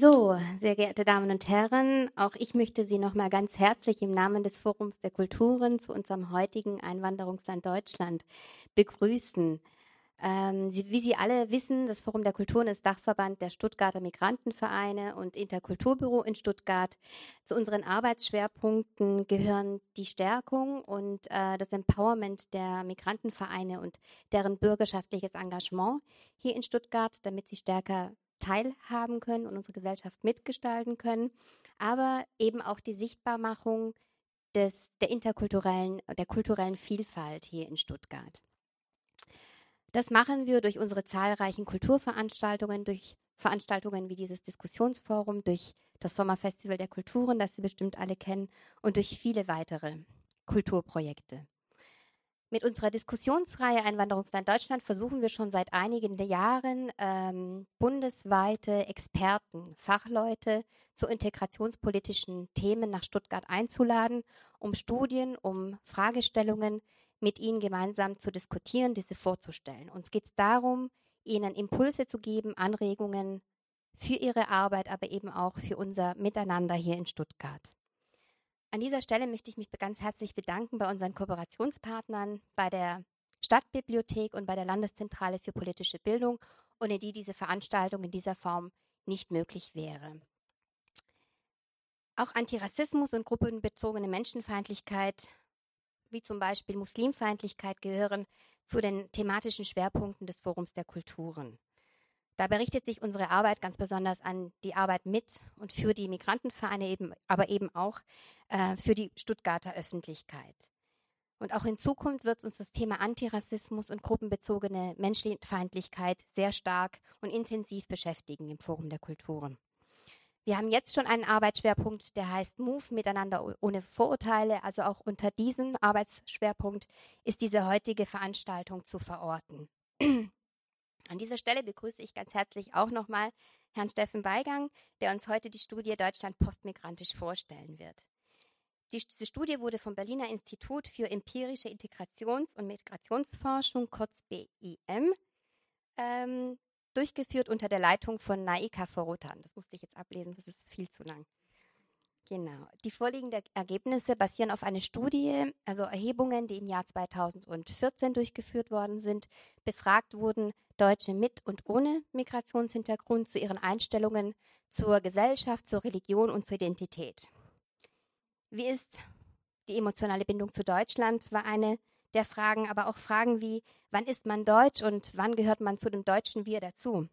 So, sehr geehrte Damen und Herren, auch ich möchte Sie nochmal ganz herzlich im Namen des Forums der Kulturen zu unserem heutigen Einwanderungsland Deutschland begrüßen. Ähm, Sie, wie Sie alle wissen, das Forum der Kulturen ist Dachverband der Stuttgarter Migrantenvereine und Interkulturbüro in Stuttgart. Zu unseren Arbeitsschwerpunkten gehören die Stärkung und äh, das Empowerment der Migrantenvereine und deren bürgerschaftliches Engagement hier in Stuttgart, damit sie stärker teilhaben können und unsere Gesellschaft mitgestalten können, aber eben auch die Sichtbarmachung des, der interkulturellen, der kulturellen Vielfalt hier in Stuttgart. Das machen wir durch unsere zahlreichen Kulturveranstaltungen, durch Veranstaltungen wie dieses Diskussionsforum, durch das Sommerfestival der Kulturen, das Sie bestimmt alle kennen, und durch viele weitere Kulturprojekte. Mit unserer Diskussionsreihe Einwanderungsland Deutschland versuchen wir schon seit einigen Jahren ähm, bundesweite Experten, Fachleute zu integrationspolitischen Themen nach Stuttgart einzuladen, um Studien, um Fragestellungen mit Ihnen gemeinsam zu diskutieren, diese vorzustellen. Uns geht es darum, Ihnen Impulse zu geben, Anregungen für Ihre Arbeit, aber eben auch für unser Miteinander hier in Stuttgart. An dieser Stelle möchte ich mich ganz herzlich bedanken bei unseren Kooperationspartnern, bei der Stadtbibliothek und bei der Landeszentrale für politische Bildung, ohne die diese Veranstaltung in dieser Form nicht möglich wäre. Auch Antirassismus und gruppenbezogene Menschenfeindlichkeit wie zum Beispiel Muslimfeindlichkeit gehören zu den thematischen Schwerpunkten des Forums der Kulturen. Da berichtet sich unsere Arbeit ganz besonders an die Arbeit mit und für die Migrantenvereine, eben, aber eben auch äh, für die Stuttgarter Öffentlichkeit. Und auch in Zukunft wird uns das Thema Antirassismus und gruppenbezogene Menschenfeindlichkeit sehr stark und intensiv beschäftigen im Forum der Kulturen. Wir haben jetzt schon einen Arbeitsschwerpunkt, der heißt Move miteinander ohne Vorurteile. Also auch unter diesem Arbeitsschwerpunkt ist diese heutige Veranstaltung zu verorten. An dieser Stelle begrüße ich ganz herzlich auch nochmal Herrn Steffen Beigang, der uns heute die Studie Deutschland postmigrantisch vorstellen wird. Die, diese Studie wurde vom Berliner Institut für empirische Integrations- und Migrationsforschung, kurz BIM, ähm, durchgeführt unter der Leitung von Naika Forotan. Das musste ich jetzt ablesen, das ist viel zu lang. Genau. Die vorliegenden Ergebnisse basieren auf einer Studie, also Erhebungen, die im Jahr 2014 durchgeführt worden sind. Befragt wurden Deutsche mit und ohne Migrationshintergrund zu ihren Einstellungen zur Gesellschaft, zur Religion und zur Identität. Wie ist die emotionale Bindung zu Deutschland? War eine der Fragen, aber auch Fragen wie, wann ist man Deutsch und wann gehört man zu dem deutschen Wir dazu?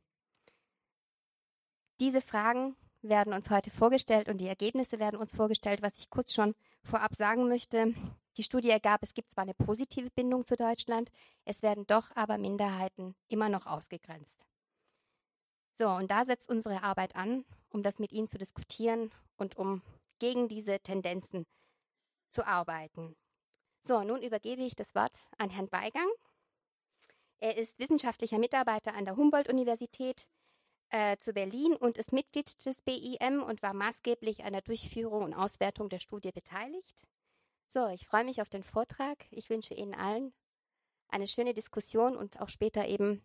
Diese Fragen werden uns heute vorgestellt und die Ergebnisse werden uns vorgestellt. Was ich kurz schon vorab sagen möchte, die Studie ergab, es gibt zwar eine positive Bindung zu Deutschland, es werden doch aber Minderheiten immer noch ausgegrenzt. So, und da setzt unsere Arbeit an, um das mit Ihnen zu diskutieren und um gegen diese Tendenzen zu arbeiten. So, nun übergebe ich das Wort an Herrn Beigang. Er ist wissenschaftlicher Mitarbeiter an der Humboldt-Universität äh, zu Berlin und ist Mitglied des BIM und war maßgeblich an der Durchführung und Auswertung der Studie beteiligt. So, ich freue mich auf den Vortrag. Ich wünsche Ihnen allen eine schöne Diskussion und auch später eben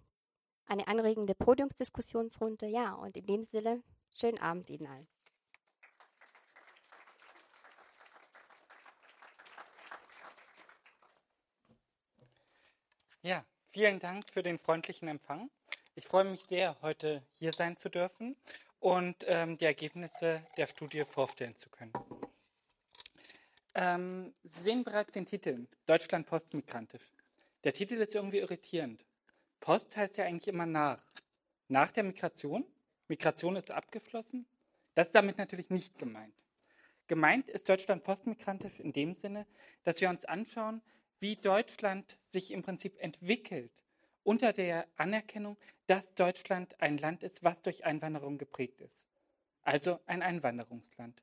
eine anregende Podiumsdiskussionsrunde. Ja, und in dem Sinne, schönen Abend Ihnen allen. Ja, vielen Dank für den freundlichen Empfang. Ich freue mich sehr, heute hier sein zu dürfen und ähm, die Ergebnisse der Studie vorstellen zu können. Ähm, Sie sehen bereits den Titel Deutschland postmigrantisch. Der Titel ist irgendwie irritierend. Post heißt ja eigentlich immer nach. Nach der Migration. Migration ist abgeschlossen. Das ist damit natürlich nicht gemeint. Gemeint ist Deutschland postmigrantisch in dem Sinne, dass wir uns anschauen, wie Deutschland sich im Prinzip entwickelt unter der Anerkennung, dass Deutschland ein Land ist, was durch Einwanderung geprägt ist. Also ein Einwanderungsland.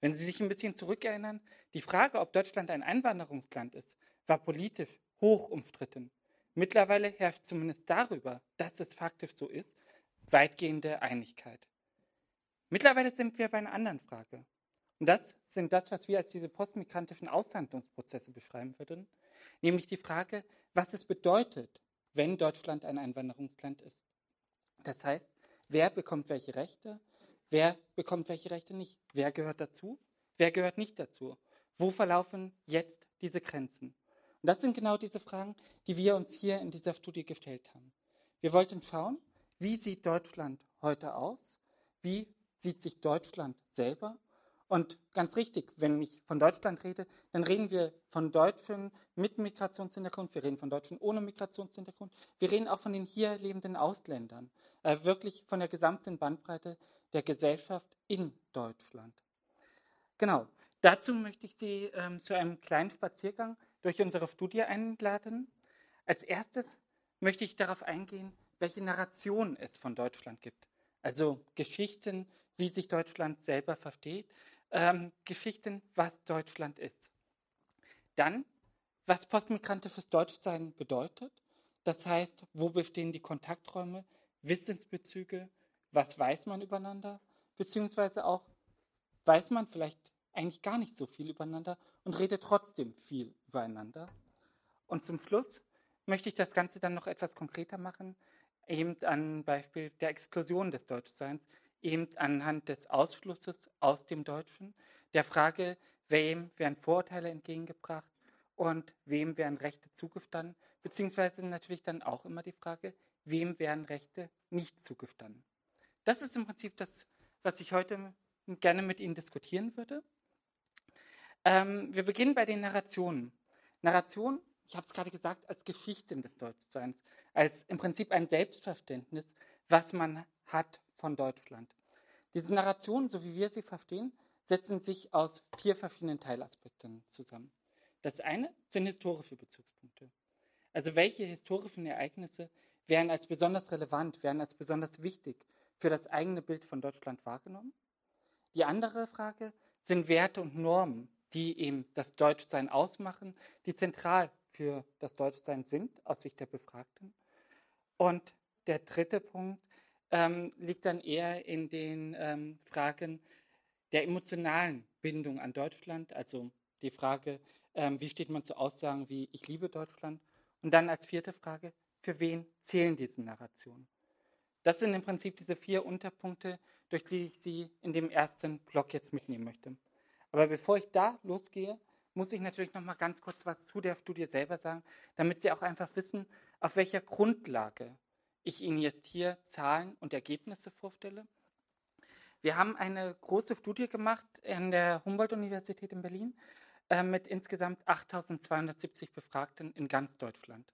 Wenn Sie sich ein bisschen zurückerinnern, die Frage, ob Deutschland ein Einwanderungsland ist, war politisch hoch umstritten. Mittlerweile herrscht zumindest darüber, dass es faktisch so ist, weitgehende Einigkeit. Mittlerweile sind wir bei einer anderen Frage. Und das sind das, was wir als diese postmigrantischen Aushandlungsprozesse beschreiben würden, nämlich die Frage, was es bedeutet, wenn Deutschland ein Einwanderungsland ist. Das heißt, wer bekommt welche Rechte, wer bekommt welche Rechte nicht, wer gehört dazu, wer gehört nicht dazu, wo verlaufen jetzt diese Grenzen. Und das sind genau diese Fragen, die wir uns hier in dieser Studie gestellt haben. Wir wollten schauen, wie sieht Deutschland heute aus, wie sieht sich Deutschland selber und ganz richtig, wenn ich von Deutschland rede, dann reden wir von Deutschen mit Migrationshintergrund, wir reden von Deutschen ohne Migrationshintergrund, wir reden auch von den hier lebenden Ausländern, äh, wirklich von der gesamten Bandbreite der Gesellschaft in Deutschland. Genau, dazu möchte ich Sie ähm, zu einem kleinen Spaziergang durch unsere Studie einladen. Als erstes möchte ich darauf eingehen, welche Narration es von Deutschland gibt. Also Geschichten, wie sich Deutschland selber versteht, ähm, Geschichten, was Deutschland ist. Dann, was postmigrantisches Deutschsein bedeutet. Das heißt, wo bestehen die Kontakträume, Wissensbezüge, was weiß man übereinander, beziehungsweise auch, weiß man vielleicht eigentlich gar nicht so viel übereinander und redet trotzdem viel übereinander. Und zum Schluss möchte ich das Ganze dann noch etwas konkreter machen, eben an Beispiel der Exklusion des Deutschseins, eben anhand des Ausschlusses aus dem Deutschen, der Frage, wem werden Vorurteile entgegengebracht und wem werden Rechte zugestanden, beziehungsweise natürlich dann auch immer die Frage, wem werden Rechte nicht zugestanden. Das ist im Prinzip das, was ich heute gerne mit Ihnen diskutieren würde. Ähm, wir beginnen bei den Narrationen. Narration, ich habe es gerade gesagt, als Geschichten des Deutschseins, als im Prinzip ein Selbstverständnis, was man hat von Deutschland. Diese Narrationen, so wie wir sie verstehen, setzen sich aus vier verschiedenen Teilaspekten zusammen. Das eine sind historische Bezugspunkte. Also welche historischen Ereignisse werden als besonders relevant, werden als besonders wichtig für das eigene Bild von Deutschland wahrgenommen? Die andere Frage sind Werte und Normen, die eben das Deutschsein ausmachen, die zentral für das Deutschsein sind aus Sicht der Befragten. Und der dritte Punkt ähm, liegt dann eher in den ähm, Fragen der emotionalen Bindung an Deutschland, also die Frage, ähm, wie steht man zu Aussagen wie ich liebe Deutschland? Und dann als vierte Frage, für wen zählen diese Narrationen? Das sind im Prinzip diese vier Unterpunkte, durch die ich Sie in dem ersten Block jetzt mitnehmen möchte. Aber bevor ich da losgehe, muss ich natürlich noch mal ganz kurz was zu der Studie selber sagen, damit Sie auch einfach wissen, auf welcher Grundlage ich Ihnen jetzt hier Zahlen und Ergebnisse vorstelle. Wir haben eine große Studie gemacht an der Humboldt-Universität in Berlin äh, mit insgesamt 8.270 Befragten in ganz Deutschland.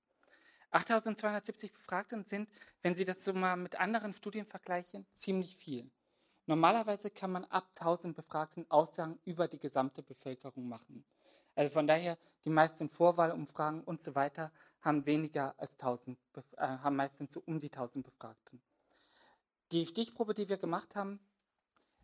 8.270 Befragten sind, wenn Sie das so mal mit anderen Studien vergleichen, ziemlich viel. Normalerweise kann man ab 1000 Befragten Aussagen über die gesamte Bevölkerung machen. Also von daher, die meisten Vorwahlumfragen und so weiter haben weniger als 1000, äh, haben meistens so um die 1000 Befragten. Die Stichprobe, die wir gemacht haben,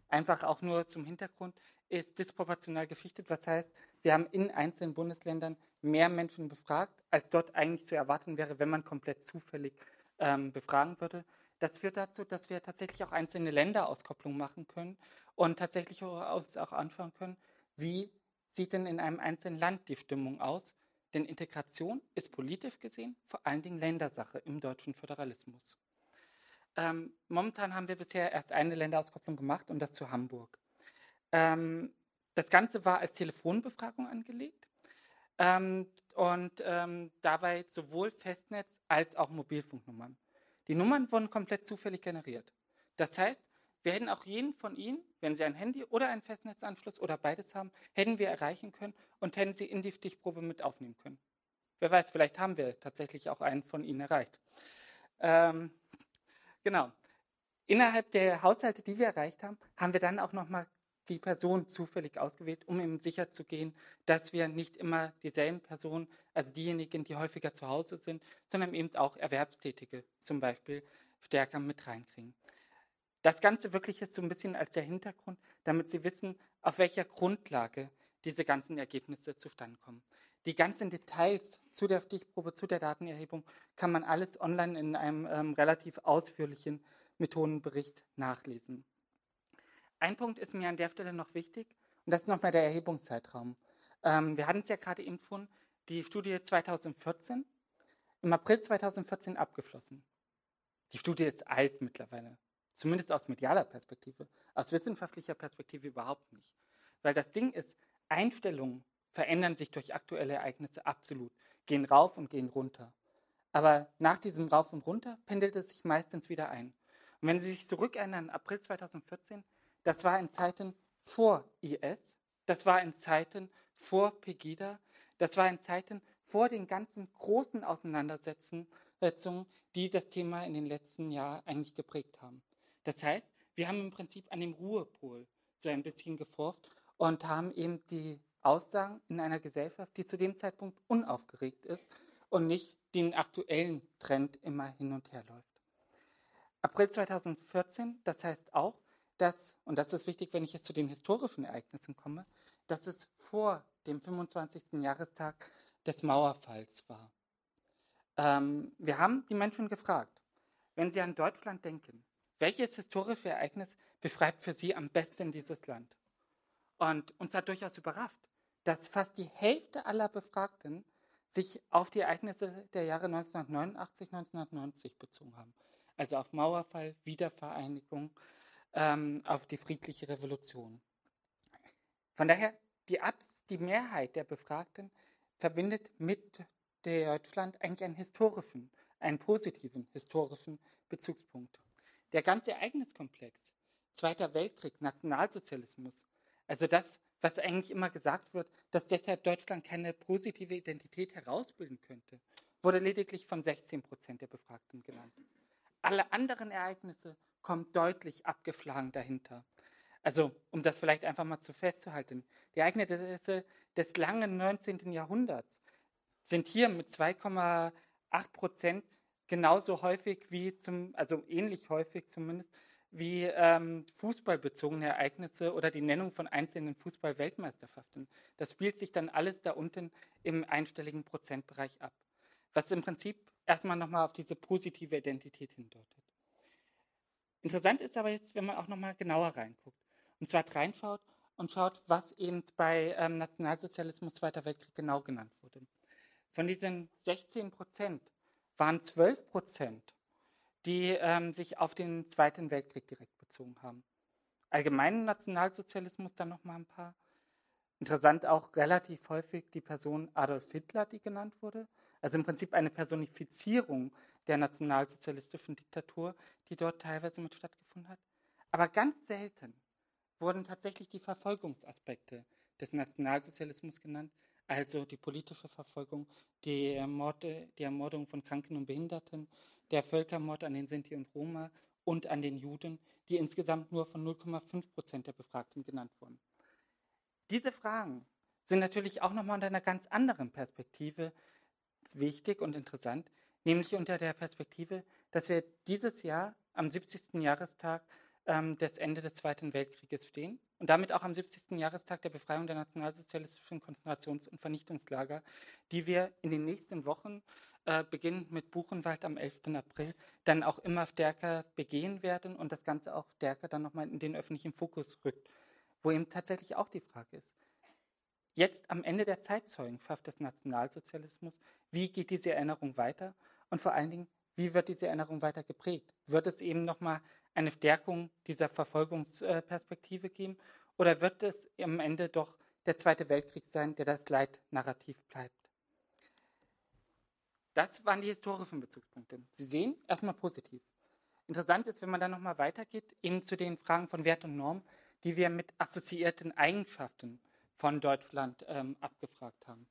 einfach auch nur zum Hintergrund, ist disproportional geschichtet. Was heißt, wir haben in einzelnen Bundesländern mehr Menschen befragt, als dort eigentlich zu erwarten wäre, wenn man komplett zufällig ähm, befragen würde. Das führt dazu, dass wir tatsächlich auch einzelne Länderauskopplungen machen können und tatsächlich uns auch anschauen können, wie sieht denn in einem einzelnen Land die Stimmung aus? Denn Integration ist politisch gesehen vor allen Dingen Ländersache im deutschen Föderalismus. Ähm, momentan haben wir bisher erst eine Länderauskopplung gemacht und das zu Hamburg. Ähm, das Ganze war als Telefonbefragung angelegt ähm, und ähm, dabei sowohl Festnetz als auch Mobilfunknummern. Die Nummern wurden komplett zufällig generiert. Das heißt, wir hätten auch jeden von Ihnen, wenn Sie ein Handy oder einen Festnetzanschluss oder beides haben, hätten wir erreichen können und hätten Sie in die Stichprobe mit aufnehmen können. Wer weiß, vielleicht haben wir tatsächlich auch einen von Ihnen erreicht. Ähm, genau. Innerhalb der Haushalte, die wir erreicht haben, haben wir dann auch nochmal die Person zufällig ausgewählt, um eben sicher zu gehen, dass wir nicht immer dieselben Personen, also diejenigen, die häufiger zu Hause sind, sondern eben auch Erwerbstätige zum Beispiel stärker mit reinkriegen. Das Ganze wirklich ist so ein bisschen als der Hintergrund, damit Sie wissen, auf welcher Grundlage diese ganzen Ergebnisse zustande kommen. Die ganzen Details zu der Stichprobe, zu der Datenerhebung kann man alles online in einem ähm, relativ ausführlichen Methodenbericht nachlesen. Ein Punkt ist mir an der Stelle noch wichtig und das ist nochmal der Erhebungszeitraum. Ähm, wir hatten es ja gerade eben schon, die Studie 2014, im April 2014 abgeschlossen. Die Studie ist alt mittlerweile. Zumindest aus medialer Perspektive. Aus wissenschaftlicher Perspektive überhaupt nicht. Weil das Ding ist, Einstellungen verändern sich durch aktuelle Ereignisse absolut, gehen rauf und gehen runter. Aber nach diesem Rauf und Runter pendelt es sich meistens wieder ein. Und wenn Sie sich zurückerinnern, April 2014, das war in Zeiten vor IS, das war in Zeiten vor Pegida, das war in Zeiten vor den ganzen großen Auseinandersetzungen, die das Thema in den letzten Jahren eigentlich geprägt haben. Das heißt, wir haben im Prinzip an dem Ruhepol so ein bisschen geforft und haben eben die Aussagen in einer Gesellschaft, die zu dem Zeitpunkt unaufgeregt ist und nicht den aktuellen Trend immer hin und her läuft. April 2014, das heißt auch, dass, und das ist wichtig, wenn ich jetzt zu den historischen Ereignissen komme, dass es vor dem 25. Jahrestag des Mauerfalls war. Ähm, wir haben die Menschen gefragt, wenn sie an Deutschland denken, welches historische Ereignis beschreibt für sie am besten dieses Land? Und uns hat durchaus überrascht, dass fast die Hälfte aller Befragten sich auf die Ereignisse der Jahre 1989, 1990 bezogen haben. Also auf Mauerfall, Wiedervereinigung, ähm, auf die friedliche Revolution. Von daher, die, Abs die Mehrheit der Befragten verbindet mit Deutschland eigentlich einen historischen, einen positiven historischen Bezugspunkt. Der ganze Ereigniskomplex, Zweiter Weltkrieg, Nationalsozialismus, also das, was eigentlich immer gesagt wird, dass deshalb Deutschland keine positive Identität herausbilden könnte, wurde lediglich von 16 Prozent der Befragten genannt. Alle anderen Ereignisse kommen deutlich abgeschlagen dahinter. Also, um das vielleicht einfach mal zu festzuhalten, die Ereignisse des langen 19. Jahrhunderts sind hier mit 2,8 Prozent genauso häufig wie zum, also ähnlich häufig zumindest, wie ähm, fußballbezogene Ereignisse oder die Nennung von einzelnen Fußball-Weltmeisterschaften. Das spielt sich dann alles da unten im einstelligen Prozentbereich ab. Was im Prinzip erstmal nochmal auf diese positive Identität hindeutet. Interessant ist aber jetzt, wenn man auch nochmal genauer reinguckt. Und zwar reinschaut und schaut, was eben bei ähm, Nationalsozialismus Zweiter Weltkrieg genau genannt wurde. Von diesen 16 Prozent waren 12 Prozent die ähm, sich auf den Zweiten Weltkrieg direkt bezogen haben. Allgemeinen Nationalsozialismus dann noch mal ein paar. Interessant auch relativ häufig die Person Adolf Hitler, die genannt wurde. Also im Prinzip eine Personifizierung der nationalsozialistischen Diktatur, die dort teilweise mit stattgefunden hat. Aber ganz selten wurden tatsächlich die Verfolgungsaspekte des Nationalsozialismus genannt, also die politische Verfolgung, die, Morde, die Ermordung von Kranken und Behinderten, der Völkermord an den Sinti und Roma und an den Juden, die insgesamt nur von 0,5 Prozent der Befragten genannt wurden. Diese Fragen sind natürlich auch nochmal unter einer ganz anderen Perspektive wichtig und interessant, nämlich unter der Perspektive, dass wir dieses Jahr am 70. Jahrestag ähm, des Ende des Zweiten Weltkrieges stehen und damit auch am 70. Jahrestag der Befreiung der nationalsozialistischen Konzentrations- und Vernichtungslager, die wir in den nächsten Wochen äh, beginnend mit Buchenwald am 11. April, dann auch immer stärker begehen werden und das Ganze auch stärker dann nochmal in den öffentlichen Fokus rückt. Wo eben tatsächlich auch die Frage ist, jetzt am Ende der Zeitzeugenschaft des Nationalsozialismus, wie geht diese Erinnerung weiter und vor allen Dingen, wie wird diese Erinnerung weiter geprägt? Wird es eben nochmal eine Stärkung dieser Verfolgungsperspektive geben oder wird es am Ende doch der Zweite Weltkrieg sein, der das Leitnarrativ bleibt? Das waren die historischen Bezugspunkte. Sie sehen, erstmal positiv. Interessant ist, wenn man dann nochmal weitergeht, eben zu den Fragen von Wert und Norm, die wir mit assoziierten Eigenschaften von Deutschland ähm, abgefragt haben.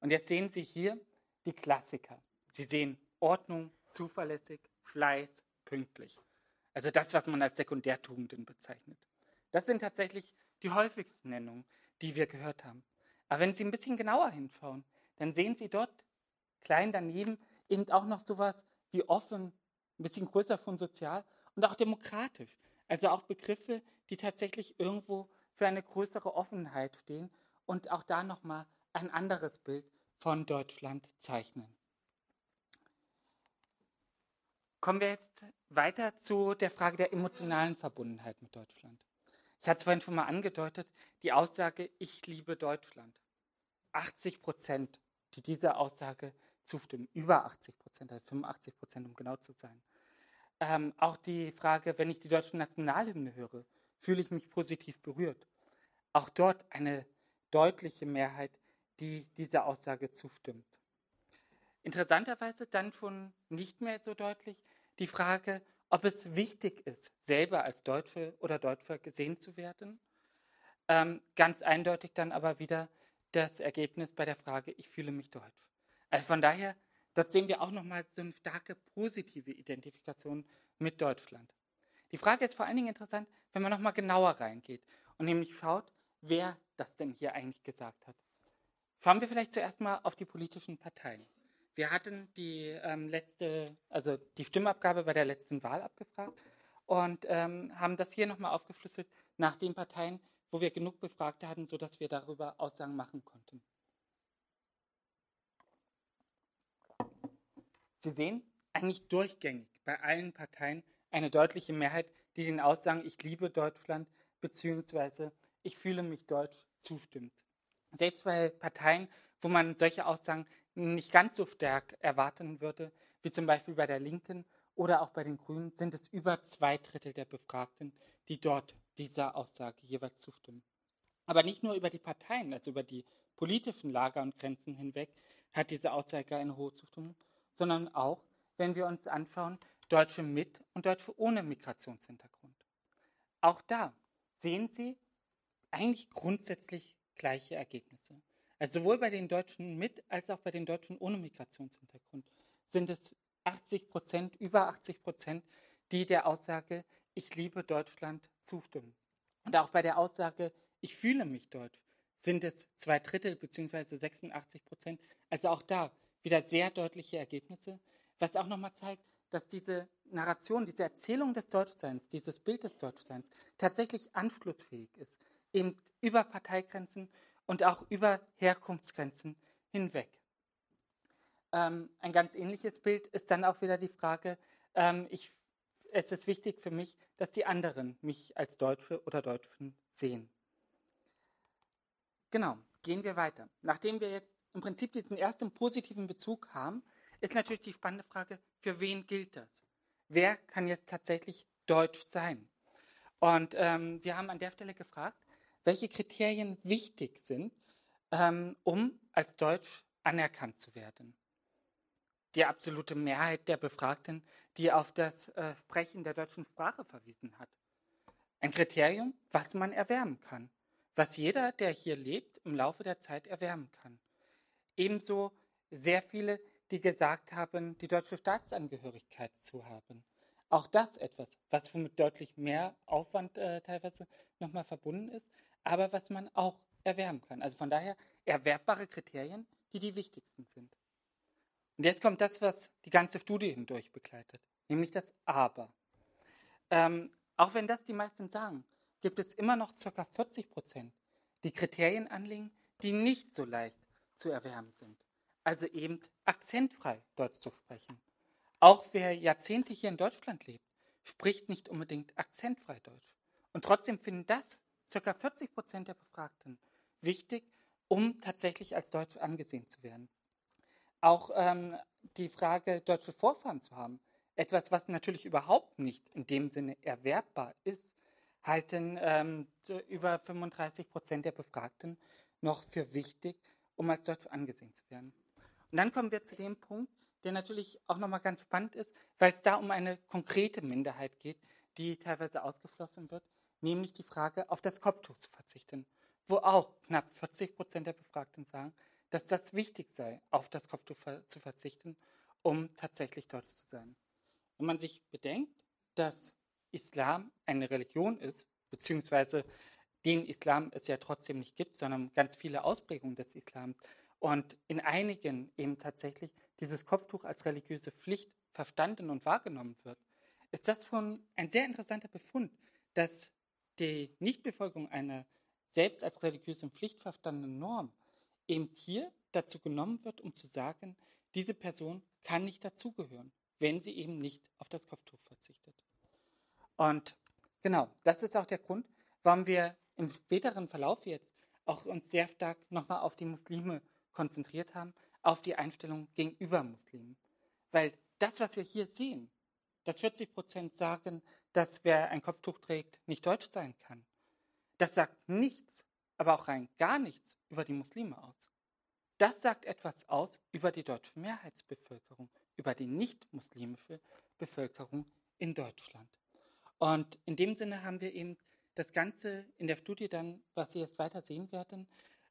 Und jetzt sehen Sie hier die Klassiker. Sie sehen Ordnung, zuverlässig, Fleiß, pünktlich. Also das, was man als Sekundärtugenden bezeichnet. Das sind tatsächlich die häufigsten Nennungen, die wir gehört haben. Aber wenn Sie ein bisschen genauer hinschauen, dann sehen Sie dort klein daneben eben auch noch sowas wie offen, ein bisschen größer von sozial und auch demokratisch. Also auch Begriffe, die tatsächlich irgendwo für eine größere Offenheit stehen und auch da nochmal ein anderes Bild von Deutschland zeichnen. Kommen wir jetzt weiter zu der Frage der emotionalen Verbundenheit mit Deutschland. Ich hatte es vorhin schon mal angedeutet, die Aussage, ich liebe Deutschland. 80 Prozent, die dieser Aussage zustimmen, über 80 Prozent, also 85 Prozent, um genau zu sein. Ähm, auch die Frage, wenn ich die deutsche Nationalhymne höre, fühle ich mich positiv berührt. Auch dort eine deutliche Mehrheit, die dieser Aussage zustimmt. Interessanterweise dann schon nicht mehr so deutlich die Frage, ob es wichtig ist, selber als Deutsche oder Deutscher gesehen zu werden. Ähm, ganz eindeutig dann aber wieder das Ergebnis bei der Frage, ich fühle mich deutsch. Also von daher, dort sehen wir auch nochmal so eine starke positive Identifikation mit Deutschland. Die Frage ist vor allen Dingen interessant, wenn man nochmal genauer reingeht und nämlich schaut, wer das denn hier eigentlich gesagt hat. Schauen wir vielleicht zuerst mal auf die politischen Parteien. Wir hatten die ähm, letzte, also die Stimmabgabe bei der letzten Wahl abgefragt und ähm, haben das hier nochmal aufgeschlüsselt nach den Parteien, wo wir genug Befragte hatten, sodass wir darüber Aussagen machen konnten. Sie sehen eigentlich durchgängig bei allen Parteien eine deutliche Mehrheit, die den Aussagen Ich liebe Deutschland bzw. Ich fühle mich deutsch zustimmt. Selbst bei Parteien, wo man solche Aussagen nicht ganz so stark erwarten würde, wie zum Beispiel bei der Linken oder auch bei den Grünen, sind es über zwei Drittel der Befragten, die dort dieser Aussage jeweils zustimmen. Aber nicht nur über die Parteien, also über die politischen Lager und Grenzen hinweg, hat diese Aussage eine hohe Zustimmung, sondern auch, wenn wir uns anschauen, Deutsche mit und Deutsche ohne Migrationshintergrund. Auch da sehen Sie eigentlich grundsätzlich gleiche Ergebnisse. Also sowohl bei den Deutschen mit als auch bei den Deutschen ohne Migrationshintergrund sind es 80 Prozent, über 80 Prozent, die der Aussage, ich liebe Deutschland, zustimmen. Und auch bei der Aussage, ich fühle mich deutsch, sind es zwei Drittel bzw. 86 Prozent. Also auch da wieder sehr deutliche Ergebnisse, was auch nochmal zeigt, dass diese Narration, diese Erzählung des Deutschseins, dieses Bild des Deutschseins tatsächlich anschlussfähig ist, eben über Parteigrenzen und auch über Herkunftsgrenzen hinweg. Ähm, ein ganz ähnliches Bild ist dann auch wieder die Frage, ähm, ich, es ist wichtig für mich, dass die anderen mich als Deutsche oder Deutschen sehen. Genau, gehen wir weiter. Nachdem wir jetzt im Prinzip diesen ersten positiven Bezug haben, ist natürlich die spannende Frage, für wen gilt das? Wer kann jetzt tatsächlich deutsch sein? Und ähm, wir haben an der Stelle gefragt, welche Kriterien wichtig sind, ähm, um als Deutsch anerkannt zu werden. Die absolute Mehrheit der Befragten, die auf das äh, Sprechen der deutschen Sprache verwiesen hat. Ein Kriterium, was man erwärmen kann, was jeder, der hier lebt, im Laufe der Zeit erwärmen kann. Ebenso sehr viele, die gesagt haben, die deutsche Staatsangehörigkeit zu haben. Auch das etwas, was mit deutlich mehr Aufwand äh, teilweise nochmal verbunden ist, aber was man auch erwärmen kann. Also von daher erwerbbare Kriterien, die die wichtigsten sind. Und jetzt kommt das, was die ganze Studie hindurch begleitet, nämlich das Aber. Ähm, auch wenn das die meisten sagen, gibt es immer noch ca. 40 Prozent, die Kriterien anlegen, die nicht so leicht zu erwärmen sind. Also eben akzentfrei Deutsch zu sprechen. Auch wer Jahrzehnte hier in Deutschland lebt, spricht nicht unbedingt akzentfrei Deutsch. Und trotzdem finden das ca. 40 Prozent der Befragten wichtig, um tatsächlich als Deutsch angesehen zu werden. Auch ähm, die Frage, deutsche Vorfahren zu haben, etwas, was natürlich überhaupt nicht in dem Sinne erwerbbar ist, halten ähm, über 35 Prozent der Befragten noch für wichtig, um als Deutsch angesehen zu werden. Und dann kommen wir zu dem Punkt, der natürlich auch nochmal ganz spannend ist, weil es da um eine konkrete Minderheit geht, die teilweise ausgeschlossen wird, nämlich die Frage, auf das Kopftuch zu verzichten, wo auch knapp 40 Prozent der Befragten sagen, dass das wichtig sei, auf das Kopftuch zu verzichten, um tatsächlich dort zu sein. Wenn man sich bedenkt, dass Islam eine Religion ist, beziehungsweise den Islam es ja trotzdem nicht gibt, sondern ganz viele Ausprägungen des Islams und in einigen eben tatsächlich dieses Kopftuch als religiöse Pflicht verstanden und wahrgenommen wird, ist das schon ein sehr interessanter Befund, dass die Nichtbefolgung einer selbst als religiöse Pflicht verstandenen Norm eben hier dazu genommen wird, um zu sagen, diese Person kann nicht dazugehören, wenn sie eben nicht auf das Kopftuch verzichtet. Und genau, das ist auch der Grund, warum wir im späteren Verlauf jetzt auch uns sehr stark nochmal auf die Muslime konzentriert haben, auf die Einstellung gegenüber Muslimen. Weil das, was wir hier sehen, dass 40 Prozent sagen, dass wer ein Kopftuch trägt, nicht deutsch sein kann. Das sagt nichts, aber auch rein gar nichts über die Muslime aus. Das sagt etwas aus über die deutsche Mehrheitsbevölkerung, über die nicht-muslimische Bevölkerung in Deutschland. Und in dem Sinne haben wir eben das Ganze in der Studie dann, was Sie jetzt weiter sehen werden,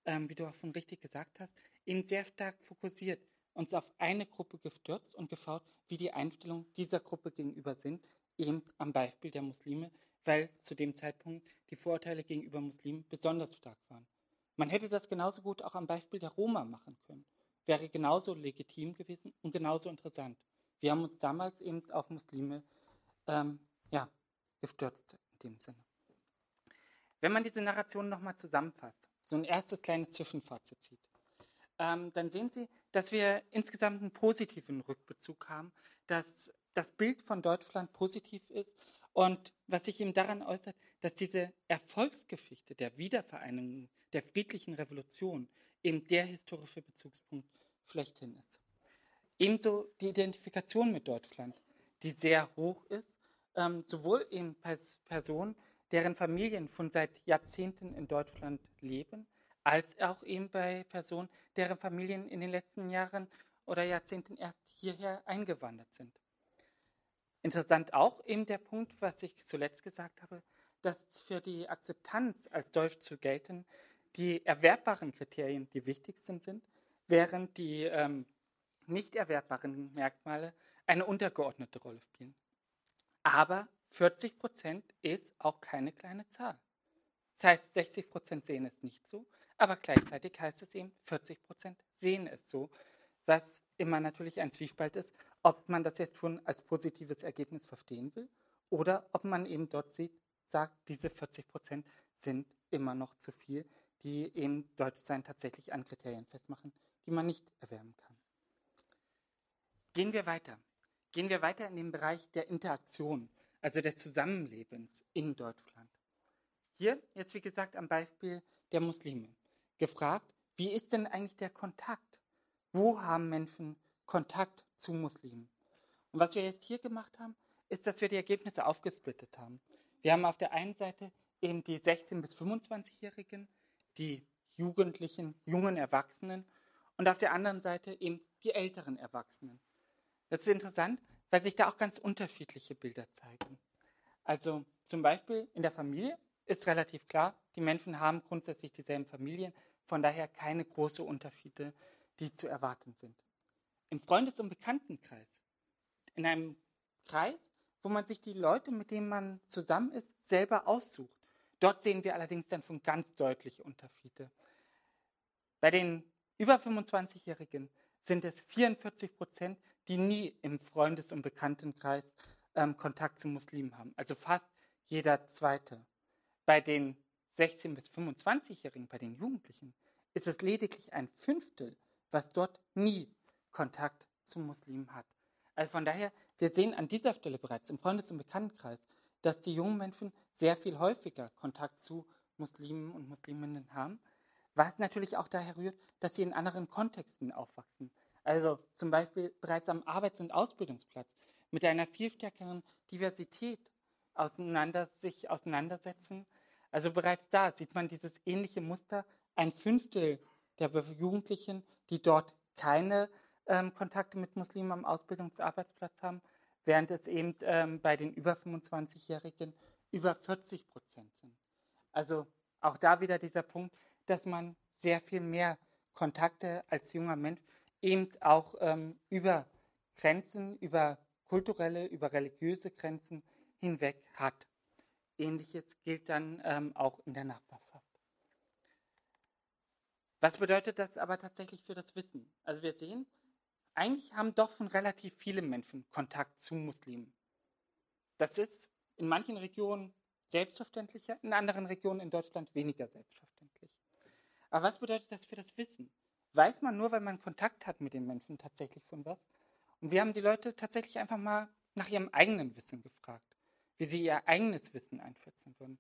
ähm, wie du auch schon richtig gesagt hast, eben sehr stark fokussiert, uns auf eine Gruppe gestürzt und geschaut, wie die Einstellungen dieser Gruppe gegenüber sind, eben am Beispiel der Muslime, weil zu dem Zeitpunkt die Vorurteile gegenüber Muslimen besonders stark waren. Man hätte das genauso gut auch am Beispiel der Roma machen können. Wäre genauso legitim gewesen und genauso interessant. Wir haben uns damals eben auf Muslime ähm, ja, gestürzt in dem Sinne. Wenn man diese Narration nochmal zusammenfasst, so ein erstes kleines Zwischenfazit zieht, ähm, dann sehen Sie, dass wir insgesamt einen positiven Rückbezug haben, dass das Bild von Deutschland positiv ist und was sich eben daran äußert, dass diese Erfolgsgeschichte der Wiedervereinigung, der friedlichen Revolution eben der historische Bezugspunkt schlechthin ist. Ebenso die Identifikation mit Deutschland, die sehr hoch ist, ähm, sowohl eben als Personen, deren Familien schon seit Jahrzehnten in Deutschland leben, als auch eben bei Personen, deren Familien in den letzten Jahren oder Jahrzehnten erst hierher eingewandert sind. Interessant auch eben der Punkt, was ich zuletzt gesagt habe, dass für die Akzeptanz als Deutsch zu gelten die erwerbbaren Kriterien die wichtigsten sind, während die ähm, nicht erwerbbaren Merkmale eine untergeordnete Rolle spielen. Aber 40 Prozent ist auch keine kleine Zahl. Das heißt, 60 Prozent sehen es nicht so, aber gleichzeitig heißt es eben, 40 Prozent sehen es so, was immer natürlich ein Zwiespalt ist, ob man das jetzt schon als positives Ergebnis verstehen will oder ob man eben dort sieht, sagt, diese 40 Prozent sind immer noch zu viel, die eben Deutschsein tatsächlich an Kriterien festmachen, die man nicht erwärmen kann. Gehen wir weiter. Gehen wir weiter in den Bereich der Interaktion, also des Zusammenlebens in Deutschland. Hier jetzt, wie gesagt, am Beispiel der Muslime. Gefragt, wie ist denn eigentlich der Kontakt? Wo haben Menschen Kontakt zu Muslimen? Und was wir jetzt hier gemacht haben, ist, dass wir die Ergebnisse aufgesplittet haben. Wir haben auf der einen Seite eben die 16- bis 25-Jährigen, die Jugendlichen, jungen Erwachsenen und auf der anderen Seite eben die älteren Erwachsenen. Das ist interessant, weil sich da auch ganz unterschiedliche Bilder zeigen. Also zum Beispiel in der Familie ist relativ klar, die Menschen haben grundsätzlich dieselben Familien, von daher keine großen Unterschiede, die zu erwarten sind. Im Freundes- und Bekanntenkreis, in einem Kreis, wo man sich die Leute, mit denen man zusammen ist, selber aussucht. Dort sehen wir allerdings dann schon ganz deutliche Unterschiede. Bei den über 25-Jährigen sind es 44 Prozent, die nie im Freundes- und Bekanntenkreis ähm, Kontakt zu Muslimen haben. Also fast jeder Zweite. Bei den 16- bis 25-Jährigen, bei den Jugendlichen, ist es lediglich ein Fünftel, was dort nie Kontakt zu Muslimen hat. Also von daher, wir sehen an dieser Stelle bereits im Freundes- und Bekanntenkreis, dass die jungen Menschen sehr viel häufiger Kontakt zu Muslimen und Musliminnen haben, was natürlich auch daher rührt, dass sie in anderen Kontexten aufwachsen. Also zum Beispiel bereits am Arbeits- und Ausbildungsplatz mit einer viel stärkeren Diversität auseinander, sich auseinandersetzen. Also bereits da sieht man dieses ähnliche Muster. Ein Fünftel der Jugendlichen, die dort keine ähm, Kontakte mit Muslimen am Ausbildungsarbeitsplatz haben, während es eben ähm, bei den über 25-Jährigen über 40 Prozent sind. Also auch da wieder dieser Punkt, dass man sehr viel mehr Kontakte als junger Mensch eben auch ähm, über Grenzen, über kulturelle, über religiöse Grenzen hinweg hat. Ähnliches gilt dann ähm, auch in der Nachbarschaft. Was bedeutet das aber tatsächlich für das Wissen? Also wir sehen, eigentlich haben doch schon relativ viele Menschen Kontakt zu Muslimen. Das ist in manchen Regionen selbstverständlicher, in anderen Regionen in Deutschland weniger selbstverständlich. Aber was bedeutet das für das Wissen? Weiß man nur, weil man Kontakt hat mit den Menschen tatsächlich schon was? Und wir haben die Leute tatsächlich einfach mal nach ihrem eigenen Wissen gefragt, wie sie ihr eigenes Wissen einschätzen würden.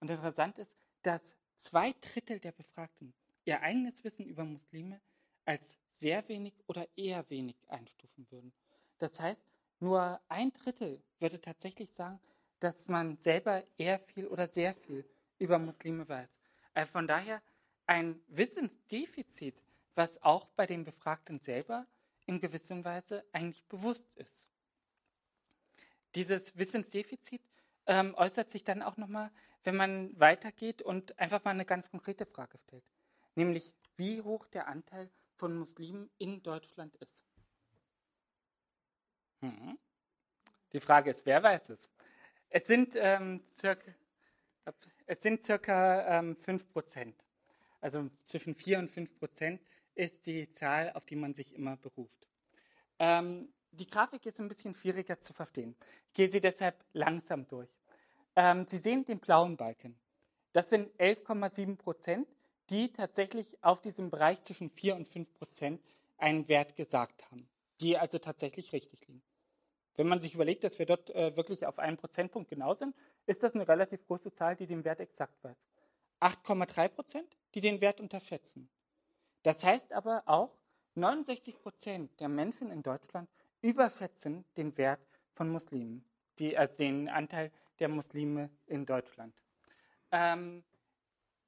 Und interessant ist, dass zwei Drittel der Befragten ihr eigenes Wissen über Muslime als sehr wenig oder eher wenig einstufen würden. Das heißt, nur ein Drittel würde tatsächlich sagen, dass man selber eher viel oder sehr viel über Muslime weiß. Also von daher ein Wissensdefizit, was auch bei den Befragten selber in gewisser Weise eigentlich bewusst ist. Dieses Wissensdefizit ähm, äußert sich dann auch nochmal, wenn man weitergeht und einfach mal eine ganz konkrete Frage stellt, nämlich wie hoch der Anteil von Muslimen in Deutschland ist. Hm. Die Frage ist, wer weiß es? Es sind ähm, circa, es sind circa ähm, 5 Prozent. Also zwischen 4 und 5 Prozent ist die Zahl, auf die man sich immer beruft. Ähm, die Grafik ist ein bisschen schwieriger zu verstehen. Ich gehe sie deshalb langsam durch. Ähm, sie sehen den blauen Balken. Das sind 11,7 Prozent, die tatsächlich auf diesem Bereich zwischen 4 und 5 Prozent einen Wert gesagt haben, die also tatsächlich richtig liegen. Wenn man sich überlegt, dass wir dort äh, wirklich auf einen Prozentpunkt genau sind, ist das eine relativ große Zahl, die den Wert exakt weiß. 8,3 Prozent, die den Wert unterschätzen. Das heißt aber auch, 69 Prozent der Menschen in Deutschland überschätzen den Wert von Muslimen, die, also den Anteil der Muslime in Deutschland. Ähm,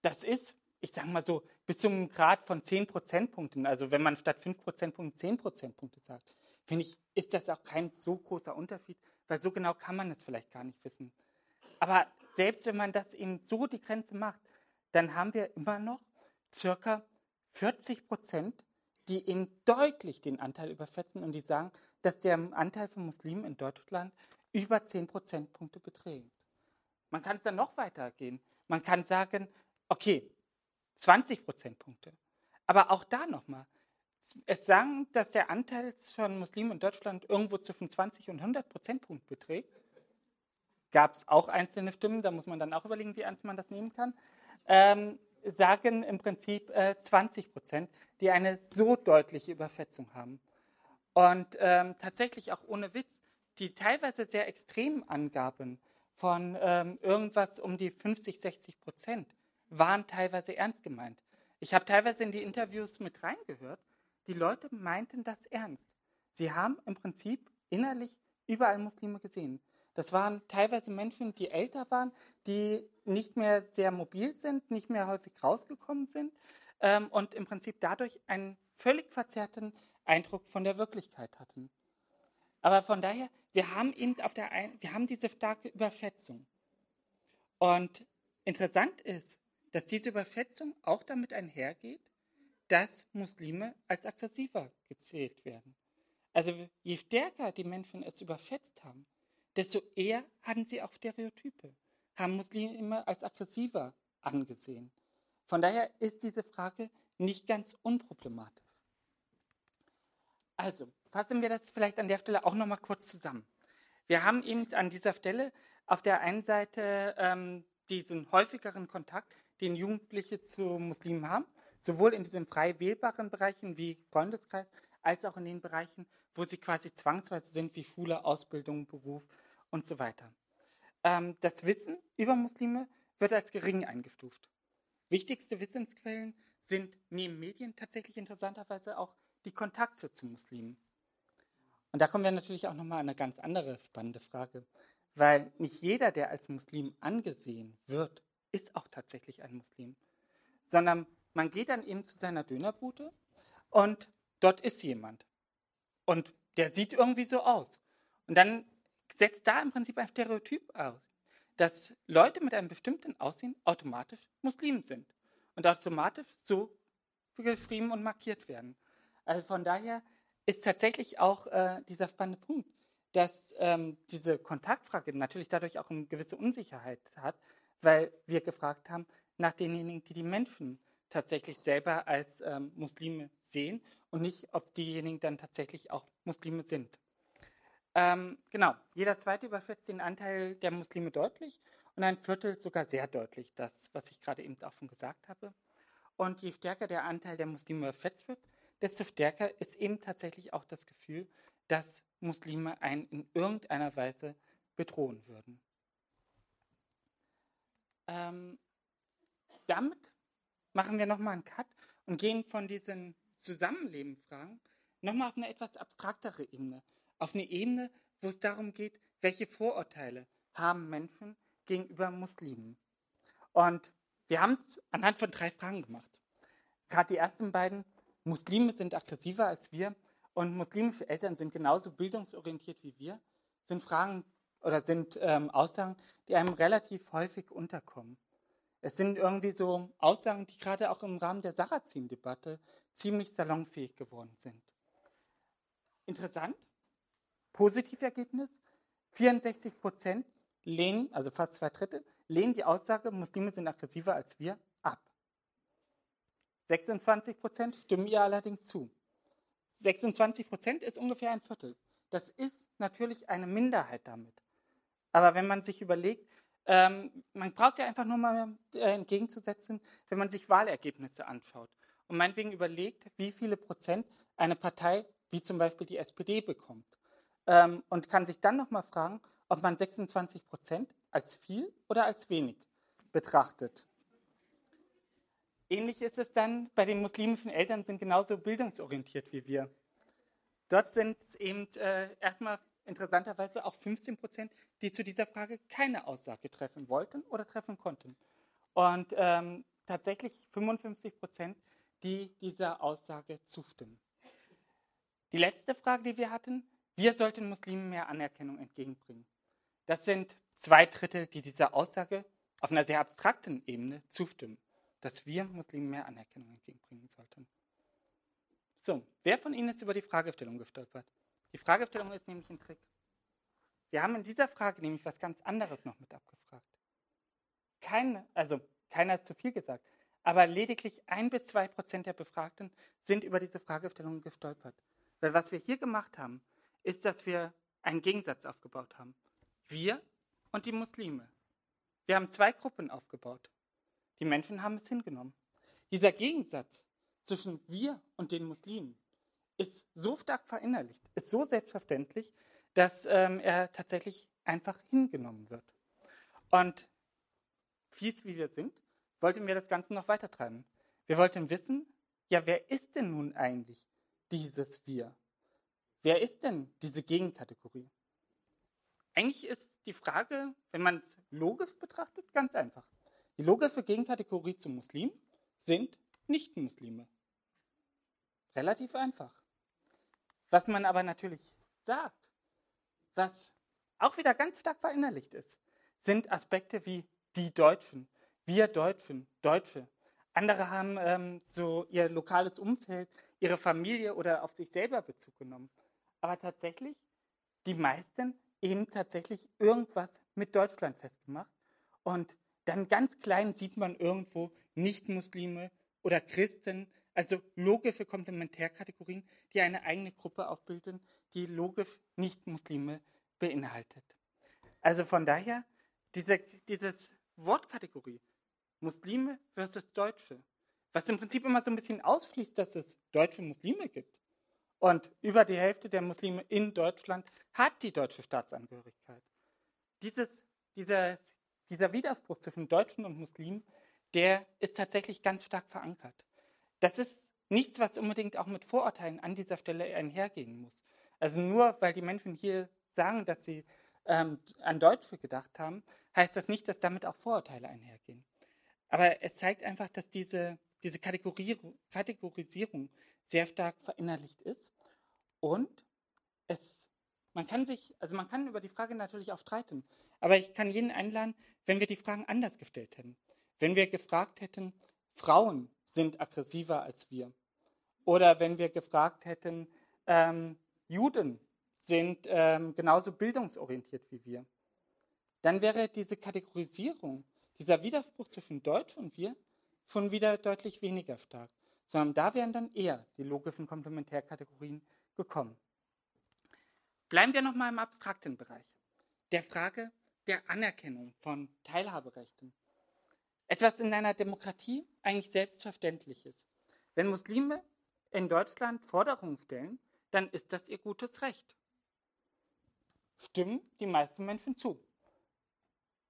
das ist, ich sage mal so, bis zum Grad von 10 Prozentpunkten, also wenn man statt 5 Prozentpunkten 10 Prozentpunkte sagt, finde ich, ist das auch kein so großer Unterschied, weil so genau kann man es vielleicht gar nicht wissen. Aber selbst wenn man das eben so die Grenze macht, dann haben wir immer noch circa 40 Prozent die eben deutlich den Anteil überschätzen und die sagen, dass der Anteil von Muslimen in Deutschland über 10 Prozentpunkte beträgt. Man kann es dann noch weiter gehen. Man kann sagen, okay, 20 Prozentpunkte. Aber auch da nochmal. Es sagen, dass der Anteil von Muslimen in Deutschland irgendwo zwischen 20 und 100 Prozentpunkte beträgt. Gab es auch einzelne Stimmen, da muss man dann auch überlegen, wie ernst man das nehmen kann. Ähm, sagen im Prinzip äh, 20 Prozent, die eine so deutliche Überschätzung haben. Und ähm, tatsächlich auch ohne Witz, die teilweise sehr extremen Angaben von ähm, irgendwas um die 50, 60 Prozent waren teilweise ernst gemeint. Ich habe teilweise in die Interviews mit reingehört, die Leute meinten das ernst. Sie haben im Prinzip innerlich überall Muslime gesehen. Das waren teilweise Menschen, die älter waren, die nicht mehr sehr mobil sind, nicht mehr häufig rausgekommen sind ähm, und im Prinzip dadurch einen völlig verzerrten Eindruck von der Wirklichkeit hatten. Aber von daher, wir haben eben auf der einen, wir haben diese starke Überschätzung. Und interessant ist, dass diese Überschätzung auch damit einhergeht, dass Muslime als aggressiver gezählt werden. Also je stärker die Menschen es überschätzt haben, desto eher hatten sie auch Stereotype, haben Muslime als aggressiver angesehen. Von daher ist diese Frage nicht ganz unproblematisch. Also, fassen wir das vielleicht an der Stelle auch noch mal kurz zusammen. Wir haben eben an dieser Stelle auf der einen Seite ähm, diesen häufigeren Kontakt, den Jugendliche zu Muslimen haben, sowohl in diesen frei wählbaren Bereichen wie Freundeskreis, als auch in den Bereichen, wo sie quasi zwangsweise sind, wie Schule, Ausbildung, Beruf und so weiter. Ähm, das Wissen über Muslime wird als gering eingestuft. Wichtigste Wissensquellen sind neben Medien tatsächlich interessanterweise auch die Kontakte zu Muslimen. Und da kommen wir natürlich auch nochmal an eine ganz andere spannende Frage, weil nicht jeder, der als Muslim angesehen wird, ist auch tatsächlich ein Muslim, sondern man geht dann eben zu seiner Dönerbude und dort ist jemand und der sieht irgendwie so aus. Und dann setzt da im Prinzip ein Stereotyp aus, dass Leute mit einem bestimmten Aussehen automatisch Muslimen sind und automatisch so geschrieben und markiert werden. Also von daher ist tatsächlich auch äh, dieser spannende Punkt, dass ähm, diese Kontaktfrage natürlich dadurch auch eine gewisse Unsicherheit hat, weil wir gefragt haben nach denjenigen, die die Menschen tatsächlich selber als ähm, Muslime sehen und nicht, ob diejenigen dann tatsächlich auch Muslime sind. Ähm, genau, jeder zweite überschätzt den Anteil der Muslime deutlich und ein Viertel sogar sehr deutlich, das, was ich gerade eben auch schon gesagt habe. Und je stärker der Anteil der Muslime überschätzt wird, desto stärker ist eben tatsächlich auch das Gefühl, dass Muslime einen in irgendeiner Weise bedrohen würden. Ähm, damit machen wir nochmal einen Cut und gehen von diesen Zusammenlebenfragen nochmal auf eine etwas abstraktere Ebene auf eine Ebene, wo es darum geht, welche Vorurteile haben Menschen gegenüber Muslimen. Und wir haben es anhand von drei Fragen gemacht. Gerade die ersten beiden, Muslime sind aggressiver als wir und muslimische Eltern sind genauso bildungsorientiert wie wir, sind Fragen oder sind ähm, Aussagen, die einem relativ häufig unterkommen. Es sind irgendwie so Aussagen, die gerade auch im Rahmen der Sarrazin-Debatte ziemlich salonfähig geworden sind. Interessant, Positivergebnis, 64 Prozent lehnen, also fast zwei Drittel, lehnen die Aussage, Muslime sind aggressiver als wir, ab. 26 Prozent stimmen ihr allerdings zu. 26 Prozent ist ungefähr ein Viertel. Das ist natürlich eine Minderheit damit. Aber wenn man sich überlegt, ähm, man braucht ja einfach nur mal äh, entgegenzusetzen, wenn man sich Wahlergebnisse anschaut und meinetwegen überlegt, wie viele Prozent eine Partei wie zum Beispiel die SPD bekommt. Ähm, und kann sich dann nochmal fragen, ob man 26 Prozent als viel oder als wenig betrachtet. Ähnlich ist es dann bei den muslimischen Eltern, sind genauso bildungsorientiert wie wir. Dort sind es eben äh, erstmal interessanterweise auch 15 Prozent, die zu dieser Frage keine Aussage treffen wollten oder treffen konnten. Und ähm, tatsächlich 55 Prozent, die dieser Aussage zustimmen. Die letzte Frage, die wir hatten, wir sollten Muslimen mehr Anerkennung entgegenbringen. Das sind zwei Drittel, die dieser Aussage auf einer sehr abstrakten Ebene zustimmen, dass wir Muslimen mehr Anerkennung entgegenbringen sollten. So, wer von Ihnen ist über die Fragestellung gestolpert? Die Fragestellung ist nämlich ein Trick. Wir haben in dieser Frage nämlich was ganz anderes noch mit abgefragt. Keine, also keiner ist zu viel gesagt, aber lediglich ein bis zwei Prozent der Befragten sind über diese Fragestellung gestolpert. Weil was wir hier gemacht haben, ist, dass wir einen Gegensatz aufgebaut haben. Wir und die Muslime. Wir haben zwei Gruppen aufgebaut. Die Menschen haben es hingenommen. Dieser Gegensatz zwischen wir und den Muslimen ist so stark verinnerlicht, ist so selbstverständlich, dass ähm, er tatsächlich einfach hingenommen wird. Und fies wie wir sind, wollten wir das Ganze noch weiter treiben. Wir wollten wissen, ja, wer ist denn nun eigentlich dieses Wir? Wer ist denn diese Gegenkategorie? Eigentlich ist die Frage, wenn man es logisch betrachtet, ganz einfach. Die logische Gegenkategorie zum Muslim sind Nicht-Muslime. Relativ einfach. Was man aber natürlich sagt, was auch wieder ganz stark verinnerlicht ist, sind Aspekte wie die Deutschen, wir Deutschen, Deutsche. Andere haben ähm, so ihr lokales Umfeld, ihre Familie oder auf sich selber Bezug genommen. Aber tatsächlich, die meisten eben tatsächlich irgendwas mit Deutschland festgemacht. Und dann ganz klein sieht man irgendwo Nicht-Muslime oder Christen, also logische Komplementärkategorien, die eine eigene Gruppe aufbilden, die logisch Nicht-Muslime beinhaltet. Also von daher, diese dieses Wortkategorie Muslime versus Deutsche, was im Prinzip immer so ein bisschen ausschließt, dass es deutsche Muslime gibt. Und über die Hälfte der Muslime in Deutschland hat die deutsche Staatsangehörigkeit. Dieses, dieser, dieser Widerspruch zwischen Deutschen und Muslimen, der ist tatsächlich ganz stark verankert. Das ist nichts, was unbedingt auch mit Vorurteilen an dieser Stelle einhergehen muss. Also nur weil die Menschen hier sagen, dass sie ähm, an Deutsche gedacht haben, heißt das nicht, dass damit auch Vorurteile einhergehen. Aber es zeigt einfach, dass diese, diese Kategorisierung sehr stark verinnerlicht ist. Und es, man kann sich, also man kann über die Frage natürlich auch streiten. Aber ich kann jeden einladen, wenn wir die Fragen anders gestellt hätten. Wenn wir gefragt hätten, Frauen sind aggressiver als wir. Oder wenn wir gefragt hätten, ähm, Juden sind ähm, genauso bildungsorientiert wie wir. Dann wäre diese Kategorisierung, dieser Widerspruch zwischen Deutsch und wir schon wieder deutlich weniger stark sondern da wären dann eher die logischen Komplementärkategorien gekommen. Bleiben wir nochmal im abstrakten Bereich, der Frage der Anerkennung von Teilhaberechten. Etwas in einer Demokratie eigentlich Selbstverständliches. Wenn Muslime in Deutschland Forderungen stellen, dann ist das ihr gutes Recht. Stimmen die meisten Menschen zu.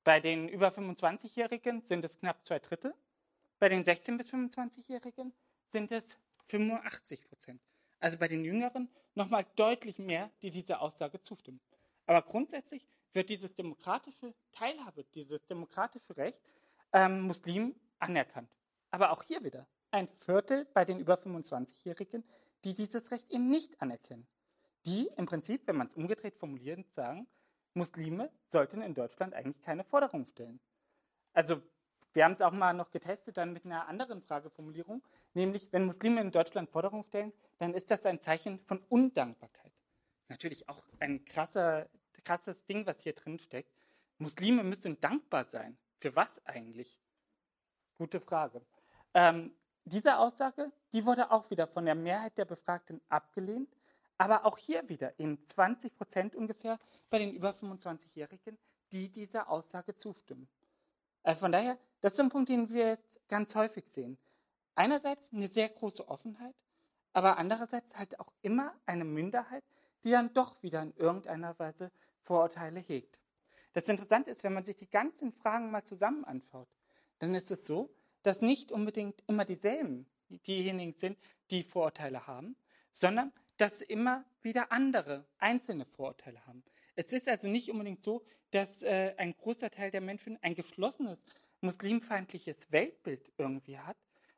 Bei den über 25-Jährigen sind es knapp zwei Drittel, bei den 16- bis 25-Jährigen sind es 85 Prozent. Also bei den Jüngeren nochmal deutlich mehr, die dieser Aussage zustimmen. Aber grundsätzlich wird dieses demokratische Teilhabe, dieses demokratische Recht ähm, Muslimen anerkannt. Aber auch hier wieder ein Viertel bei den über 25-Jährigen, die dieses Recht eben nicht anerkennen. Die im Prinzip, wenn man es umgedreht formuliert, sagen, Muslime sollten in Deutschland eigentlich keine Forderungen stellen. Also wir haben es auch mal noch getestet dann mit einer anderen Frageformulierung, nämlich wenn Muslime in Deutschland Forderungen stellen, dann ist das ein Zeichen von Undankbarkeit. Natürlich auch ein krasser, krasses Ding, was hier drin steckt. Muslime müssen dankbar sein. Für was eigentlich? Gute Frage. Ähm, diese Aussage, die wurde auch wieder von der Mehrheit der Befragten abgelehnt, aber auch hier wieder eben 20 Prozent ungefähr bei den über 25-Jährigen, die dieser Aussage zustimmen. Also von daher, das ist ein Punkt, den wir jetzt ganz häufig sehen. Einerseits eine sehr große Offenheit, aber andererseits halt auch immer eine Minderheit, die dann doch wieder in irgendeiner Weise Vorurteile hegt. Das Interessante ist, wenn man sich die ganzen Fragen mal zusammen anschaut, dann ist es so, dass nicht unbedingt immer dieselben diejenigen sind, die Vorurteile haben, sondern dass immer wieder andere einzelne Vorurteile haben. Es ist also nicht unbedingt so, dass äh, ein großer Teil der Menschen ein geschlossenes muslimfeindliches Weltbild irgendwie hat,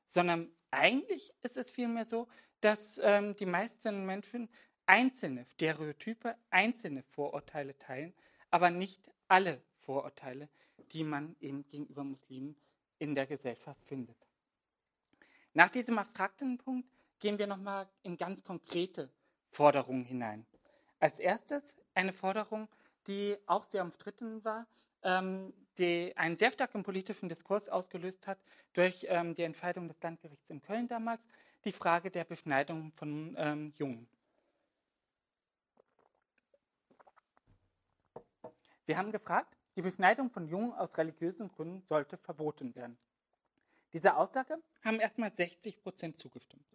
sondern eigentlich ist es vielmehr so, dass ähm, die meisten Menschen einzelne Stereotype, einzelne Vorurteile teilen, aber nicht alle Vorurteile, die man eben gegenüber Muslimen in der Gesellschaft findet. Nach diesem abstrakten Punkt gehen wir nochmal in ganz konkrete Forderungen hinein. Als erstes eine Forderung, die auch sehr umstritten war, ähm, die einen sehr starken politischen Diskurs ausgelöst hat durch ähm, die Entscheidung des Landgerichts in Köln damals, die Frage der Beschneidung von ähm, Jungen. Wir haben gefragt, die Beschneidung von Jungen aus religiösen Gründen sollte verboten werden. Dieser Aussage haben erstmal 60 Prozent zugestimmt.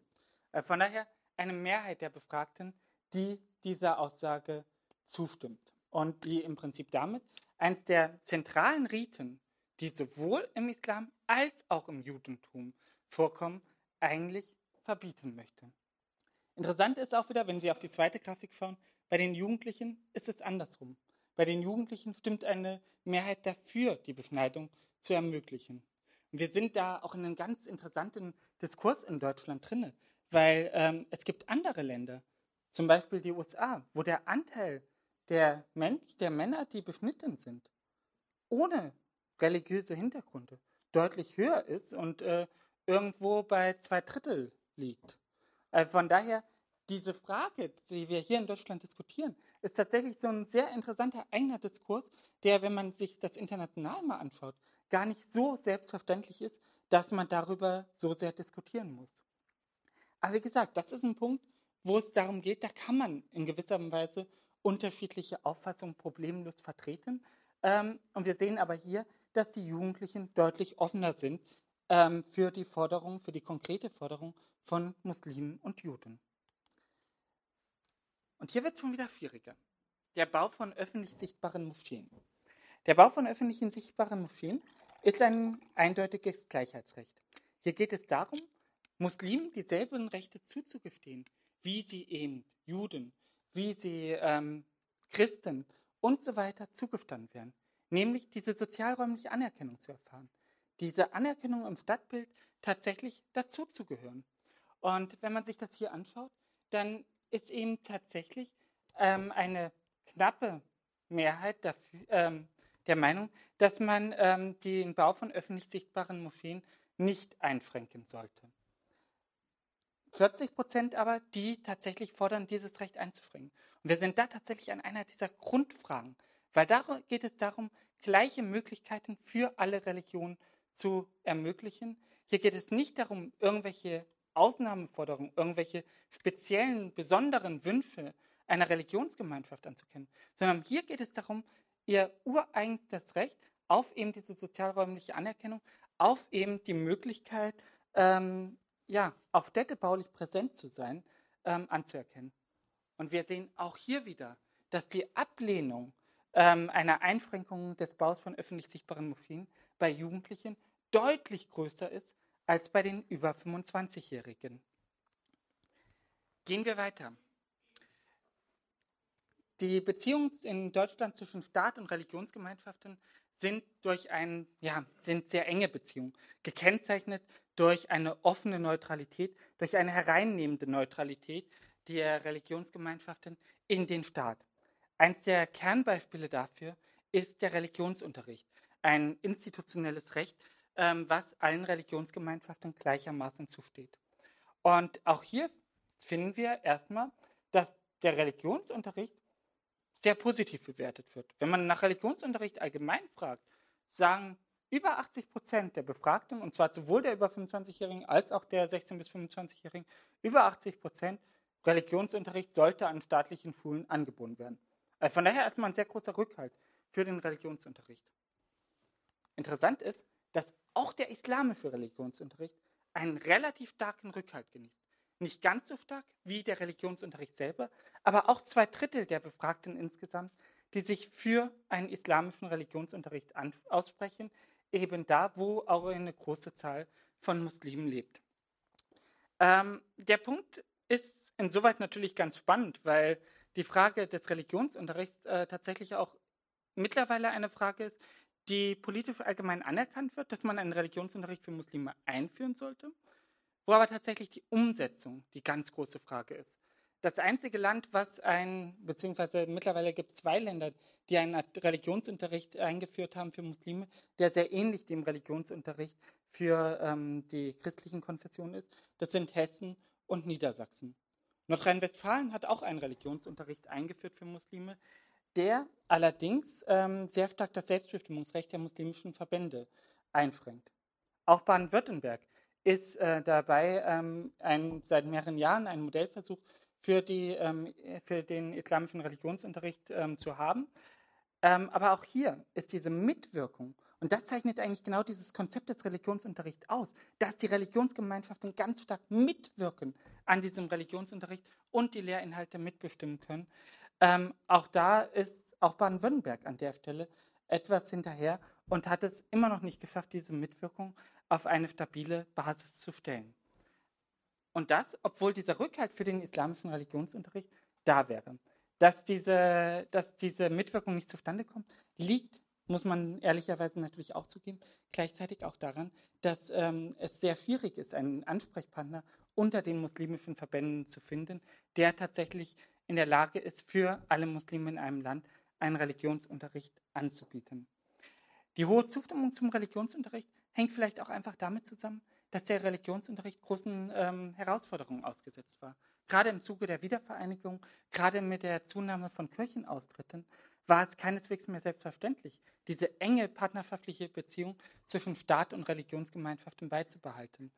Äh, von daher eine Mehrheit der Befragten, die dieser Aussage zustimmt und die im Prinzip damit eines der zentralen Riten, die sowohl im Islam als auch im Judentum vorkommen, eigentlich verbieten möchte. Interessant ist auch wieder, wenn Sie auf die zweite Grafik schauen, bei den Jugendlichen ist es andersrum. Bei den Jugendlichen stimmt eine Mehrheit dafür, die Beschneidung zu ermöglichen. Und wir sind da auch in einem ganz interessanten Diskurs in Deutschland drinne, weil ähm, es gibt andere Länder, zum Beispiel die USA, wo der Anteil der, Mensch, der Männer, die beschnitten sind, ohne religiöse Hintergründe, deutlich höher ist und äh, irgendwo bei zwei Drittel liegt. Also von daher, diese Frage, die wir hier in Deutschland diskutieren, ist tatsächlich so ein sehr interessanter eigener Diskurs, der, wenn man sich das international mal anschaut, gar nicht so selbstverständlich ist, dass man darüber so sehr diskutieren muss. Aber wie gesagt, das ist ein Punkt, wo es darum geht, da kann man in gewisser Weise unterschiedliche Auffassungen problemlos vertreten. Ähm, und wir sehen aber hier, dass die Jugendlichen deutlich offener sind ähm, für die Forderung, für die konkrete Forderung von Muslimen und Juden. Und hier wird es schon wieder schwieriger. Der Bau von öffentlich sichtbaren Moscheen. Der Bau von öffentlichen sichtbaren Moscheen ist ein eindeutiges Gleichheitsrecht. Hier geht es darum, Muslimen dieselben Rechte zuzugestehen, wie sie eben Juden, wie sie ähm, Christen und so weiter zugestanden werden. Nämlich diese sozialräumliche Anerkennung zu erfahren. Diese Anerkennung im Stadtbild tatsächlich dazuzugehören. Und wenn man sich das hier anschaut, dann ist eben tatsächlich ähm, eine knappe Mehrheit dafür, ähm, der Meinung, dass man ähm, den Bau von öffentlich sichtbaren Moscheen nicht einschränken sollte. 40 Prozent aber, die tatsächlich fordern, dieses Recht einzuschränken. Und wir sind da tatsächlich an einer dieser Grundfragen, weil da geht es darum, gleiche Möglichkeiten für alle Religionen zu ermöglichen. Hier geht es nicht darum, irgendwelche Ausnahmeforderungen, irgendwelche speziellen, besonderen Wünsche einer Religionsgemeinschaft anzukennen, sondern hier geht es darum, ihr ureigenstes Recht auf eben diese sozialräumliche Anerkennung, auf eben die Möglichkeit, ähm, ja, auf städtebaulich präsent zu sein, ähm, anzuerkennen. Und wir sehen auch hier wieder, dass die Ablehnung ähm, einer Einschränkung des Baus von öffentlich sichtbaren Moscheen bei Jugendlichen deutlich größer ist als bei den über 25-Jährigen. Gehen wir weiter. Die Beziehungen in Deutschland zwischen Staat und Religionsgemeinschaften sind durch ein, ja, sind sehr enge Beziehungen, gekennzeichnet durch eine offene Neutralität, durch eine hereinnehmende Neutralität der Religionsgemeinschaften in den Staat. Eines der Kernbeispiele dafür ist der Religionsunterricht, ein institutionelles Recht, ähm, was allen Religionsgemeinschaften gleichermaßen zusteht. Und auch hier finden wir erstmal, dass der Religionsunterricht sehr positiv bewertet wird. Wenn man nach Religionsunterricht allgemein fragt, sagen über 80 Prozent der Befragten, und zwar sowohl der über 25-Jährigen als auch der 16- bis 25-Jährigen, über 80 Prozent, Religionsunterricht sollte an staatlichen Schulen angeboten werden. Also von daher erstmal ein sehr großer Rückhalt für den Religionsunterricht. Interessant ist, dass auch der islamische Religionsunterricht einen relativ starken Rückhalt genießt. Nicht ganz so stark wie der Religionsunterricht selber, aber auch zwei Drittel der Befragten insgesamt, die sich für einen islamischen Religionsunterricht aussprechen, eben da, wo auch eine große Zahl von Muslimen lebt. Ähm, der Punkt ist insoweit natürlich ganz spannend, weil die Frage des Religionsunterrichts äh, tatsächlich auch mittlerweile eine Frage ist, die politisch allgemein anerkannt wird, dass man einen Religionsunterricht für Muslime einführen sollte wo aber tatsächlich die Umsetzung die ganz große Frage ist. Das einzige Land, was ein, beziehungsweise mittlerweile gibt es zwei Länder, die einen Religionsunterricht eingeführt haben für Muslime, der sehr ähnlich dem Religionsunterricht für ähm, die christlichen Konfessionen ist. Das sind Hessen und Niedersachsen. Nordrhein-Westfalen hat auch einen Religionsunterricht eingeführt für Muslime, der allerdings ähm, sehr stark das Selbstbestimmungsrecht der muslimischen Verbände einschränkt. Auch Baden-Württemberg ist äh, dabei, ähm, ein, seit mehreren Jahren einen Modellversuch für, die, ähm, für den islamischen Religionsunterricht ähm, zu haben. Ähm, aber auch hier ist diese Mitwirkung, und das zeichnet eigentlich genau dieses Konzept des Religionsunterrichts aus, dass die Religionsgemeinschaften ganz stark mitwirken an diesem Religionsunterricht und die Lehrinhalte mitbestimmen können. Ähm, auch da ist auch Baden-Württemberg an der Stelle etwas hinterher und hat es immer noch nicht geschafft, diese Mitwirkung auf eine stabile Basis zu stellen. Und das, obwohl dieser Rückhalt für den islamischen Religionsunterricht da wäre. Dass diese, dass diese Mitwirkung nicht zustande kommt, liegt, muss man ehrlicherweise natürlich auch zugeben, gleichzeitig auch daran, dass ähm, es sehr schwierig ist, einen Ansprechpartner unter den muslimischen Verbänden zu finden, der tatsächlich in der Lage ist, für alle Muslime in einem Land einen Religionsunterricht anzubieten. Die hohe Zustimmung zum Religionsunterricht hängt vielleicht auch einfach damit zusammen, dass der Religionsunterricht großen ähm, Herausforderungen ausgesetzt war. Gerade im Zuge der Wiedervereinigung, gerade mit der Zunahme von Kirchenaustritten, war es keineswegs mehr selbstverständlich, diese enge partnerschaftliche Beziehung zwischen Staat und Religionsgemeinschaften beizubehalten.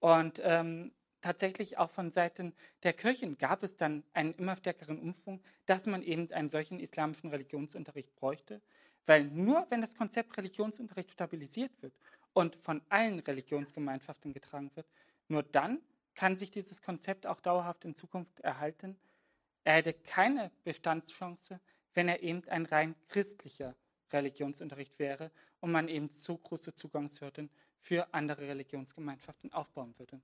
Und ähm, tatsächlich auch von Seiten der Kirchen gab es dann einen immer stärkeren Umschwung, dass man eben einen solchen islamischen Religionsunterricht bräuchte, weil nur wenn das Konzept Religionsunterricht stabilisiert wird und von allen Religionsgemeinschaften getragen wird, nur dann kann sich dieses Konzept auch dauerhaft in Zukunft erhalten. Er hätte keine Bestandschance, wenn er eben ein rein christlicher Religionsunterricht wäre und man eben zu große Zugangshürden für andere Religionsgemeinschaften aufbauen würde.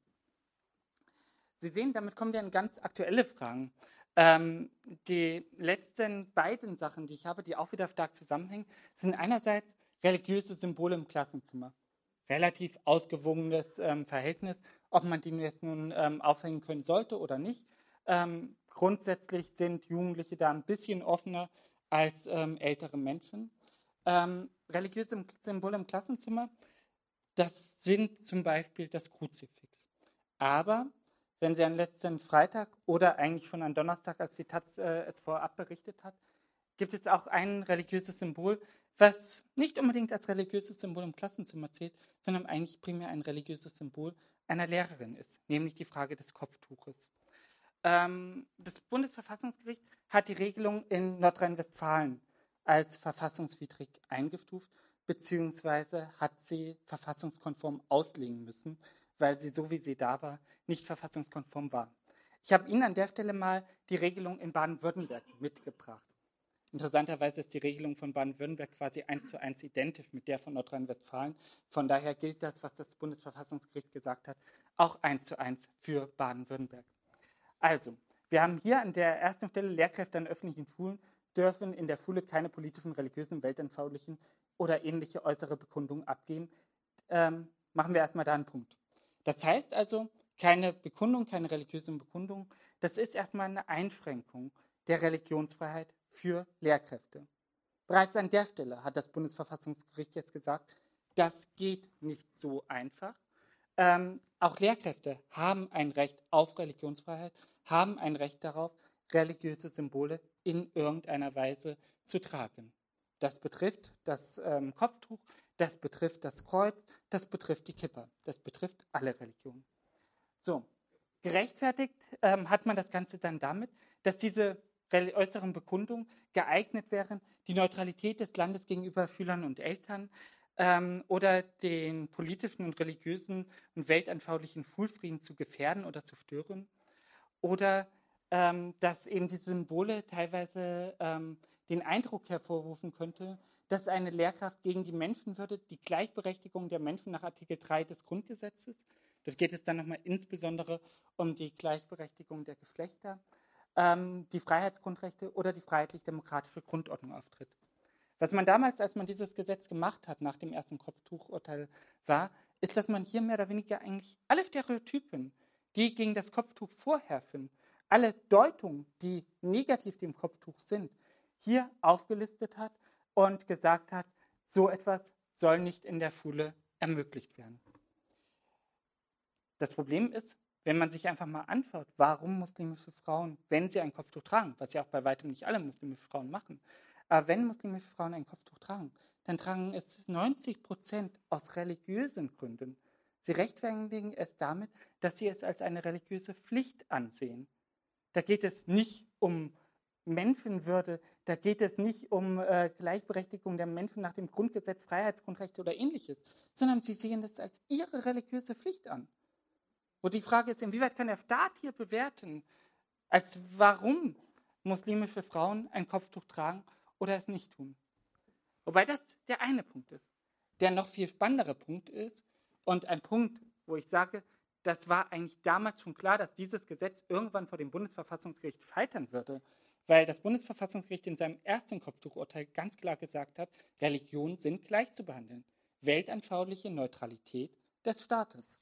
Sie sehen, damit kommen wir an ganz aktuelle Fragen. Ähm, die letzten beiden Sachen, die ich habe, die auch wieder stark zusammenhängen, sind einerseits religiöse Symbole im Klassenzimmer relativ ausgewogenes ähm, Verhältnis, ob man die jetzt nun ähm, aufhängen können sollte oder nicht. Ähm, grundsätzlich sind Jugendliche da ein bisschen offener als ähm, ältere Menschen. Ähm, religiöse Symbole im Klassenzimmer, das sind zum Beispiel das Kruzifix. Aber wenn Sie an letzten Freitag oder eigentlich schon an Donnerstag, als die Taz äh, es vorab berichtet hat, gibt es auch ein religiöses Symbol, was nicht unbedingt als religiöses Symbol im Klassenzimmer zählt, sondern eigentlich primär ein religiöses Symbol einer Lehrerin ist, nämlich die Frage des Kopftuches. Ähm, das Bundesverfassungsgericht hat die Regelung in Nordrhein-Westfalen als verfassungswidrig eingestuft, beziehungsweise hat sie verfassungskonform auslegen müssen, weil sie, so wie sie da war, nicht verfassungskonform war. Ich habe Ihnen an der Stelle mal die Regelung in Baden-Württemberg mitgebracht. Interessanterweise ist die Regelung von Baden-Württemberg quasi eins zu eins identisch mit der von Nordrhein-Westfalen. Von daher gilt das, was das Bundesverfassungsgericht gesagt hat, auch eins zu eins für Baden-Württemberg. Also, wir haben hier an der ersten Stelle Lehrkräfte an öffentlichen Schulen dürfen in der Schule keine politischen, religiösen, weltanschaulichen oder ähnliche äußere Bekundungen abgeben. Ähm, machen wir erstmal da einen Punkt. Das heißt also, keine Bekundung, keine religiöse Bekundung, das ist erstmal eine Einschränkung der Religionsfreiheit für Lehrkräfte. Bereits an der Stelle hat das Bundesverfassungsgericht jetzt gesagt, das geht nicht so einfach. Ähm, auch Lehrkräfte haben ein Recht auf Religionsfreiheit, haben ein Recht darauf, religiöse Symbole in irgendeiner Weise zu tragen. Das betrifft das ähm, Kopftuch, das betrifft das Kreuz, das betrifft die Kipper, das betrifft alle Religionen. So, gerechtfertigt ähm, hat man das Ganze dann damit, dass diese äußeren Bekundungen geeignet wären, die Neutralität des Landes gegenüber Schülern und Eltern ähm, oder den politischen und religiösen und weltanschaulichen Schulfrieden zu gefährden oder zu stören. Oder ähm, dass eben diese Symbole teilweise ähm, den Eindruck hervorrufen könnte, dass eine Lehrkraft gegen die Menschenwürde, die Gleichberechtigung der Menschen nach Artikel 3 des Grundgesetzes, dort geht es dann nochmal insbesondere um die Gleichberechtigung der Geschlechter, ähm, die Freiheitsgrundrechte oder die freiheitlich-demokratische Grundordnung auftritt. Was man damals, als man dieses Gesetz gemacht hat, nach dem ersten Kopftuchurteil war, ist, dass man hier mehr oder weniger eigentlich alle Stereotypen, die gegen das Kopftuch vorherrschen, alle Deutungen, die negativ dem Kopftuch sind, hier aufgelistet hat und gesagt hat, so etwas soll nicht in der Schule ermöglicht werden. Das Problem ist, wenn man sich einfach mal anschaut, warum muslimische Frauen, wenn sie ein Kopftuch tragen, was ja auch bei weitem nicht alle muslimische Frauen machen, aber wenn muslimische Frauen ein Kopftuch tragen, dann tragen es 90 Prozent aus religiösen Gründen. Sie rechtfertigen es damit, dass sie es als eine religiöse Pflicht ansehen. Da geht es nicht um Menschenwürde, da geht es nicht um äh, Gleichberechtigung der Menschen nach dem Grundgesetz, Freiheitsgrundrechte oder ähnliches, sondern sie sehen das als ihre religiöse Pflicht an. Wo die Frage ist, inwieweit kann der Staat hier bewerten, als warum muslimische Frauen ein Kopftuch tragen oder es nicht tun. Wobei das der eine Punkt ist. Der noch viel spannendere Punkt ist und ein Punkt, wo ich sage, das war eigentlich damals schon klar, dass dieses Gesetz irgendwann vor dem Bundesverfassungsgericht scheitern würde, weil das Bundesverfassungsgericht in seinem ersten Kopftuchurteil ganz klar gesagt hat, Religionen sind gleich zu behandeln. Weltanschauliche Neutralität des Staates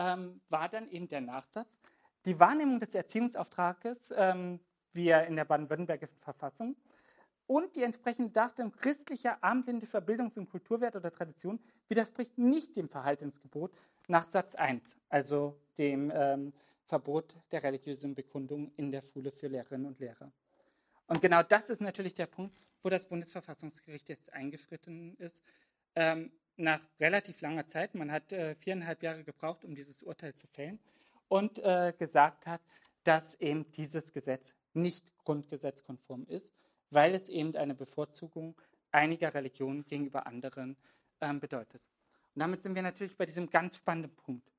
ähm, war dann eben der Nachsatz, die Wahrnehmung des Erziehungsauftrages, ähm, wie er in der baden-württembergischen Verfassung, und die entsprechende Darstellung christlicher, armländischer Bildungs- und Kulturwerte oder Tradition widerspricht nicht dem Verhaltensgebot nach Satz 1, also dem ähm, Verbot der religiösen Bekundung in der Schule für Lehrerinnen und Lehrer. Und genau das ist natürlich der Punkt, wo das Bundesverfassungsgericht jetzt eingeschritten ist. Ähm, nach relativ langer Zeit, man hat äh, viereinhalb Jahre gebraucht, um dieses Urteil zu fällen, und äh, gesagt hat, dass eben dieses Gesetz nicht grundgesetzkonform ist, weil es eben eine Bevorzugung einiger Religionen gegenüber anderen ähm, bedeutet. Und damit sind wir natürlich bei diesem ganz spannenden Punkt.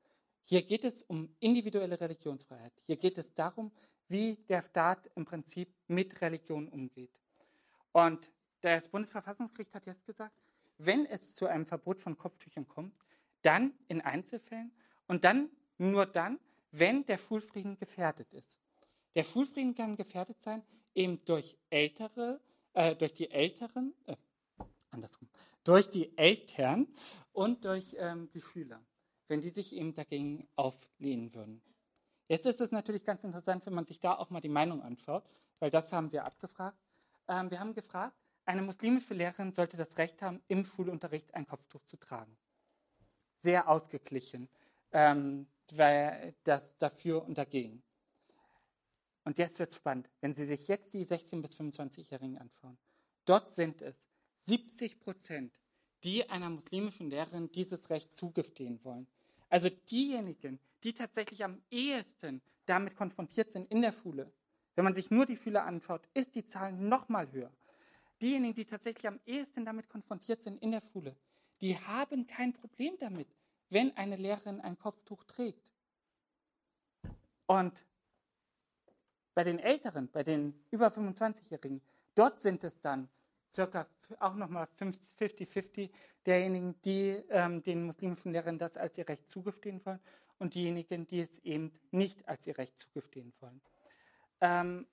Hier geht es um individuelle Religionsfreiheit. Hier geht es darum, wie der Staat im Prinzip mit Religion umgeht. Und das Bundesverfassungsgericht hat jetzt gesagt, wenn es zu einem Verbot von Kopftüchern kommt, dann in Einzelfällen und dann nur dann, wenn der Schulfrieden gefährdet ist. Der Schulfrieden kann gefährdet sein, eben durch ältere, äh, durch die Älteren, äh, andersrum, durch die Eltern und durch ähm, die Schüler, wenn die sich eben dagegen auflehnen würden. Jetzt ist es natürlich ganz interessant, wenn man sich da auch mal die Meinung anschaut, weil das haben wir abgefragt. Ähm, wir haben gefragt, eine muslimische Lehrerin sollte das Recht haben, im Schulunterricht ein Kopftuch zu tragen. Sehr ausgeglichen, ähm, weil das dafür und dagegen. Und jetzt wird es spannend, wenn Sie sich jetzt die 16- bis 25-Jährigen anschauen. Dort sind es 70 Prozent, die einer muslimischen Lehrerin dieses Recht zugestehen wollen. Also diejenigen, die tatsächlich am ehesten damit konfrontiert sind in der Schule. Wenn man sich nur die Schüler anschaut, ist die Zahl noch mal höher. Diejenigen, die tatsächlich am ehesten damit konfrontiert sind in der Schule, die haben kein Problem damit, wenn eine Lehrerin ein Kopftuch trägt. Und bei den Älteren, bei den über 25-Jährigen, dort sind es dann circa auch nochmal 50-50 derjenigen, die ähm, den muslimischen Lehrern das als ihr Recht zugestehen wollen und diejenigen, die es eben nicht als ihr Recht zugestehen wollen. Ähm,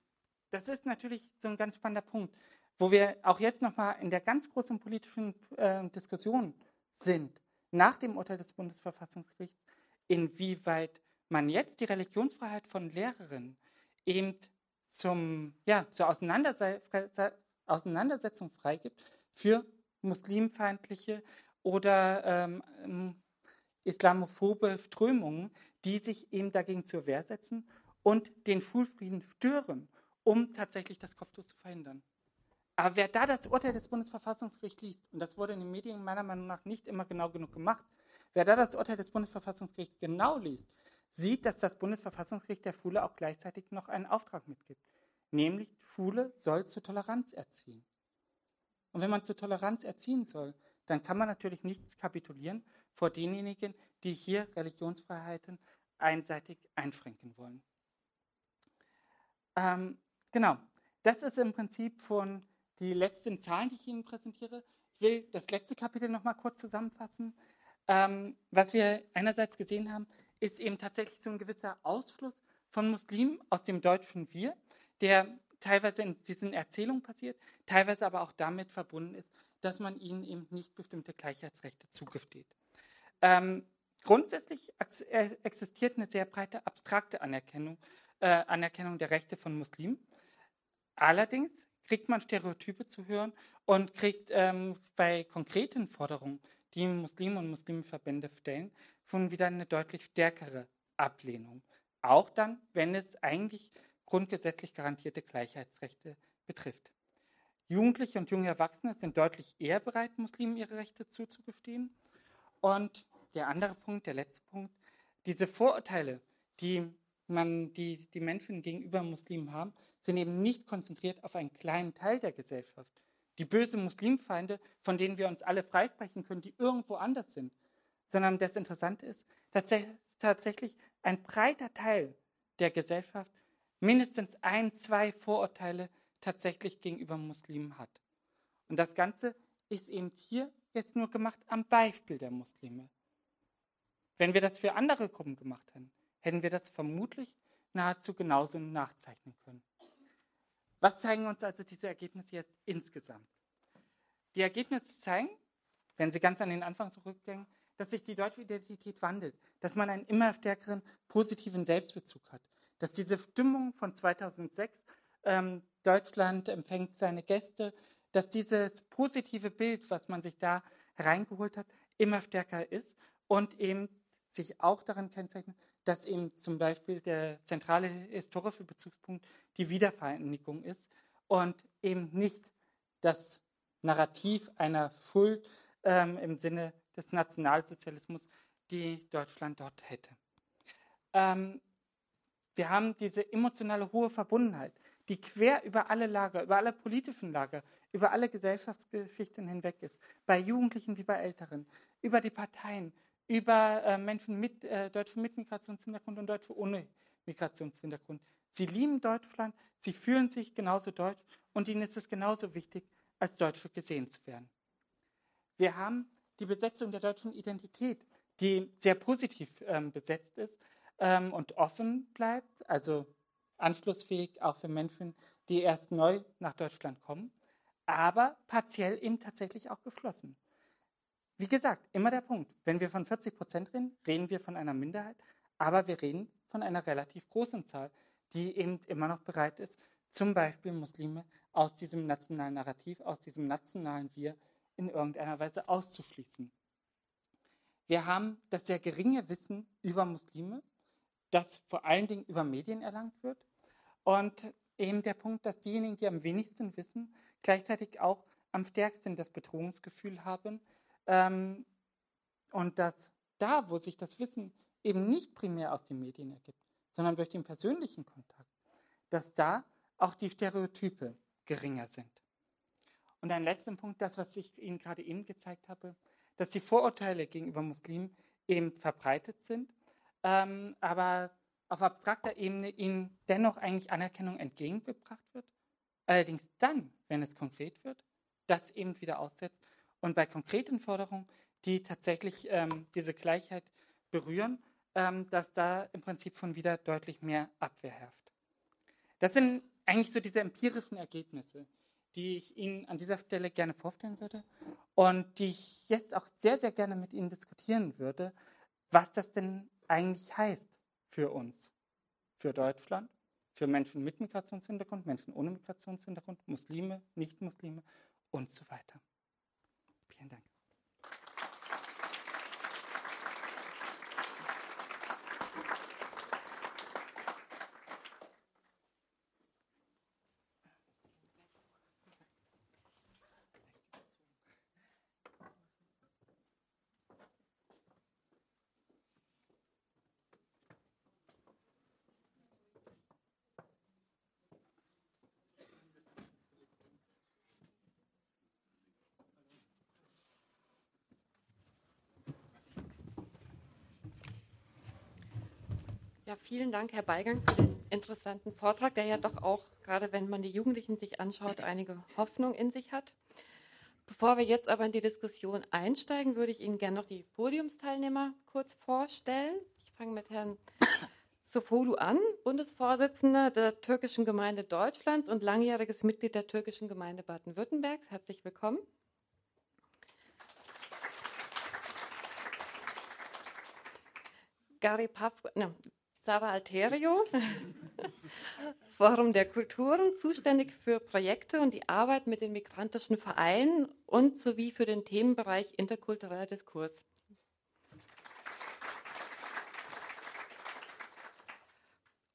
das ist natürlich so ein ganz spannender Punkt, wo wir auch jetzt nochmal in der ganz großen politischen äh, Diskussion sind, nach dem Urteil des Bundesverfassungsgerichts, inwieweit man jetzt die Religionsfreiheit von Lehrerinnen eben zum, ja, zur Auseinanderse Auseinandersetzung freigibt für muslimfeindliche oder ähm, islamophobe Strömungen, die sich eben dagegen zur Wehr setzen und den Schulfrieden stören, um tatsächlich das Kopftuch zu verhindern. Aber wer da das Urteil des Bundesverfassungsgerichts liest, und das wurde in den Medien meiner Meinung nach nicht immer genau genug gemacht, wer da das Urteil des Bundesverfassungsgerichts genau liest, sieht, dass das Bundesverfassungsgericht der Schule auch gleichzeitig noch einen Auftrag mitgibt. Nämlich, Schule soll zur Toleranz erziehen. Und wenn man zur Toleranz erziehen soll, dann kann man natürlich nicht kapitulieren vor denjenigen, die hier Religionsfreiheiten einseitig einschränken wollen. Ähm, genau, das ist im Prinzip von die letzten Zahlen, die ich Ihnen präsentiere. Ich will das letzte Kapitel noch mal kurz zusammenfassen. Ähm, was wir einerseits gesehen haben, ist eben tatsächlich so ein gewisser Ausschluss von Muslimen aus dem deutschen Wir, der teilweise in diesen Erzählungen passiert, teilweise aber auch damit verbunden ist, dass man ihnen eben nicht bestimmte Gleichheitsrechte zugesteht. Ähm, grundsätzlich äh, existiert eine sehr breite abstrakte Anerkennung, äh, Anerkennung der Rechte von Muslimen. Allerdings kriegt man Stereotype zu hören und kriegt ähm, bei konkreten Forderungen, die Muslime und Muslimverbände stellen, schon wieder eine deutlich stärkere Ablehnung. Auch dann, wenn es eigentlich grundgesetzlich garantierte Gleichheitsrechte betrifft. Jugendliche und junge Erwachsene sind deutlich eher bereit, Muslimen ihre Rechte zuzugestehen. Und der andere Punkt, der letzte Punkt, diese Vorurteile, die man, die, die Menschen gegenüber Muslimen haben, sind eben nicht konzentriert auf einen kleinen Teil der Gesellschaft. Die bösen Muslimfeinde, von denen wir uns alle freisprechen können, die irgendwo anders sind. Sondern das Interessante ist, tatsächlich, tatsächlich ein breiter Teil der Gesellschaft mindestens ein, zwei Vorurteile tatsächlich gegenüber Muslimen hat. Und das Ganze ist eben hier jetzt nur gemacht am Beispiel der Muslime. Wenn wir das für andere Gruppen gemacht hätten, hätten wir das vermutlich nahezu genauso nachzeichnen können. Was zeigen uns also diese Ergebnisse jetzt insgesamt? Die Ergebnisse zeigen, wenn Sie ganz an den Anfang zurückdenken, dass sich die deutsche Identität wandelt, dass man einen immer stärkeren positiven Selbstbezug hat, dass diese Stimmung von 2006, ähm, Deutschland empfängt seine Gäste, dass dieses positive Bild, was man sich da reingeholt hat, immer stärker ist und eben sich auch daran kennzeichnet, dass eben zum Beispiel der zentrale historische Bezugspunkt die Wiedervereinigung ist und eben nicht das Narrativ einer Schuld ähm, im Sinne des Nationalsozialismus, die Deutschland dort hätte. Ähm, wir haben diese emotionale hohe Verbundenheit, die quer über alle Lager, über alle politischen Lager, über alle Gesellschaftsgeschichten hinweg ist, bei Jugendlichen wie bei Älteren, über die Parteien, über äh, Menschen mit äh, deutschem Mitmigrationshintergrund und Deutsche ohne Migrationshintergrund. Sie lieben Deutschland, sie fühlen sich genauso deutsch und ihnen ist es genauso wichtig, als Deutsche gesehen zu werden. Wir haben die Besetzung der deutschen Identität, die sehr positiv ähm, besetzt ist ähm, und offen bleibt, also anschlussfähig auch für Menschen, die erst neu nach Deutschland kommen, aber partiell eben tatsächlich auch geschlossen. Wie gesagt, immer der Punkt. Wenn wir von 40 Prozent reden, reden wir von einer Minderheit, aber wir reden von einer relativ großen Zahl, die eben immer noch bereit ist, zum Beispiel Muslime aus diesem nationalen Narrativ, aus diesem nationalen Wir in irgendeiner Weise auszuschließen. Wir haben das sehr geringe Wissen über Muslime, das vor allen Dingen über Medien erlangt wird. Und eben der Punkt, dass diejenigen, die am wenigsten wissen, gleichzeitig auch am stärksten das Bedrohungsgefühl haben, ähm, und dass da, wo sich das Wissen eben nicht primär aus den Medien ergibt, sondern durch den persönlichen Kontakt, dass da auch die Stereotype geringer sind. Und ein letzter Punkt, das, was ich Ihnen gerade eben gezeigt habe, dass die Vorurteile gegenüber Muslimen eben verbreitet sind, ähm, aber auf abstrakter Ebene ihnen dennoch eigentlich Anerkennung entgegengebracht wird. Allerdings dann, wenn es konkret wird, das eben wieder aussetzt und bei konkreten Forderungen, die tatsächlich ähm, diese Gleichheit berühren, ähm, dass da im Prinzip schon wieder deutlich mehr Abwehr herrscht. Das sind eigentlich so diese empirischen Ergebnisse, die ich Ihnen an dieser Stelle gerne vorstellen würde und die ich jetzt auch sehr, sehr gerne mit Ihnen diskutieren würde, was das denn eigentlich heißt für uns, für Deutschland, für Menschen mit Migrationshintergrund, Menschen ohne Migrationshintergrund, Muslime, Nicht-Muslime und so weiter. Vielen Dank. Ja, vielen Dank, Herr Beigang, für den interessanten Vortrag, der ja doch auch, gerade wenn man die Jugendlichen sich anschaut, einige Hoffnung in sich hat. Bevor wir jetzt aber in die Diskussion einsteigen, würde ich Ihnen gerne noch die Podiumsteilnehmer kurz vorstellen. Ich fange mit Herrn Sofolu an, Bundesvorsitzender der türkischen Gemeinde Deutschlands und langjähriges Mitglied der türkischen Gemeinde Baden-Württemberg. Herzlich willkommen. Gary Pavko, ne, Sarah Alterio, Forum der Kulturen, zuständig für Projekte und die Arbeit mit den migrantischen Vereinen und sowie für den Themenbereich interkultureller Diskurs.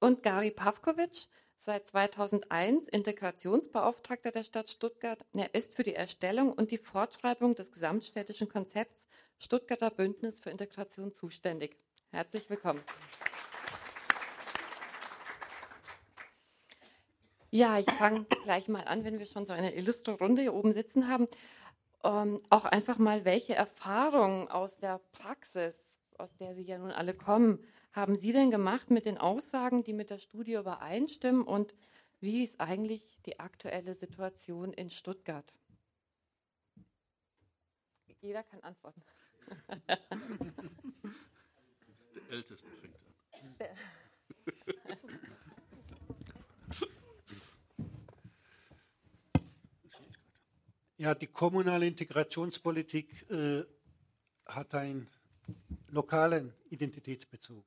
Und Gary Pavkovic, seit 2001 Integrationsbeauftragter der Stadt Stuttgart. Er ist für die Erstellung und die Fortschreibung des gesamtstädtischen Konzepts Stuttgarter Bündnis für Integration zuständig. Herzlich willkommen. Ja, ich fange gleich mal an, wenn wir schon so eine illustre Runde hier oben sitzen haben. Ähm, auch einfach mal, welche Erfahrungen aus der Praxis, aus der Sie ja nun alle kommen, haben Sie denn gemacht mit den Aussagen, die mit der Studie übereinstimmen und wie ist eigentlich die aktuelle Situation in Stuttgart? Jeder kann antworten. Der Älteste fängt an. Der Ja, die kommunale Integrationspolitik äh, hat einen lokalen Identitätsbezug.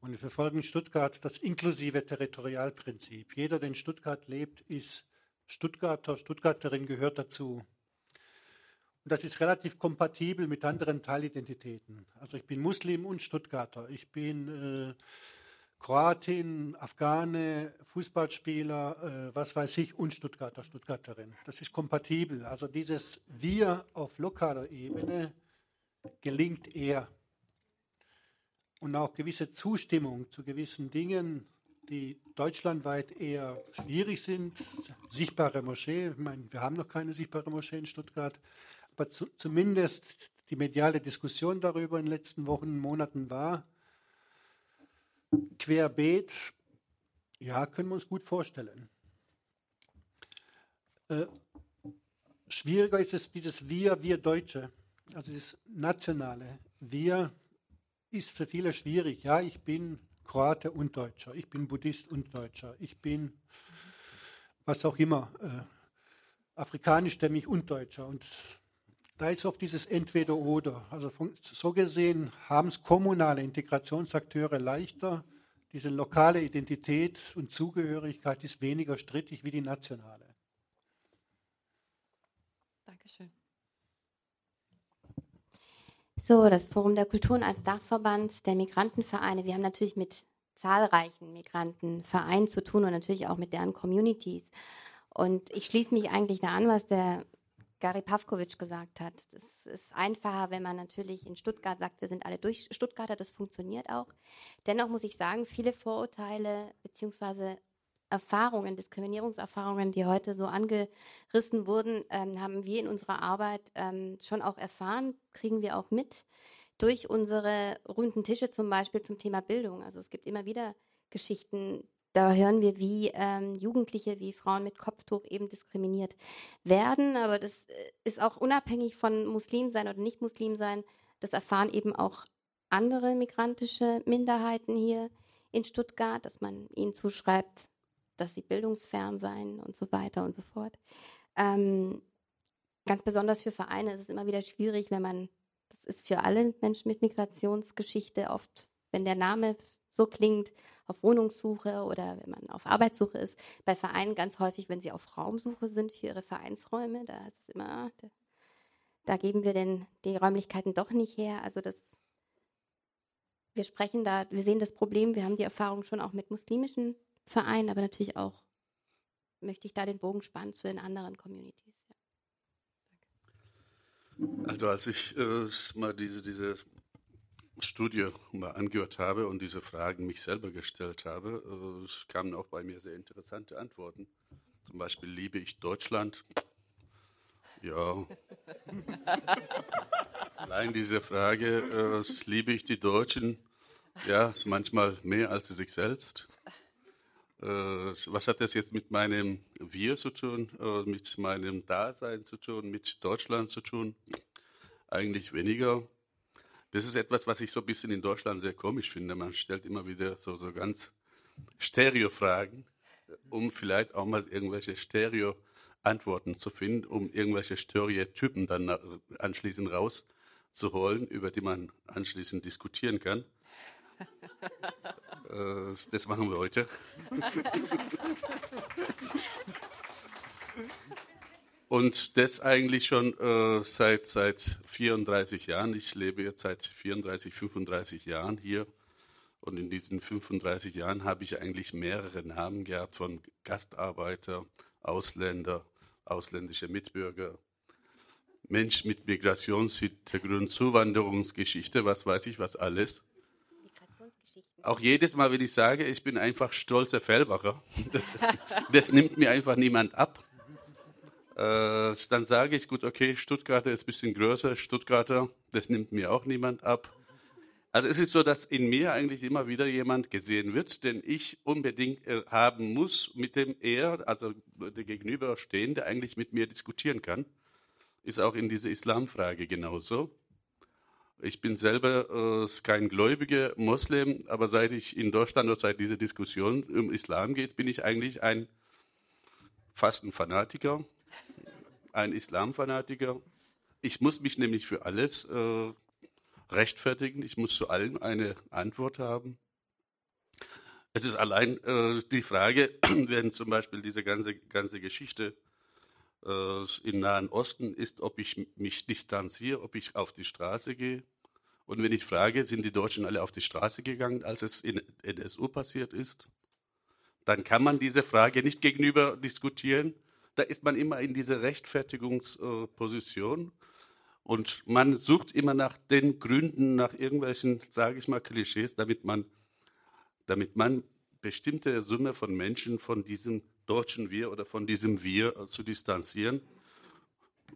Und wir verfolgen in Stuttgart das inklusive Territorialprinzip. Jeder, der in Stuttgart lebt, ist Stuttgarter, Stuttgarterin gehört dazu. Und das ist relativ kompatibel mit anderen Teilidentitäten. Also ich bin Muslim und Stuttgarter. Ich bin äh, Kroatin, Afghane, Fußballspieler, äh, was weiß ich, und Stuttgarter, Stuttgarterin. Das ist kompatibel. Also dieses Wir auf lokaler Ebene gelingt eher. Und auch gewisse Zustimmung zu gewissen Dingen, die deutschlandweit eher schwierig sind. Sichtbare Moschee, ich meine, wir haben noch keine sichtbare Moschee in Stuttgart, aber zu, zumindest die mediale Diskussion darüber in den letzten Wochen, Monaten war, querbeet, ja, können wir uns gut vorstellen. Äh, schwieriger ist es dieses Wir, wir Deutsche, also dieses nationale Wir ist für viele schwierig. Ja, ich bin Kroate und Deutscher, ich bin Buddhist und Deutscher, ich bin was auch immer, äh, afrikanischstämmig und Deutscher. Und da ist oft dieses Entweder-Oder. Also von, so gesehen haben es kommunale Integrationsakteure leichter. Diese lokale Identität und Zugehörigkeit ist weniger strittig wie die nationale. Dankeschön. So, das Forum der Kulturen als Dachverband der Migrantenvereine. Wir haben natürlich mit zahlreichen Migrantenvereinen zu tun und natürlich auch mit deren Communities. Und ich schließe mich eigentlich da an, was der Gary Pavkovic gesagt hat. Das ist einfacher, wenn man natürlich in Stuttgart sagt, wir sind alle durch Stuttgarter, das funktioniert auch. Dennoch muss ich sagen, viele Vorurteile bzw. Erfahrungen, Diskriminierungserfahrungen, die heute so angerissen wurden, ähm, haben wir in unserer Arbeit ähm, schon auch erfahren, kriegen wir auch mit durch unsere runden Tische zum Beispiel zum Thema Bildung. Also es gibt immer wieder Geschichten, da hören wir, wie ähm, Jugendliche, wie Frauen mit Kopftuch eben diskriminiert werden. Aber das äh, ist auch unabhängig von Muslim sein oder nicht Muslim sein. Das erfahren eben auch andere migrantische Minderheiten hier in Stuttgart, dass man ihnen zuschreibt, dass sie bildungsfern seien und so weiter und so fort. Ähm, ganz besonders für Vereine ist es immer wieder schwierig, wenn man, das ist für alle Menschen mit Migrationsgeschichte oft, wenn der Name so klingt, auf Wohnungssuche oder wenn man auf Arbeitssuche ist. Bei Vereinen ganz häufig, wenn sie auf Raumsuche sind für ihre Vereinsräume, da ist es immer, da geben wir denn die Räumlichkeiten doch nicht her. Also das, wir sprechen da, wir sehen das Problem, wir haben die Erfahrung schon auch mit muslimischen Vereinen, aber natürlich auch möchte ich da den Bogen spannen zu den anderen Communities. Also als ich äh, mal diese, diese Studie mal angehört habe und diese Fragen mich selber gestellt habe, äh, kamen auch bei mir sehr interessante Antworten. Zum Beispiel liebe ich Deutschland. Ja. Allein diese Frage, äh, liebe ich die Deutschen? Ja, manchmal mehr als sich selbst. Äh, was hat das jetzt mit meinem Wir zu tun, äh, mit meinem Dasein zu tun, mit Deutschland zu tun? Eigentlich weniger. Das ist etwas, was ich so ein bisschen in Deutschland sehr komisch finde. Man stellt immer wieder so, so ganz Stereo-Fragen, um vielleicht auch mal irgendwelche Stereo-Antworten zu finden, um irgendwelche Stereotypen dann anschließend rauszuholen, über die man anschließend diskutieren kann. Äh, das machen wir heute. Und das eigentlich schon äh, seit, seit 34 Jahren. Ich lebe jetzt seit 34, 35 Jahren hier. Und in diesen 35 Jahren habe ich eigentlich mehrere Namen gehabt von Gastarbeiter, Ausländer, ausländische Mitbürger, Mensch mit Migrationshintergrund, Zuwanderungsgeschichte, was weiß ich, was alles. Auch jedes Mal, wenn ich sage, ich bin einfach stolzer Fellbacher, das, das nimmt mir einfach niemand ab. Äh, dann sage ich, gut, okay, Stuttgarter ist ein bisschen größer, Stuttgarter, das nimmt mir auch niemand ab. Also es ist so, dass in mir eigentlich immer wieder jemand gesehen wird, den ich unbedingt äh, haben muss, mit dem er, also der Gegenüberstehende, eigentlich mit mir diskutieren kann. Ist auch in dieser Islamfrage genauso. Ich bin selber äh, kein gläubiger Moslem, aber seit ich in Deutschland oder seit diese Diskussion um Islam geht, bin ich eigentlich ein fast ein Fanatiker ein Islamfanatiker. Ich muss mich nämlich für alles äh, rechtfertigen. Ich muss zu allem eine Antwort haben. Es ist allein äh, die Frage, wenn zum Beispiel diese ganze, ganze Geschichte äh, im Nahen Osten ist, ob ich mich distanziere, ob ich auf die Straße gehe. Und wenn ich frage, sind die Deutschen alle auf die Straße gegangen, als es in NSU passiert ist, dann kann man diese Frage nicht gegenüber diskutieren, da ist man immer in dieser Rechtfertigungsposition und man sucht immer nach den Gründen, nach irgendwelchen, sage ich mal, Klischees, damit man, damit man bestimmte Summe von Menschen von diesem deutschen Wir oder von diesem Wir zu distanzieren.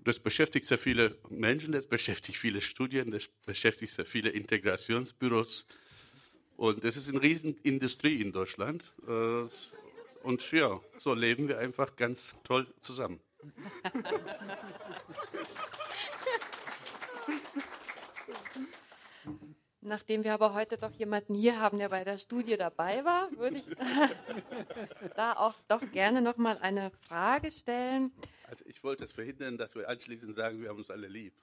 Das beschäftigt sehr viele Menschen, das beschäftigt viele Studien, das beschäftigt sehr viele Integrationsbüros. Und es ist eine Riesenindustrie in Deutschland. Und ja, so leben wir einfach ganz toll zusammen. Nachdem wir aber heute doch jemanden hier haben, der bei der Studie dabei war, würde ich da auch doch gerne noch mal eine Frage stellen. Also ich wollte es verhindern, dass wir anschließend sagen, wir haben uns alle lieb.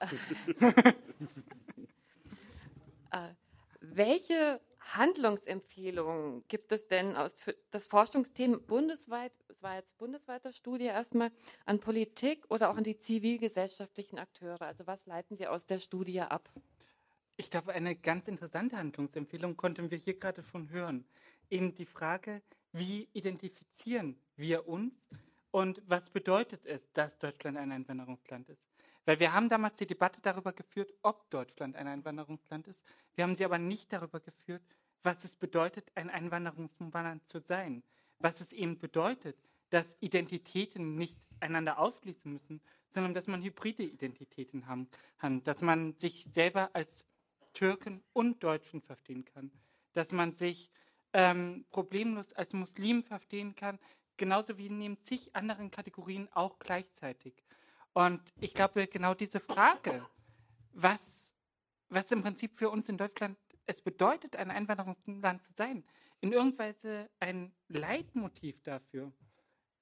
äh, welche Handlungsempfehlungen gibt es denn aus das Forschungsthema bundesweit, es war jetzt bundesweiter Studie erstmal, an Politik oder auch an die zivilgesellschaftlichen Akteure? Also was leiten Sie aus der Studie ab? Ich glaube, eine ganz interessante Handlungsempfehlung konnten wir hier gerade schon hören. Eben die Frage, wie identifizieren wir uns und was bedeutet es, dass Deutschland ein Einwanderungsland ist? Weil wir haben damals die Debatte darüber geführt, ob Deutschland ein Einwanderungsland ist. Wir haben sie aber nicht darüber geführt, was es bedeutet, ein Einwanderungsland zu sein. Was es eben bedeutet, dass Identitäten nicht einander ausschließen müssen, sondern dass man hybride Identitäten haben kann, dass man sich selber als Türken und Deutschen verstehen kann, dass man sich ähm, problemlos als Muslim verstehen kann, genauso wie neben zig anderen Kategorien auch gleichzeitig. Und ich glaube, genau diese Frage, was, was im Prinzip für uns in Deutschland es bedeutet, ein Einwanderungsland zu sein, in irgendeiner Weise ein Leitmotiv dafür.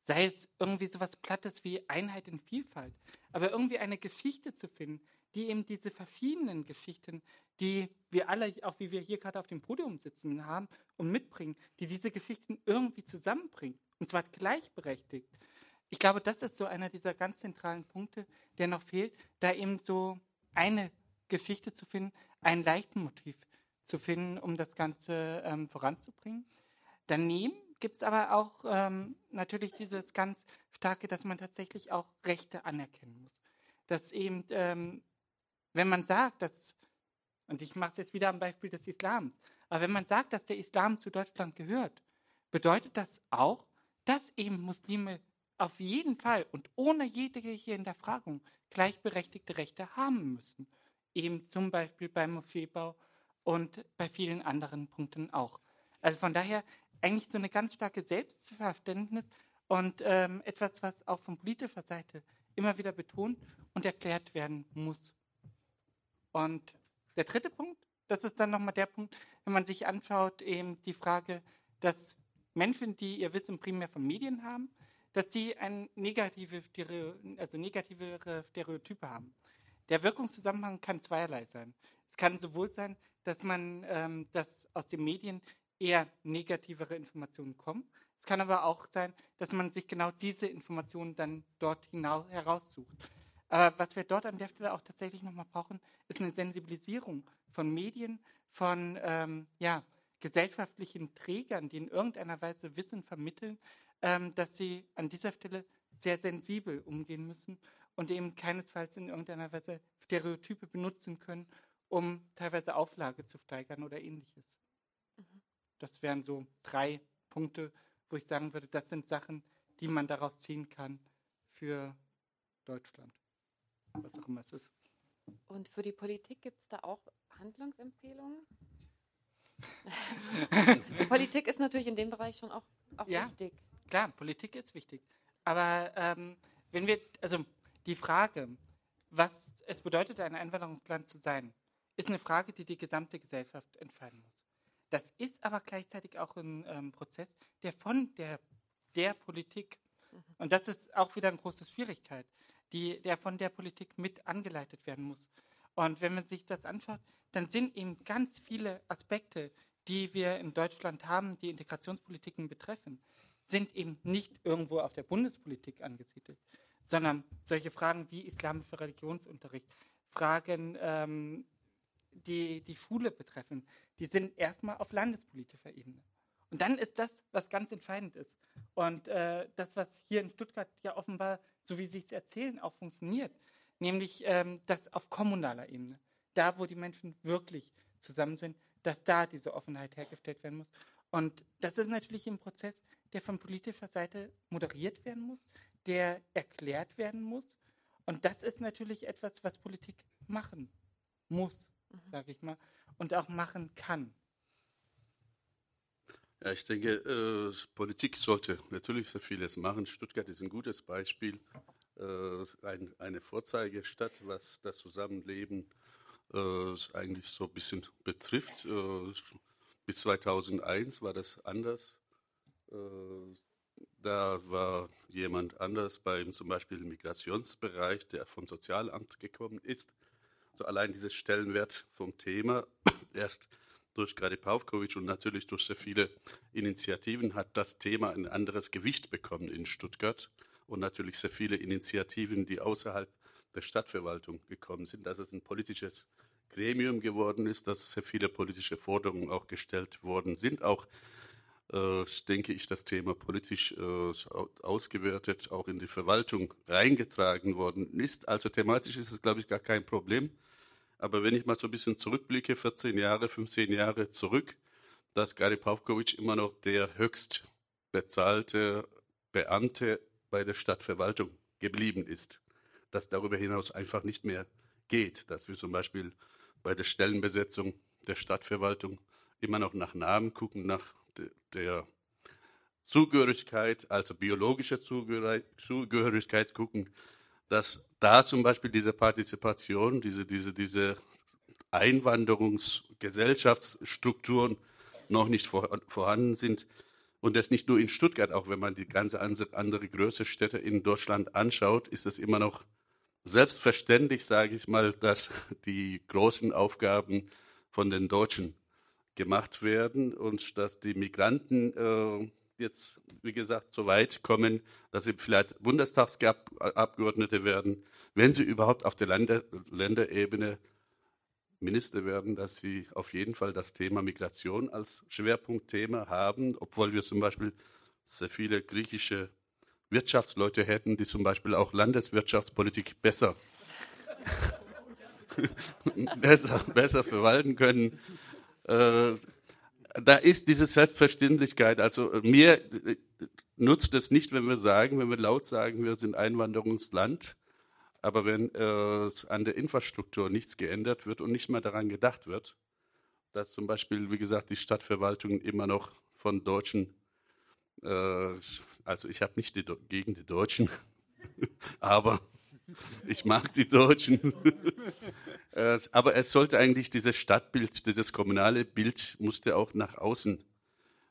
Sei es irgendwie so was Plattes wie Einheit in Vielfalt, aber irgendwie eine Geschichte zu finden, die eben diese verschiedenen Geschichten, die wir alle, auch wie wir hier gerade auf dem Podium sitzen haben und mitbringen, die diese Geschichten irgendwie zusammenbringen. Und zwar gleichberechtigt. Ich glaube, das ist so einer dieser ganz zentralen Punkte, der noch fehlt, da eben so eine Geschichte zu finden, ein Leitmotiv zu finden, um das Ganze ähm, voranzubringen. Daneben gibt es aber auch ähm, natürlich dieses ganz starke, dass man tatsächlich auch Rechte anerkennen muss. Dass eben, ähm, wenn man sagt, dass, und ich mache es jetzt wieder am Beispiel des Islams, aber wenn man sagt, dass der Islam zu Deutschland gehört, bedeutet das auch, dass eben Muslime auf jeden Fall und ohne jegliche Hinterfragung gleichberechtigte Rechte haben müssen. Eben zum Beispiel beim Moscheebau und bei vielen anderen Punkten auch. Also von daher eigentlich so eine ganz starke Selbstverständnis und ähm, etwas, was auch von politischer Seite immer wieder betont und erklärt werden muss. Und der dritte Punkt, das ist dann nochmal der Punkt, wenn man sich anschaut, eben die Frage, dass Menschen, die ihr Wissen primär von Medien haben, dass die ein negative, also negativere Stereotype haben. Der Wirkungszusammenhang kann zweierlei sein. Es kann sowohl sein, dass man, ähm, dass aus den Medien eher negativere Informationen kommen. Es kann aber auch sein, dass man sich genau diese Informationen dann dort hinaus heraussucht. Aber was wir dort an der Stelle auch tatsächlich nochmal brauchen, ist eine Sensibilisierung von Medien, von ähm, ja, gesellschaftlichen Trägern, die in irgendeiner Weise Wissen vermitteln, dass sie an dieser Stelle sehr sensibel umgehen müssen und eben keinesfalls in irgendeiner Weise Stereotype benutzen können, um teilweise Auflage zu steigern oder ähnliches. Mhm. Das wären so drei Punkte, wo ich sagen würde, das sind Sachen, die man daraus ziehen kann für Deutschland, was auch immer es ist. Und für die Politik gibt es da auch Handlungsempfehlungen? Politik ist natürlich in dem Bereich schon auch, auch ja, wichtig. Klar, Politik ist wichtig. Aber ähm, wenn wir, also die Frage, was es bedeutet, ein Einwanderungsland zu sein, ist eine Frage, die die gesamte Gesellschaft entscheiden muss. Das ist aber gleichzeitig auch ein ähm, Prozess, der von der, der Politik, mhm. und das ist auch wieder eine große Schwierigkeit, die, der von der Politik mit angeleitet werden muss. Und wenn man sich das anschaut, dann sind eben ganz viele Aspekte, die wir in Deutschland haben, die Integrationspolitiken betreffen, sind eben nicht irgendwo auf der Bundespolitik angesiedelt, sondern solche Fragen wie islamischer Religionsunterricht, Fragen ähm, die die Schule betreffen, die sind erstmal auf landespolitischer Ebene. Und dann ist das, was ganz entscheidend ist. Und äh, das, was hier in Stuttgart ja offenbar, so wie Sie es erzählen, auch funktioniert, nämlich ähm, das auf kommunaler Ebene, da wo die Menschen wirklich zusammen sind, dass da diese Offenheit hergestellt werden muss. Und das ist natürlich ein Prozess, der von politischer Seite moderiert werden muss, der erklärt werden muss. Und das ist natürlich etwas, was Politik machen muss mhm. sage ich mal, und auch machen kann. Ja, ich denke, äh, Politik sollte natürlich so vieles machen. Stuttgart ist ein gutes Beispiel, äh, ein, eine Vorzeigestadt, was das Zusammenleben äh, eigentlich so ein bisschen betrifft. Bis 2001 war das anders. Äh, da war jemand anders beim zum Beispiel Migrationsbereich, der vom Sozialamt gekommen ist. So allein dieses Stellenwert vom Thema, erst durch Gradi Pavkovic und natürlich durch sehr viele Initiativen hat das Thema ein anderes Gewicht bekommen in Stuttgart und natürlich sehr viele Initiativen, die außerhalb der Stadtverwaltung gekommen sind, dass es ein politisches Gremium geworden ist, dass sehr viele politische Forderungen auch gestellt worden sind, auch äh, denke ich, das Thema politisch äh, ausgewertet, auch in die Verwaltung reingetragen worden ist. Also thematisch ist es, glaube ich, gar kein Problem. Aber wenn ich mal so ein bisschen zurückblicke, 14 Jahre, 15 Jahre zurück, dass Gary Pavkovic immer noch der höchst bezahlte Beamte bei der Stadtverwaltung geblieben ist. Dass darüber hinaus einfach nicht mehr geht. Dass wir zum Beispiel bei der Stellenbesetzung der Stadtverwaltung immer noch nach Namen gucken, nach der Zugehörigkeit, also biologische Zugehörigkeit gucken, dass da zum Beispiel diese Partizipation, diese, diese, diese Einwanderungsgesellschaftsstrukturen noch nicht vorhanden sind. Und das nicht nur in Stuttgart, auch wenn man die ganze andere größere Städte in Deutschland anschaut, ist es immer noch selbstverständlich, sage ich mal, dass die großen Aufgaben von den Deutschen gemacht werden und dass die Migranten äh, jetzt, wie gesagt, so weit kommen, dass sie vielleicht Bundestagsabgeordnete werden, wenn sie überhaupt auf der Länder, Länderebene Minister werden, dass sie auf jeden Fall das Thema Migration als Schwerpunktthema haben, obwohl wir zum Beispiel sehr viele griechische Wirtschaftsleute hätten, die zum Beispiel auch Landeswirtschaftspolitik besser, besser, besser verwalten können. Äh, da ist diese Selbstverständlichkeit. Also mir nutzt es nicht, wenn wir sagen, wenn wir laut sagen, wir sind Einwanderungsland, aber wenn äh, an der Infrastruktur nichts geändert wird und nicht mehr daran gedacht wird, dass zum Beispiel, wie gesagt, die Stadtverwaltung immer noch von Deutschen, äh, also ich habe nicht die, gegen die Deutschen, aber ich mag die Deutschen. Aber es sollte eigentlich dieses Stadtbild, dieses kommunale Bild musste auch nach außen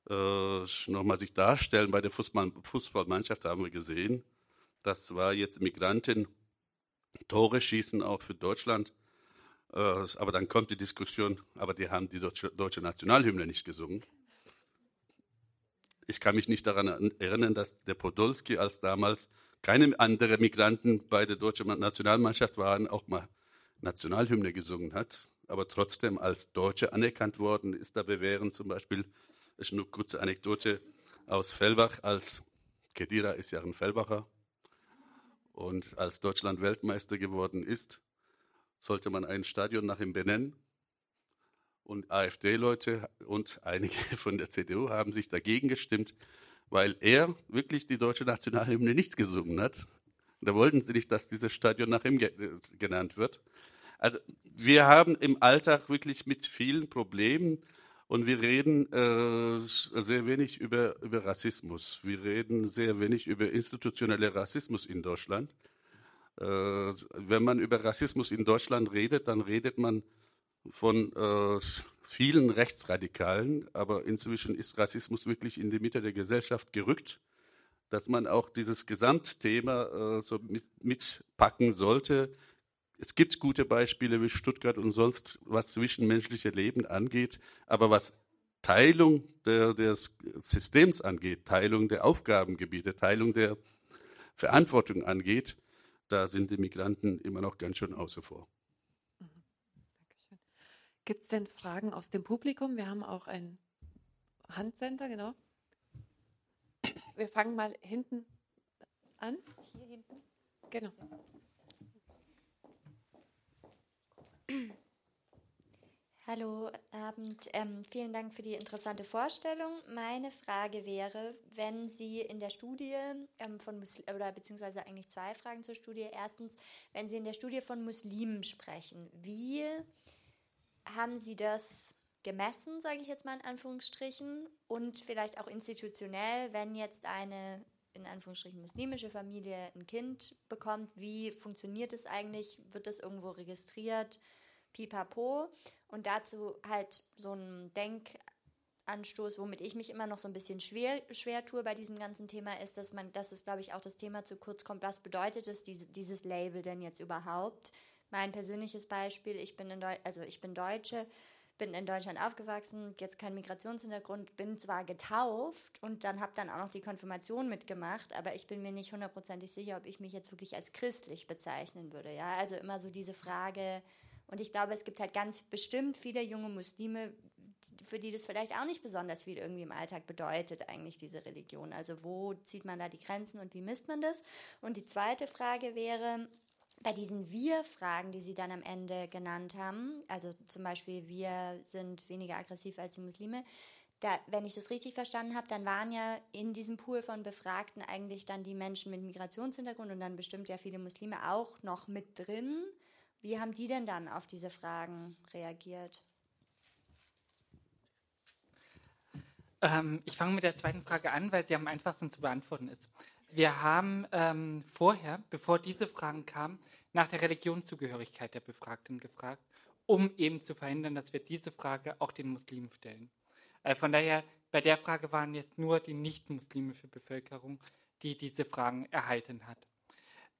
äh, nochmal sich darstellen. Bei der Fußball, Fußballmannschaft haben wir gesehen, das war jetzt Migranten Tore schießen auch für Deutschland. Äh, aber dann kommt die Diskussion, aber die haben die deutsche, deutsche Nationalhymne nicht gesungen. Ich kann mich nicht daran erinnern, dass der Podolski, als damals keine anderen Migranten bei der deutschen Nationalmannschaft waren, auch mal Nationalhymne gesungen hat, aber trotzdem als Deutsche anerkannt worden ist. Da bewähren zum Beispiel, ist eine kurze Anekdote aus Fellbach, als Kedira ist ja ein Fellbacher, und als Deutschland Weltmeister geworden ist, sollte man ein Stadion nach ihm benennen. Und AfD-Leute und einige von der CDU haben sich dagegen gestimmt, weil er wirklich die deutsche Nationalhymne nicht gesungen hat. Da wollten sie nicht, dass dieses Stadion nach ihm ge genannt wird. Also wir haben im Alltag wirklich mit vielen Problemen und wir reden äh, sehr wenig über, über Rassismus. Wir reden sehr wenig über institutionellen Rassismus in Deutschland. Äh, wenn man über Rassismus in Deutschland redet, dann redet man von äh, vielen Rechtsradikalen, aber inzwischen ist Rassismus wirklich in die Mitte der Gesellschaft gerückt, dass man auch dieses Gesamtthema äh, so mit, mitpacken sollte. Es gibt gute Beispiele wie Stuttgart und sonst, was zwischenmenschliche Leben angeht, aber was Teilung der, des Systems angeht, Teilung der Aufgabengebiete, Teilung der Verantwortung angeht, da sind die Migranten immer noch ganz schön außen vor. Gibt es denn Fragen aus dem Publikum? Wir haben auch ein Handcenter, genau. Wir fangen mal hinten an. Hier hinten. Genau. Hallo Abend, ähm, vielen Dank für die interessante Vorstellung. Meine Frage wäre, wenn Sie in der Studie ähm, von Muslim, oder beziehungsweise eigentlich zwei Fragen zur Studie. Erstens, wenn Sie in der Studie von Muslimen sprechen, wie haben Sie das gemessen, sage ich jetzt mal in Anführungsstrichen, und vielleicht auch institutionell, wenn jetzt eine in Anführungsstrichen muslimische Familie ein Kind bekommt, wie funktioniert es eigentlich? Wird das irgendwo registriert? Pipapo. Und dazu halt so ein Denkanstoß, womit ich mich immer noch so ein bisschen schwer, schwer tue bei diesem ganzen Thema, ist, dass man, dass es, glaube ich, auch das Thema zu kurz kommt. Was bedeutet es, diese, dieses Label denn jetzt überhaupt? Mein persönliches Beispiel, ich bin in Deu also ich bin Deutsche, bin in Deutschland aufgewachsen, jetzt kein Migrationshintergrund, bin zwar getauft und dann habe dann auch noch die Konfirmation mitgemacht, aber ich bin mir nicht hundertprozentig sicher, ob ich mich jetzt wirklich als christlich bezeichnen würde. Ja, also immer so diese Frage. Und ich glaube, es gibt halt ganz bestimmt viele junge Muslime, für die das vielleicht auch nicht besonders viel irgendwie im Alltag bedeutet, eigentlich diese Religion. Also wo zieht man da die Grenzen und wie misst man das? Und die zweite Frage wäre, bei diesen Wir-Fragen, die Sie dann am Ende genannt haben, also zum Beispiel wir sind weniger aggressiv als die Muslime, da, wenn ich das richtig verstanden habe, dann waren ja in diesem Pool von Befragten eigentlich dann die Menschen mit Migrationshintergrund und dann bestimmt ja viele Muslime auch noch mit drin. Wie haben die denn dann auf diese Fragen reagiert? Ähm, ich fange mit der zweiten Frage an, weil sie am einfachsten zu beantworten ist. Wir haben ähm, vorher, bevor diese Fragen kamen, nach der Religionszugehörigkeit der Befragten gefragt um eben zu verhindern, dass wir diese Frage auch den Muslimen stellen. Äh, von daher, bei der Frage waren jetzt nur die nicht-muslimische Bevölkerung, die diese Fragen erhalten hat.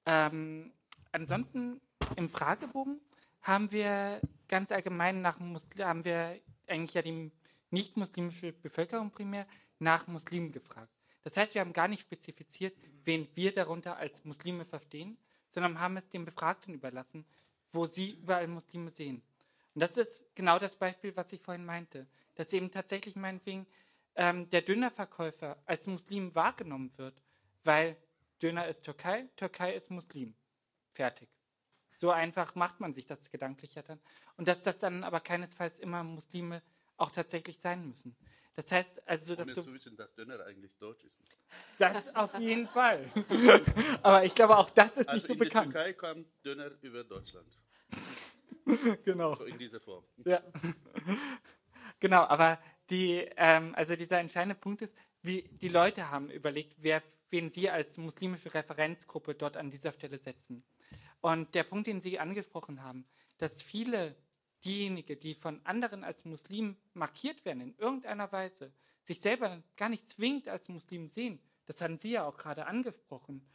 Ähm, ansonsten im Fragebogen haben wir ganz allgemein nach Muslim, haben wir eigentlich ja die nicht-muslimische Bevölkerung primär nach Muslimen gefragt. Das heißt, wir haben gar nicht spezifiziert, wen wir darunter als Muslime verstehen, sondern haben es den Befragten überlassen, wo sie überall Muslime sehen. Und das ist genau das Beispiel, was ich vorhin meinte, dass eben tatsächlich meinetwegen ähm, der Dönerverkäufer als Muslim wahrgenommen wird, weil Döner ist Türkei, Türkei ist Muslim. Fertig. So einfach macht man sich das gedanklich ja dann. Und dass das dann aber keinesfalls immer Muslime auch tatsächlich sein müssen. Das heißt also, dass Ohne zu wissen, dass Döner eigentlich deutsch ist. das auf jeden Fall. aber ich glaube, auch das ist Also nicht so in der bekannt. Türkei kam Döner über Deutschland. Genau. So in dieser Form. Ja. genau, aber die, ähm, also dieser entscheidende Punkt ist, wie die Leute haben überlegt, wer, wen sie als muslimische Referenzgruppe dort an dieser Stelle setzen. Und der Punkt, den Sie angesprochen haben, dass viele diejenigen, die von anderen als Muslim markiert werden in irgendeiner Weise, sich selber gar nicht zwingend als Muslim sehen, das hatten Sie ja auch gerade angesprochen.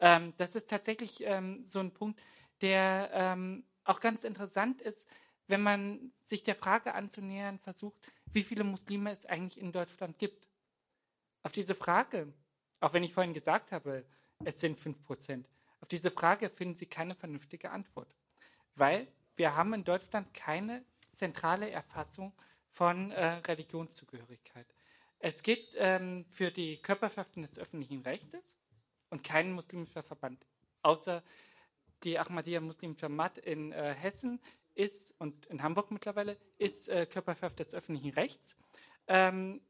Ähm, das ist tatsächlich ähm, so ein Punkt, der ähm, auch ganz interessant ist, wenn man sich der Frage anzunähern versucht, wie viele Muslime es eigentlich in Deutschland gibt. Auf diese Frage, auch wenn ich vorhin gesagt habe, es sind 5%, auf diese Frage finden Sie keine vernünftige Antwort. Weil wir haben in Deutschland keine zentrale Erfassung von äh, Religionszugehörigkeit. Es gibt ähm, für die Körperschaften des öffentlichen Rechtes und kein muslimischer Verband, außer die Ahmadiyya Muslim Jamaat in äh, Hessen ist und in Hamburg mittlerweile ist äh, Körperschaft des öffentlichen Rechts. Ähm,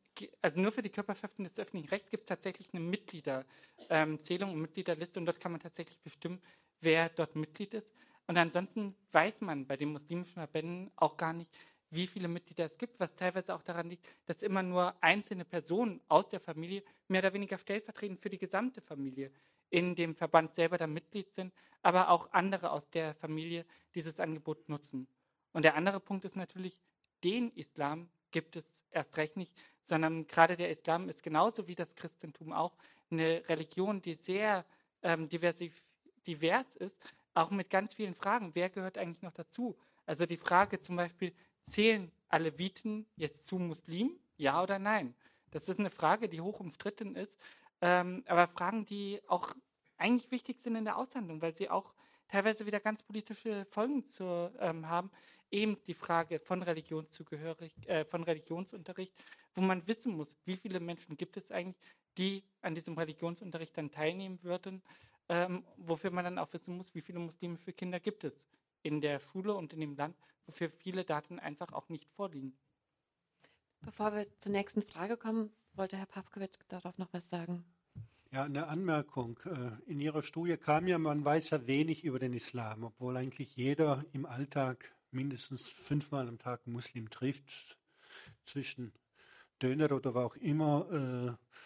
also nur für die Körperschaften des öffentlichen Rechts gibt es tatsächlich eine Mitgliederzählung und Mitgliederliste und dort kann man tatsächlich bestimmen, wer dort Mitglied ist. Und ansonsten weiß man bei den muslimischen Verbänden auch gar nicht, wie viele Mitglieder es gibt, was teilweise auch daran liegt, dass immer nur einzelne Personen aus der Familie mehr oder weniger stellvertretend für die gesamte Familie in dem Verband selber dann Mitglied sind, aber auch andere aus der Familie dieses Angebot nutzen. Und der andere Punkt ist natürlich, den Islam gibt es erst recht nicht, sondern gerade der Islam ist genauso wie das Christentum auch eine Religion, die sehr ähm, diversiv, divers ist, auch mit ganz vielen Fragen. Wer gehört eigentlich noch dazu? Also die Frage zum Beispiel, zählen Aleviten jetzt zu Muslimen? Ja oder nein? Das ist eine Frage, die hoch umstritten ist, ähm, aber Fragen, die auch eigentlich wichtig sind in der Aushandlung, weil sie auch teilweise wieder ganz politische Folgen zu ähm, haben. Eben die Frage von Religionszugehörig, äh, von Religionsunterricht, wo man wissen muss, wie viele Menschen gibt es eigentlich, die an diesem Religionsunterricht dann teilnehmen würden, ähm, wofür man dann auch wissen muss, wie viele muslimische Kinder gibt es in der Schule und in dem Land, wofür viele Daten einfach auch nicht vorliegen. Bevor wir zur nächsten Frage kommen, wollte Herr Pawkowitsch darauf noch was sagen. Ja, eine Anmerkung. Äh, In Ihrer Studie kam ja, man weiß ja wenig über den Islam, obwohl eigentlich jeder im Alltag mindestens fünfmal am Tag einen Muslim trifft, zwischen Döner oder wo auch immer, äh,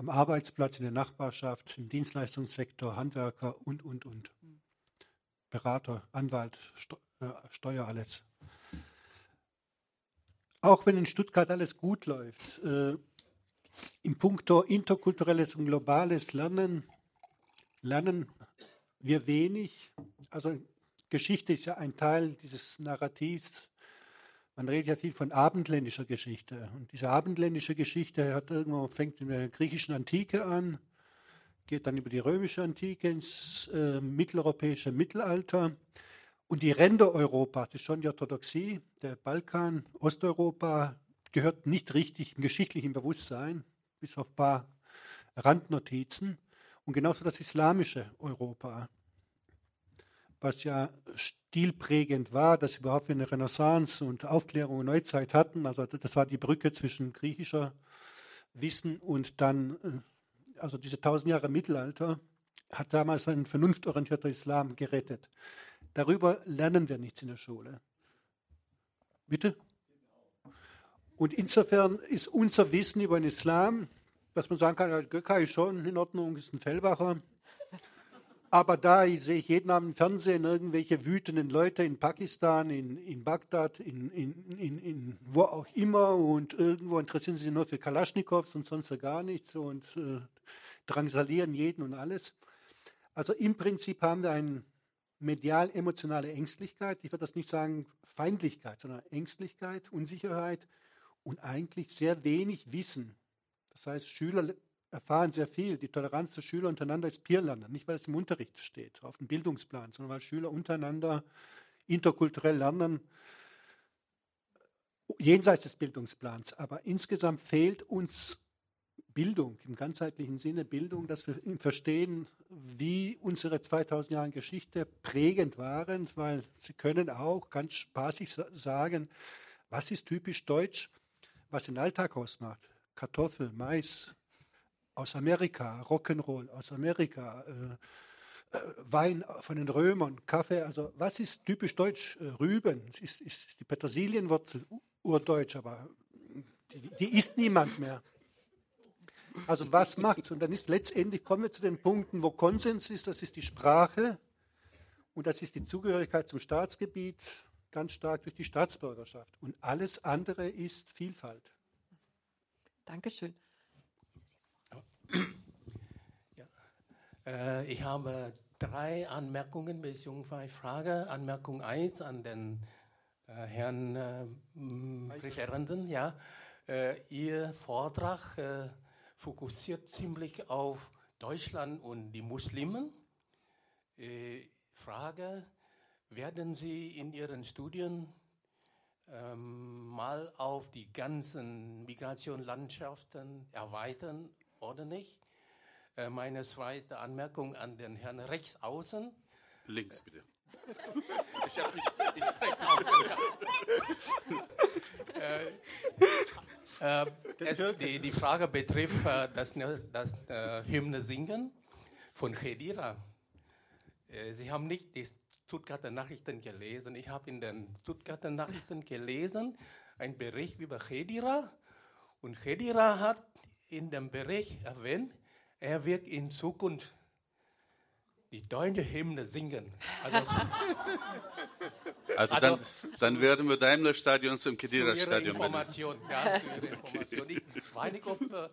am Arbeitsplatz, in der Nachbarschaft, im Dienstleistungssektor, Handwerker und, und, und. Berater, Anwalt, äh, Steuer, alles. Auch wenn in Stuttgart alles gut läuft, äh, in puncto interkulturelles und globales Lernen lernen wir wenig. Also Geschichte ist ja ein Teil dieses Narrativs. Man redet ja viel von abendländischer Geschichte. Und diese abendländische Geschichte hat irgendwo, fängt in der griechischen Antike an, geht dann über die römische Antike ins äh, mitteleuropäische Mittelalter. Und die Ränder Europas, das ist schon die Orthodoxie, der Balkan, Osteuropa, gehört nicht richtig im geschichtlichen Bewusstsein, bis auf ein paar Randnotizen. Und genauso das islamische Europa, was ja stilprägend war, dass wir überhaupt eine Renaissance und Aufklärung und Neuzeit hatten. Also das war die Brücke zwischen griechischer Wissen und dann, äh, also diese tausend Jahre Mittelalter, hat damals ein vernunftorientierter Islam gerettet. Darüber lernen wir nichts in der Schule. Bitte? Und insofern ist unser Wissen über den Islam, dass man sagen kann, Gökay ist schon in Ordnung, ist ein Fellbacher. Aber da sehe ich jeden Abend im Fernsehen irgendwelche wütenden Leute in Pakistan, in, in Bagdad, in, in, in, in, wo auch immer und irgendwo interessieren sie sich nur für Kalaschnikows und sonst für gar nichts und äh, drangsalieren jeden und alles. Also im Prinzip haben wir eine medial-emotionale Ängstlichkeit. Ich würde das nicht sagen Feindlichkeit, sondern Ängstlichkeit, Unsicherheit und eigentlich sehr wenig Wissen. Das heißt, Schüler erfahren sehr viel. Die Toleranz der Schüler untereinander ist Peerlernen, nicht weil es im Unterricht steht, auf dem Bildungsplan, sondern weil Schüler untereinander interkulturell lernen, jenseits des Bildungsplans. Aber insgesamt fehlt uns Bildung, im ganzheitlichen Sinne Bildung, dass wir verstehen, wie unsere 2000 Jahre Geschichte prägend waren, weil sie können auch ganz spaßig sagen, was ist typisch deutsch, was den Alltag ausmacht. Kartoffel, Mais, aus Amerika, Rock'n'Roll aus Amerika, äh, äh, Wein von den Römern, Kaffee. Also was ist typisch deutsch? Äh, Rüben, ist, ist, ist die Petersilienwurzel urdeutsch, aber die, die isst niemand mehr. Also was macht? Und dann ist letztendlich kommen wir zu den Punkten, wo Konsens ist. Das ist die Sprache und das ist die Zugehörigkeit zum Staatsgebiet, ganz stark durch die Staatsbürgerschaft. Und alles andere ist Vielfalt. Dankeschön. Ja. Äh, ich habe drei Anmerkungen bzw. Frage. Anmerkung 1 an den äh, Herrn äh, Referenten. Ja. Äh, Ihr Vortrag fokussiert ziemlich auf Deutschland und die Muslimen. Frage, werden Sie in Ihren Studien ähm, mal auf die ganzen Migrationslandschaften erweitern oder nicht? Äh, meine zweite Anmerkung an den Herrn rechts außen. Links bitte. ich habe mich ich rechts außen. Äh, äh, es, die, die, Frage betrifft äh, das, das äh, Hymne singen von Khedira. Äh, Sie haben nicht die Stuttgarter Nachrichten gelesen. Ich habe in den Stuttgarter Nachrichten gelesen, einen Bericht über Khedira. Und Khedira hat in dem Bericht erwähnt, er wird in Zukunft die deutsche Hymne singen. Also, also, dann, also, dann, werden wir Daimler-Stadion zum Kedira-Stadion Information, ja, zu Ihrer Information. Ich weiß nicht, ob, äh,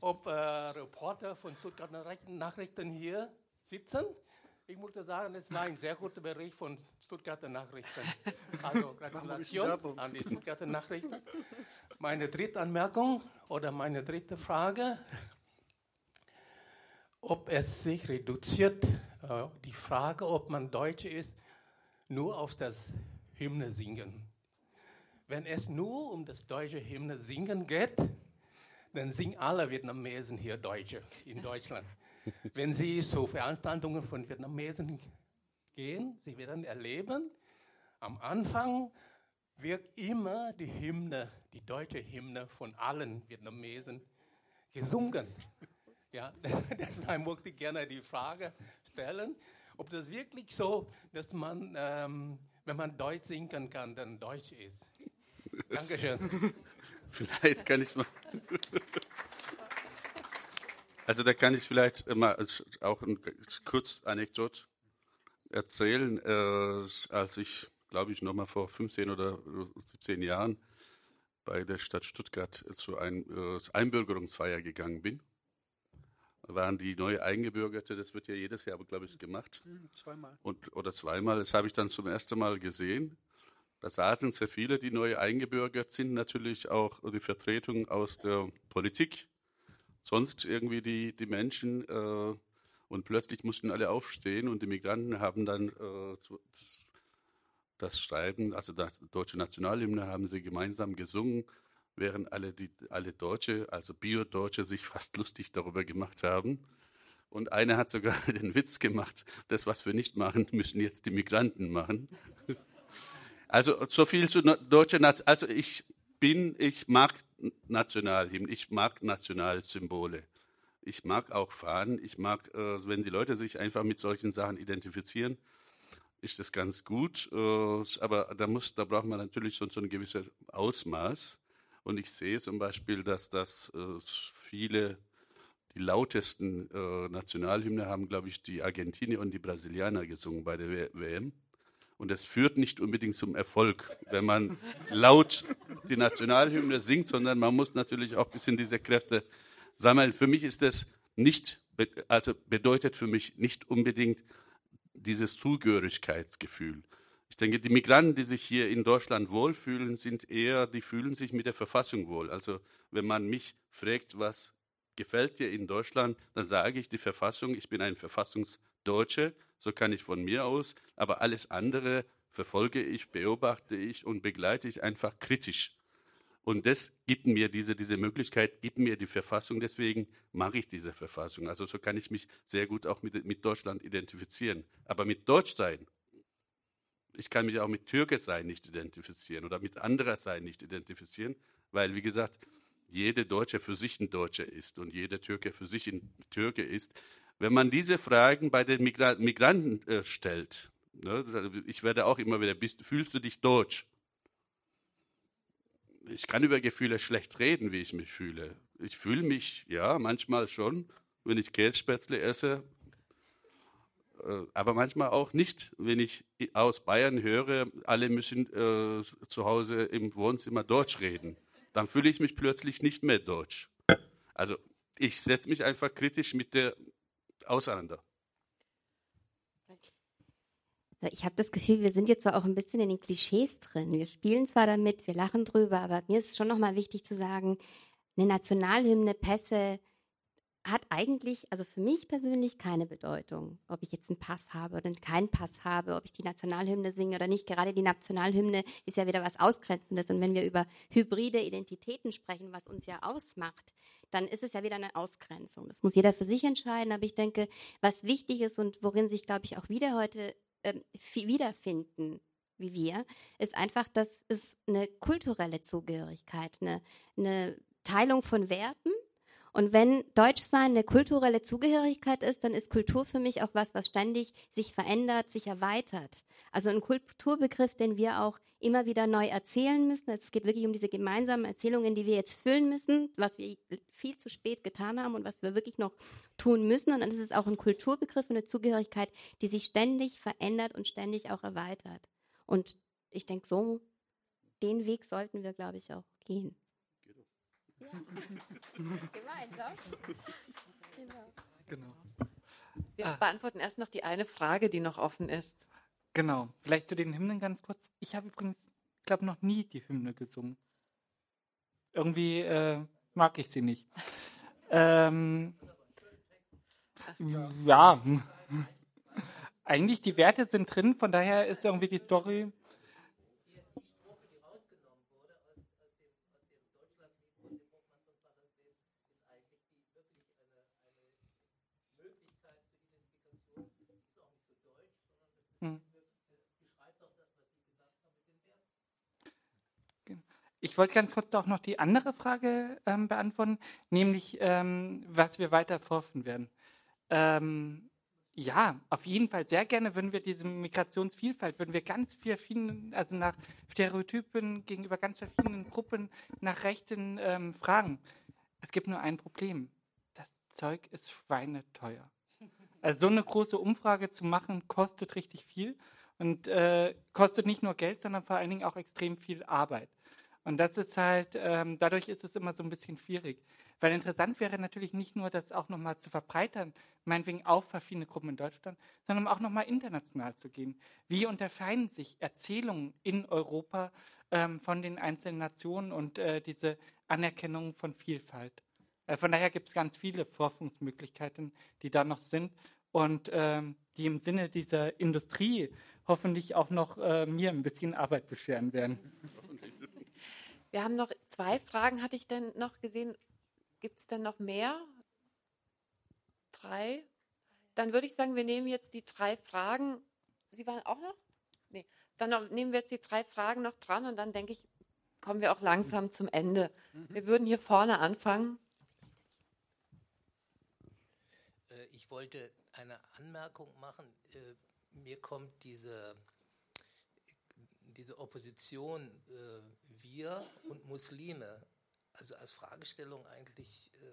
ob äh, Reporter von Stuttgarter Nachrichten hier sitzen. Ich muss sagen, es war ein sehr guter Bericht von Stuttgarter Nachrichten. Also Gratulation an die Stuttgarter Nachrichten. Meine dritte Anmerkung oder meine dritte Frage, ob es sich reduziert, äh, die Frage, ob man Deutsche ist, nur auf das Hymne singen. Wenn es nur um das deutsche Hymne singen geht, dann singen alle Vietnamesen hier Deutsche in Deutschland. Wenn Sie zu Veranstaltungen von Vietnamesen gehen, Sie werden erleben, am Anfang wird immer die Hymne, die deutsche Hymne von allen Vietnamesen gesungen. Ja, deshalb möchte ich gerne die Frage stellen, ob das wirklich so, dass man, ähm, wenn man Deutsch singen kann, dann Deutsch ist. Dankeschön. Vielleicht kann ich mal. Also da kann ich vielleicht mal auch ein kurz Anekdot erzählen. Äh, als ich, glaube ich, noch mal vor 15 oder 17 Jahren bei der Stadt Stuttgart zu einer äh, Einbürgerungsfeier gegangen bin, waren die neu Eingebürgerte, das wird ja jedes Jahr, glaube ich, gemacht. Hm, zweimal. Und, oder zweimal, das habe ich dann zum ersten Mal gesehen. Da saßen sehr viele, die neu eingebürgert sind, natürlich auch die Vertretung aus der Politik sonst irgendwie die, die Menschen äh, und plötzlich mussten alle aufstehen und die Migranten haben dann äh, das Schreiben, also das deutsche Nationalhymne haben sie gemeinsam gesungen, während alle, die, alle Deutsche, also Bio-Deutsche, sich fast lustig darüber gemacht haben. Und einer hat sogar den Witz gemacht, das, was wir nicht machen, müssen jetzt die Migranten machen. Also so viel zu deutscher Nation. Also ich bin, ich mag Nationalhymnen, ich mag nationale Symbole. Ich mag auch Fahnen, ich mag, äh, wenn die Leute sich einfach mit solchen Sachen identifizieren, ist das ganz gut. Äh, aber da, muss, da braucht man natürlich so, so ein gewisses Ausmaß. Und ich sehe zum Beispiel, dass das äh, viele die lautesten äh, Nationalhymne haben, glaube ich, die Argentinier und die Brasilianer gesungen bei der WM. Und es führt nicht unbedingt zum Erfolg, wenn man laut die Nationalhymne singt, sondern man muss natürlich auch ein bisschen diese Kräfte sammeln. Für mich ist das nicht, also bedeutet für mich nicht unbedingt dieses Zugehörigkeitsgefühl. Ich denke, die Migranten, die sich hier in Deutschland wohlfühlen, sind eher, die fühlen sich mit der Verfassung wohl. Also wenn man mich fragt, was gefällt dir in Deutschland, dann sage ich die Verfassung, ich bin ein Verfassungsdeutsche, so kann ich von mir aus, aber alles andere verfolge ich, beobachte ich und begleite ich einfach kritisch. Und das gibt mir diese, diese Möglichkeit, gibt mir die Verfassung, deswegen mache ich diese Verfassung. Also so kann ich mich sehr gut auch mit, mit Deutschland identifizieren. Aber mit Deutschsein ich kann mich auch mit Türke sein nicht identifizieren oder mit anderer sein nicht identifizieren, weil, wie gesagt, jede Deutsche für sich ein Deutscher ist und jeder Türke für sich ein Türke ist. Wenn man diese Fragen bei den Migra Migranten äh, stellt, ne, ich werde auch immer wieder, bist, fühlst du dich deutsch? Ich kann über Gefühle schlecht reden, wie ich mich fühle. Ich fühle mich, ja, manchmal schon, wenn ich Kässpätzle esse, äh, aber manchmal auch nicht, wenn ich aus Bayern höre, alle müssen äh, zu Hause im Wohnzimmer Deutsch reden. Dann fühle ich mich plötzlich nicht mehr Deutsch. Also ich setze mich einfach kritisch mit der auseinander. Ich habe das Gefühl, wir sind jetzt auch ein bisschen in den Klischees drin. Wir spielen zwar damit, wir lachen drüber, aber mir ist es schon nochmal wichtig zu sagen, eine Nationalhymne, Pässe, hat eigentlich, also für mich persönlich keine Bedeutung, ob ich jetzt einen Pass habe oder keinen Pass habe, ob ich die Nationalhymne singe oder nicht. Gerade die Nationalhymne ist ja wieder was Ausgrenzendes. Und wenn wir über hybride Identitäten sprechen, was uns ja ausmacht, dann ist es ja wieder eine Ausgrenzung. Das muss jeder für sich entscheiden. Aber ich denke, was wichtig ist und worin sich, glaube ich, auch wieder heute äh, wiederfinden, wie wir, ist einfach, dass es eine kulturelle Zugehörigkeit, eine, eine Teilung von Werten und wenn Deutschsein eine kulturelle Zugehörigkeit ist, dann ist Kultur für mich auch was, was ständig sich verändert, sich erweitert. Also ein Kulturbegriff, den wir auch immer wieder neu erzählen müssen. Es geht wirklich um diese gemeinsamen Erzählungen, die wir jetzt füllen müssen, was wir viel zu spät getan haben und was wir wirklich noch tun müssen. Und dann ist es auch ein Kulturbegriff und eine Zugehörigkeit, die sich ständig verändert und ständig auch erweitert. Und ich denke, so den Weg sollten wir, glaube ich, auch gehen. Ja. Gemeinsam. Genau. genau. Wir ah. beantworten erst noch die eine Frage, die noch offen ist. Genau. Vielleicht zu den Hymnen ganz kurz. Ich habe übrigens, glaube noch nie die Hymne gesungen. Irgendwie äh, mag ich sie nicht. ähm, ja. Eigentlich die Werte sind drin, von daher ist irgendwie die Story Ich wollte ganz kurz auch noch die andere Frage ähm, beantworten, nämlich ähm, was wir weiter forschen werden. Ähm, ja, auf jeden Fall sehr gerne würden wir diese Migrationsvielfalt, würden wir ganz vielen, also nach Stereotypen gegenüber ganz verschiedenen Gruppen, nach Rechten ähm, fragen. Es gibt nur ein Problem. Das Zeug ist schweineteuer. Also so eine große Umfrage zu machen, kostet richtig viel und äh, kostet nicht nur Geld, sondern vor allen Dingen auch extrem viel Arbeit. Und das ist halt, ähm, dadurch ist es immer so ein bisschen schwierig. Weil interessant wäre natürlich nicht nur, das auch nochmal zu verbreitern, meinetwegen auf verschiedene Gruppen in Deutschland, sondern auch nochmal international zu gehen. Wie unterscheiden sich Erzählungen in Europa ähm, von den einzelnen Nationen und äh, diese Anerkennung von Vielfalt? Äh, von daher gibt es ganz viele Forschungsmöglichkeiten, die da noch sind und ähm, die im Sinne dieser Industrie hoffentlich auch noch äh, mir ein bisschen Arbeit bescheren werden. Wir haben noch zwei Fragen, hatte ich denn noch gesehen. Gibt es denn noch mehr? Drei? Dann würde ich sagen, wir nehmen jetzt die drei Fragen. Sie waren auch noch? Nee. Dann nehmen wir jetzt die drei Fragen noch dran und dann denke ich, kommen wir auch langsam zum Ende. Mhm. Wir würden hier vorne anfangen. Äh, ich wollte eine Anmerkung machen. Äh, mir kommt diese diese Opposition äh, wir und Muslime, also als Fragestellung eigentlich äh,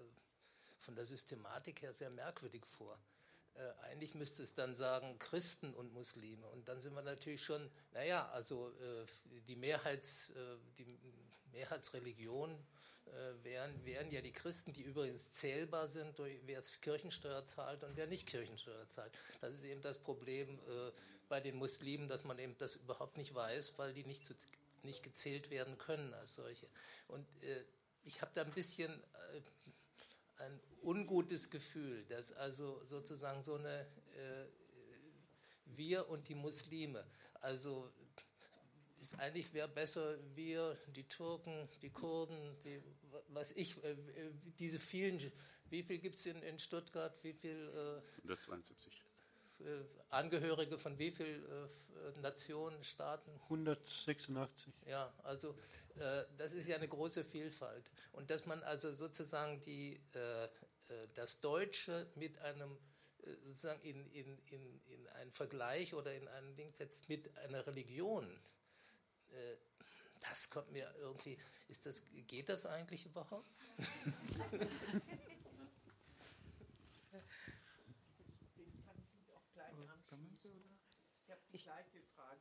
von der Systematik her sehr merkwürdig vor. Äh, eigentlich müsste es dann sagen Christen und Muslime. Und dann sind wir natürlich schon, naja, also äh, die, Mehrheits, äh, die Mehrheitsreligion äh, wären, wären ja die Christen, die übrigens zählbar sind, durch, wer Kirchensteuer zahlt und wer nicht Kirchensteuer zahlt. Das ist eben das Problem äh, bei den Muslimen, dass man eben das überhaupt nicht weiß, weil die nicht, zu, nicht gezählt werden können als solche. Und äh, ich habe da ein bisschen äh, ein ungutes Gefühl, dass also sozusagen so eine äh, wir und die Muslime, also ist eigentlich wäre besser wir, die Türken, die Kurden, die, was ich, äh, diese vielen, wie viel gibt es in, in Stuttgart, wie viel? Äh, 172. Äh, Angehörige von wie viel äh, Nationen, Staaten? 186. Ja, also äh, das ist ja eine große Vielfalt. Und dass man also sozusagen die, das Deutsche mit einem sozusagen in, in, in, in einen Vergleich oder in einen Ding setzt mit einer Religion, das kommt mir irgendwie, ist das, geht das eigentlich überhaupt?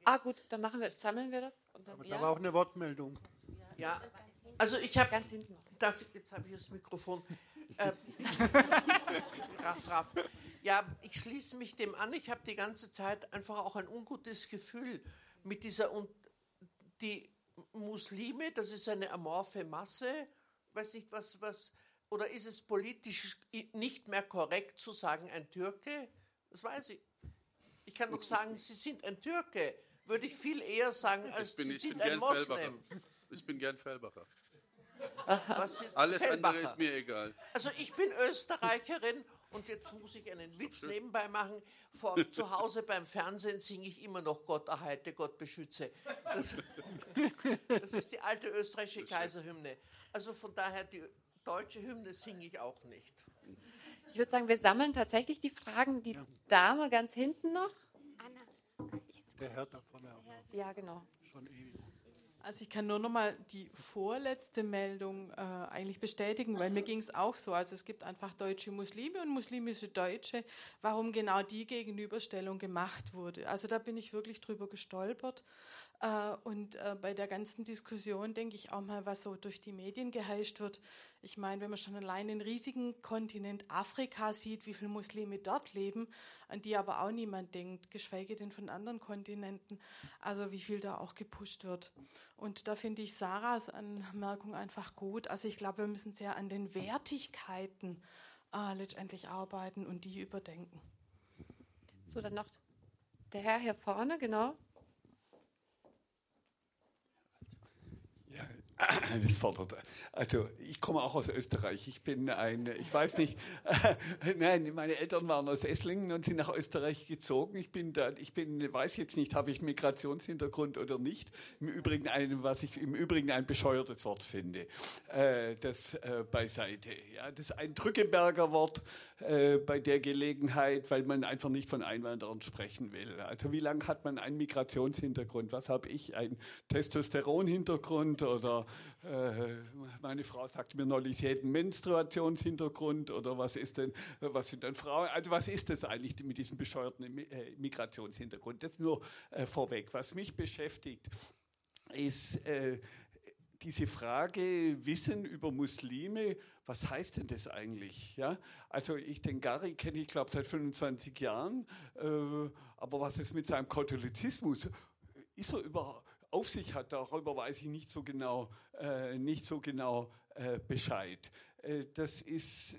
Ah gut, dann machen wir, sammeln wir das. Dann, Aber da war auch eine Wortmeldung. Ja, also ich habe, jetzt habe ich das Mikrofon. Äh, raff, raff. Ja, ich schließe mich dem an. Ich habe die ganze Zeit einfach auch ein ungutes Gefühl mit dieser die Muslime, das ist eine amorphe Masse, weiß nicht was, was, oder ist es politisch nicht mehr korrekt zu sagen, ein Türke? Das weiß ich. Ich kann doch sagen, Sie sind ein Türke. Würde ich viel eher sagen, als bin, Sie sind ein Moslem. Ich bin gern Fellbacher. Alles Fellbacher? andere ist mir egal. Also ich bin Österreicherin und jetzt muss ich einen Witz nebenbei machen. Vor, zu Hause beim Fernsehen singe ich immer noch Gott erhalte, Gott beschütze. Das, das ist die alte österreichische Kaiserhymne. Also von daher, die deutsche Hymne singe ich auch nicht. Ich würde sagen, wir sammeln tatsächlich die Fragen. Die ja. Dame ganz hinten noch. Der Herr da vorne. Ja, genau. Schon ewig. Also ich kann nur noch mal die vorletzte Meldung äh, eigentlich bestätigen, weil mir ging es auch so. Also es gibt einfach deutsche Muslime und muslimische Deutsche, warum genau die Gegenüberstellung gemacht wurde. Also da bin ich wirklich drüber gestolpert. Äh, und äh, bei der ganzen Diskussion denke ich auch mal, was so durch die Medien geheischt wird. Ich meine, wenn man schon allein den riesigen Kontinent Afrika sieht, wie viele Muslime dort leben, an die aber auch niemand denkt, geschweige denn von anderen Kontinenten, also wie viel da auch gepusht wird. Und da finde ich Sarahs Anmerkung einfach gut. Also ich glaube, wir müssen sehr an den Wertigkeiten äh, letztendlich arbeiten und die überdenken. So, dann noch der Herr hier vorne, genau. Das fordert. Also ich komme auch aus Österreich. Ich bin ein, ich weiß nicht, nein, meine Eltern waren aus Esslingen und sind nach Österreich gezogen. Ich bin da, ich bin, weiß jetzt nicht, habe ich Migrationshintergrund oder nicht. Im Übrigen ein, was ich im Übrigen ein bescheuertes Wort finde. Äh, das äh, beiseite. Ja, das ein Drückeberger Wort äh, bei der Gelegenheit, weil man einfach nicht von Einwanderern sprechen will. Also wie lange hat man einen Migrationshintergrund? Was habe ich? Ein Testosteronhintergrund oder äh, meine Frau sagte mir neulich, sie hätten Menstruationshintergrund oder was ist denn, was sind denn Frauen? Also was ist das eigentlich mit diesem bescheuerten äh, Migrationshintergrund? Das nur äh, vorweg. Was mich beschäftigt, ist äh, diese Frage Wissen über Muslime, was heißt denn das eigentlich? Ja? Also ich den Gary kenne ich glaube seit 25 Jahren, äh, aber was ist mit seinem Katholizismus? Ist er überhaupt auf sich hat, darüber weiß ich nicht so genau, äh, nicht so genau äh, Bescheid. Äh, das, ist, äh,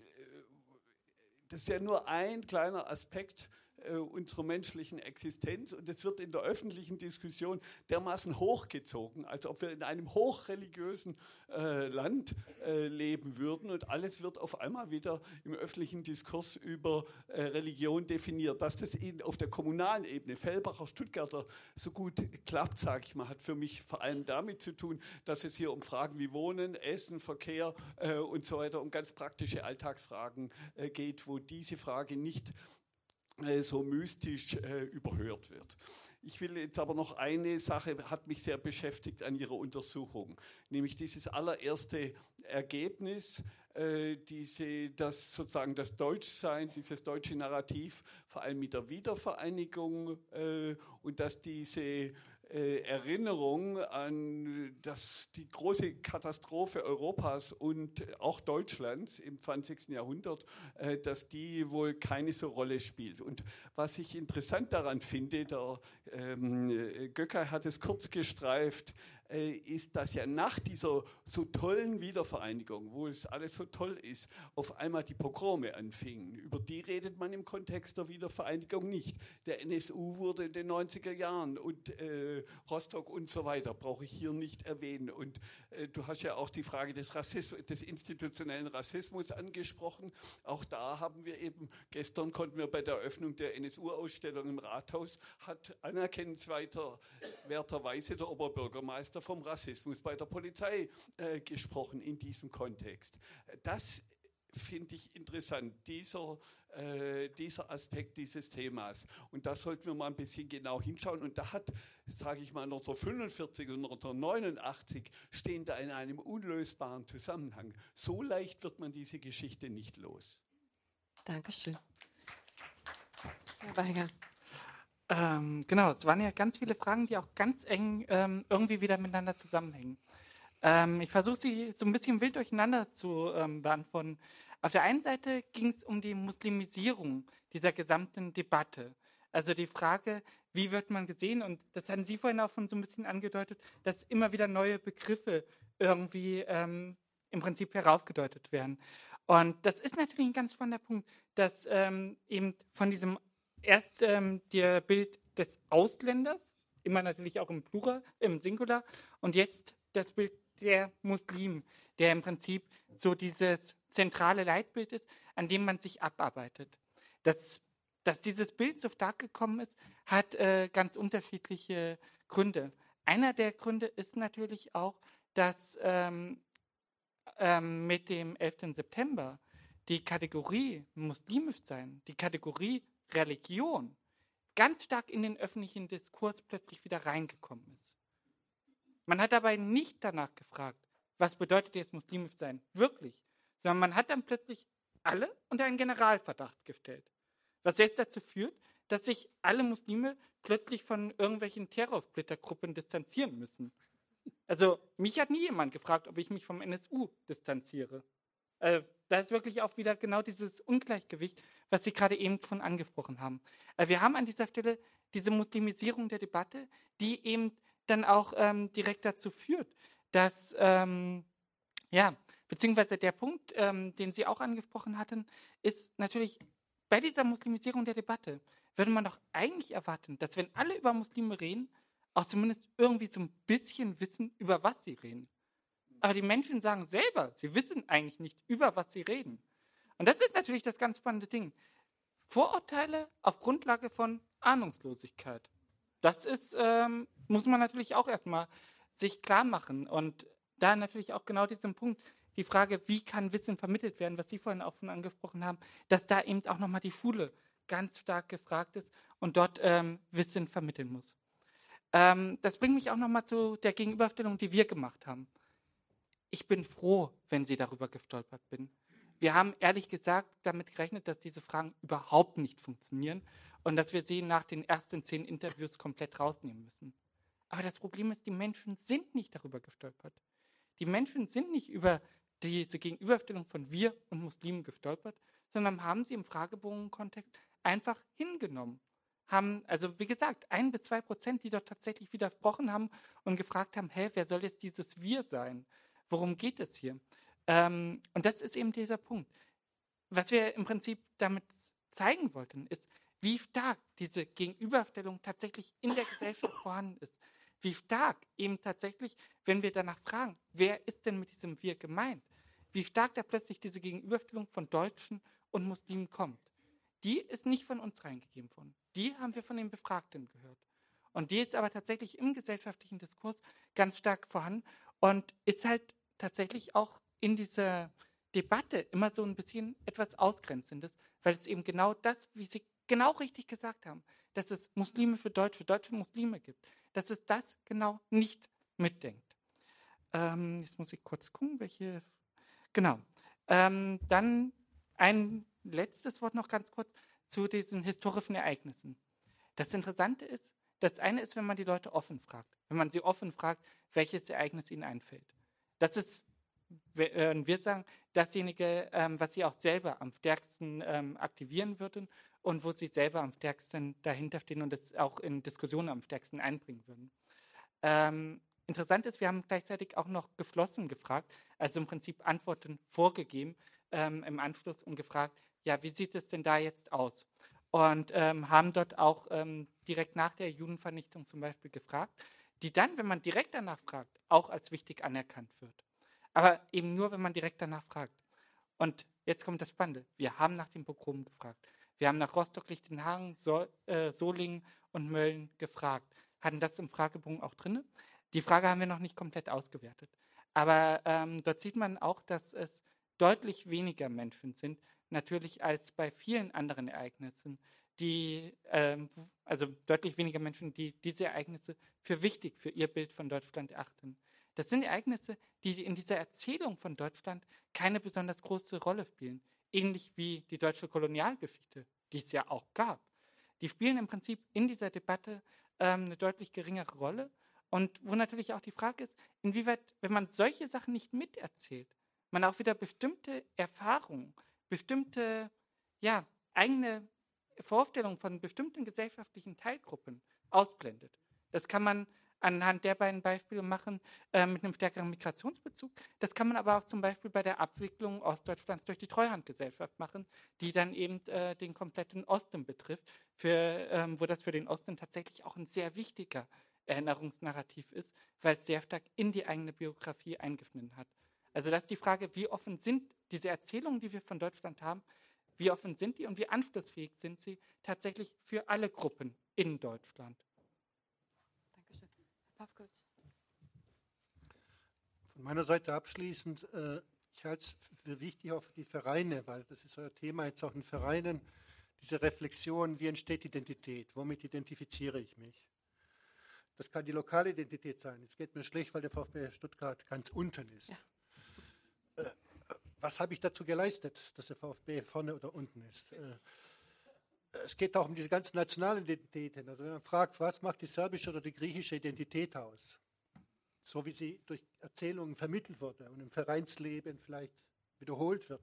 das ist ja nur ein kleiner Aspekt äh, unserer menschlichen Existenz und es wird in der öffentlichen Diskussion dermaßen hochgezogen, als ob wir in einem hochreligiösen äh, Land äh, leben würden und alles wird auf einmal wieder im öffentlichen Diskurs über äh, Religion definiert. Dass das in, auf der kommunalen Ebene, Fellbacher, Stuttgarter, so gut klappt, sage ich mal, hat für mich vor allem damit zu tun, dass es hier um Fragen wie Wohnen, Essen, Verkehr äh, und so weiter, um ganz praktische Alltagsfragen geht, wo diese Frage nicht so mystisch äh, überhört wird. Ich will jetzt aber noch eine Sache, hat mich sehr beschäftigt an Ihrer Untersuchung, nämlich dieses allererste Ergebnis, äh, diese, das sozusagen das Deutschsein, dieses deutsche Narrativ, vor allem mit der Wiedervereinigung äh, und dass diese äh, Erinnerung an das, die große Katastrophe Europas und auch Deutschlands im 20. Jahrhundert, äh, dass die wohl keine so Rolle spielt. Und was ich interessant daran finde, der ähm, Göcker hat es kurz gestreift, äh, ist, dass ja nach dieser so tollen Wiedervereinigung, wo es alles so toll ist, auf einmal die Pogrome anfingen. Über die redet man im Kontext der Wiedervereinigung nicht. Der NSU wurde in den 90er Jahren und äh, Rostock und so weiter, brauche ich hier nicht erwähnen. Und äh, du hast ja auch die Frage des, Rassismus, des institutionellen Rassismus angesprochen. Auch da haben wir eben, gestern konnten wir bei der Eröffnung der NSU-Ausstellung im Rathaus, hat anerkennenswerterweise der Oberbürgermeister vom Rassismus bei der Polizei äh, gesprochen in diesem Kontext. Das finde ich interessant, dieser, äh, dieser Aspekt dieses Themas. Und da sollten wir mal ein bisschen genau hinschauen. Und da hat, sage ich mal, 1945 und 1989 stehen da in einem unlösbaren Zusammenhang. So leicht wird man diese Geschichte nicht los. Dankeschön. Herr Weiger. Ähm, genau, es waren ja ganz viele Fragen, die auch ganz eng ähm, irgendwie wieder miteinander zusammenhängen. Ähm, ich versuche sie so ein bisschen wild durcheinander zu ähm, beantworten. Auf der einen Seite ging es um die Muslimisierung dieser gesamten Debatte. Also die Frage, wie wird man gesehen? Und das hatten Sie vorhin auch schon so ein bisschen angedeutet, dass immer wieder neue Begriffe irgendwie ähm, im Prinzip heraufgedeutet werden. Und das ist natürlich ein ganz spannender Punkt, dass ähm, eben von diesem erst ähm, der Bild des Ausländers, immer natürlich auch im Plural, im Singular, und jetzt das Bild der Muslim, der im Prinzip so dieses zentrale Leitbild ist, an dem man sich abarbeitet. Das, dass dieses Bild so stark gekommen ist, hat äh, ganz unterschiedliche Gründe. Einer der Gründe ist natürlich auch, dass ähm, ähm, mit dem 11. September die Kategorie muslimisch sein, die Kategorie Religion ganz stark in den öffentlichen Diskurs plötzlich wieder reingekommen ist. Man hat dabei nicht danach gefragt, was bedeutet jetzt muslimisch sein, wirklich, sondern man hat dann plötzlich alle unter einen Generalverdacht gestellt, was jetzt dazu führt, dass sich alle Muslime plötzlich von irgendwelchen Terrorsplittergruppen distanzieren müssen. Also mich hat nie jemand gefragt, ob ich mich vom NSU distanziere. Äh, da ist wirklich auch wieder genau dieses Ungleichgewicht, was Sie gerade eben schon angesprochen haben. Äh, wir haben an dieser Stelle diese Muslimisierung der Debatte, die eben dann auch ähm, direkt dazu führt, dass, ähm, ja, beziehungsweise der Punkt, ähm, den Sie auch angesprochen hatten, ist natürlich bei dieser Muslimisierung der Debatte würde man doch eigentlich erwarten, dass wenn alle über Muslime reden, auch zumindest irgendwie so ein bisschen wissen, über was sie reden. Aber die Menschen sagen selber, sie wissen eigentlich nicht, über was sie reden. Und das ist natürlich das ganz spannende Ding. Vorurteile auf Grundlage von Ahnungslosigkeit. Das ist, ähm, muss man natürlich auch erstmal sich klar machen. Und da natürlich auch genau diesen Punkt, die Frage, wie kann Wissen vermittelt werden, was Sie vorhin auch schon angesprochen haben, dass da eben auch nochmal die Schule ganz stark gefragt ist und dort ähm, Wissen vermitteln muss. Ähm, das bringt mich auch nochmal zu der Gegenüberstellung, die wir gemacht haben ich bin froh, wenn Sie darüber gestolpert bin. Wir haben ehrlich gesagt damit gerechnet, dass diese Fragen überhaupt nicht funktionieren und dass wir sie nach den ersten zehn Interviews komplett rausnehmen müssen. Aber das Problem ist, die Menschen sind nicht darüber gestolpert. Die Menschen sind nicht über diese Gegenüberstellung von wir und Muslimen gestolpert, sondern haben sie im Fragebogen-Kontext einfach hingenommen. Haben, also wie gesagt, ein bis zwei Prozent, die dort tatsächlich widersprochen haben und gefragt haben, hä, wer soll jetzt dieses Wir sein? Worum geht es hier? Ähm, und das ist eben dieser Punkt. Was wir im Prinzip damit zeigen wollten, ist, wie stark diese Gegenüberstellung tatsächlich in der Gesellschaft vorhanden ist. Wie stark eben tatsächlich, wenn wir danach fragen, wer ist denn mit diesem Wir gemeint? Wie stark da plötzlich diese Gegenüberstellung von Deutschen und Muslimen kommt. Die ist nicht von uns reingegeben worden. Die haben wir von den Befragten gehört. Und die ist aber tatsächlich im gesellschaftlichen Diskurs ganz stark vorhanden und ist halt tatsächlich auch in dieser Debatte immer so ein bisschen etwas Ausgrenzendes, weil es eben genau das, wie Sie genau richtig gesagt haben, dass es Muslime für Deutsche, deutsche Muslime gibt, dass es das genau nicht mitdenkt. Ähm, jetzt muss ich kurz gucken, welche. Genau. Ähm, dann ein letztes Wort noch ganz kurz zu diesen historischen Ereignissen. Das Interessante ist, das eine ist, wenn man die Leute offen fragt. Wenn man sie offen fragt, welches Ereignis ihnen einfällt. Das ist, äh, wir sagen, dasjenige, ähm, was sie auch selber am stärksten ähm, aktivieren würden und wo sie selber am stärksten dahinter stehen und es auch in Diskussionen am stärksten einbringen würden. Ähm, interessant ist, wir haben gleichzeitig auch noch geschlossen gefragt, also im Prinzip Antworten vorgegeben ähm, im Anschluss und gefragt, ja, wie sieht es denn da jetzt aus? Und ähm, haben dort auch ähm, direkt nach der Judenvernichtung zum Beispiel gefragt, die dann, wenn man direkt danach fragt, auch als wichtig anerkannt wird. Aber eben nur, wenn man direkt danach fragt. Und jetzt kommt das Spannende. Wir haben nach dem Pogrom gefragt. Wir haben nach Rostock, Lichtenhagen, so, äh, Solingen und Mölln gefragt. Hatten das im Fragebogen auch drin? Die Frage haben wir noch nicht komplett ausgewertet. Aber ähm, dort sieht man auch, dass es deutlich weniger Menschen sind, natürlich als bei vielen anderen Ereignissen, die, ähm, also deutlich weniger Menschen, die diese Ereignisse für wichtig für ihr Bild von Deutschland erachten. Das sind Ereignisse, die in dieser Erzählung von Deutschland keine besonders große Rolle spielen. Ähnlich wie die deutsche Kolonialgeschichte, die es ja auch gab. Die spielen im Prinzip in dieser Debatte ähm, eine deutlich geringere Rolle. Und wo natürlich auch die Frage ist, inwieweit, wenn man solche Sachen nicht miterzählt, man auch wieder bestimmte Erfahrungen, bestimmte ja, eigene Vorstellungen von bestimmten gesellschaftlichen Teilgruppen ausblendet. Das kann man anhand der beiden Beispiele machen äh, mit einem stärkeren Migrationsbezug. Das kann man aber auch zum Beispiel bei der Abwicklung Ostdeutschlands durch die Treuhandgesellschaft machen, die dann eben äh, den kompletten Osten betrifft, für, ähm, wo das für den Osten tatsächlich auch ein sehr wichtiger Erinnerungsnarrativ ist, weil es sehr stark in die eigene Biografie eingeschnitten hat. Also das ist die Frage, wie offen sind diese Erzählungen, die wir von Deutschland haben, wie offen sind die und wie anschlussfähig sind sie tatsächlich für alle Gruppen in Deutschland? Dankeschön. Herr Pavkovic. Von meiner Seite abschließend, äh, ich halte es für wichtig auch für die Vereine, weil das ist euer Thema jetzt auch in Vereinen, diese Reflexion, wie entsteht Identität, womit identifiziere ich mich? Das kann die lokale Identität sein. Es geht mir schlecht, weil der VfB Stuttgart ganz unten ist. Ja was habe ich dazu geleistet, dass der VfB vorne oder unten ist? Äh, es geht auch um diese ganzen nationalen Identitäten. Also wenn man fragt, was macht die serbische oder die griechische Identität aus? So wie sie durch Erzählungen vermittelt wurde und im Vereinsleben vielleicht wiederholt wird.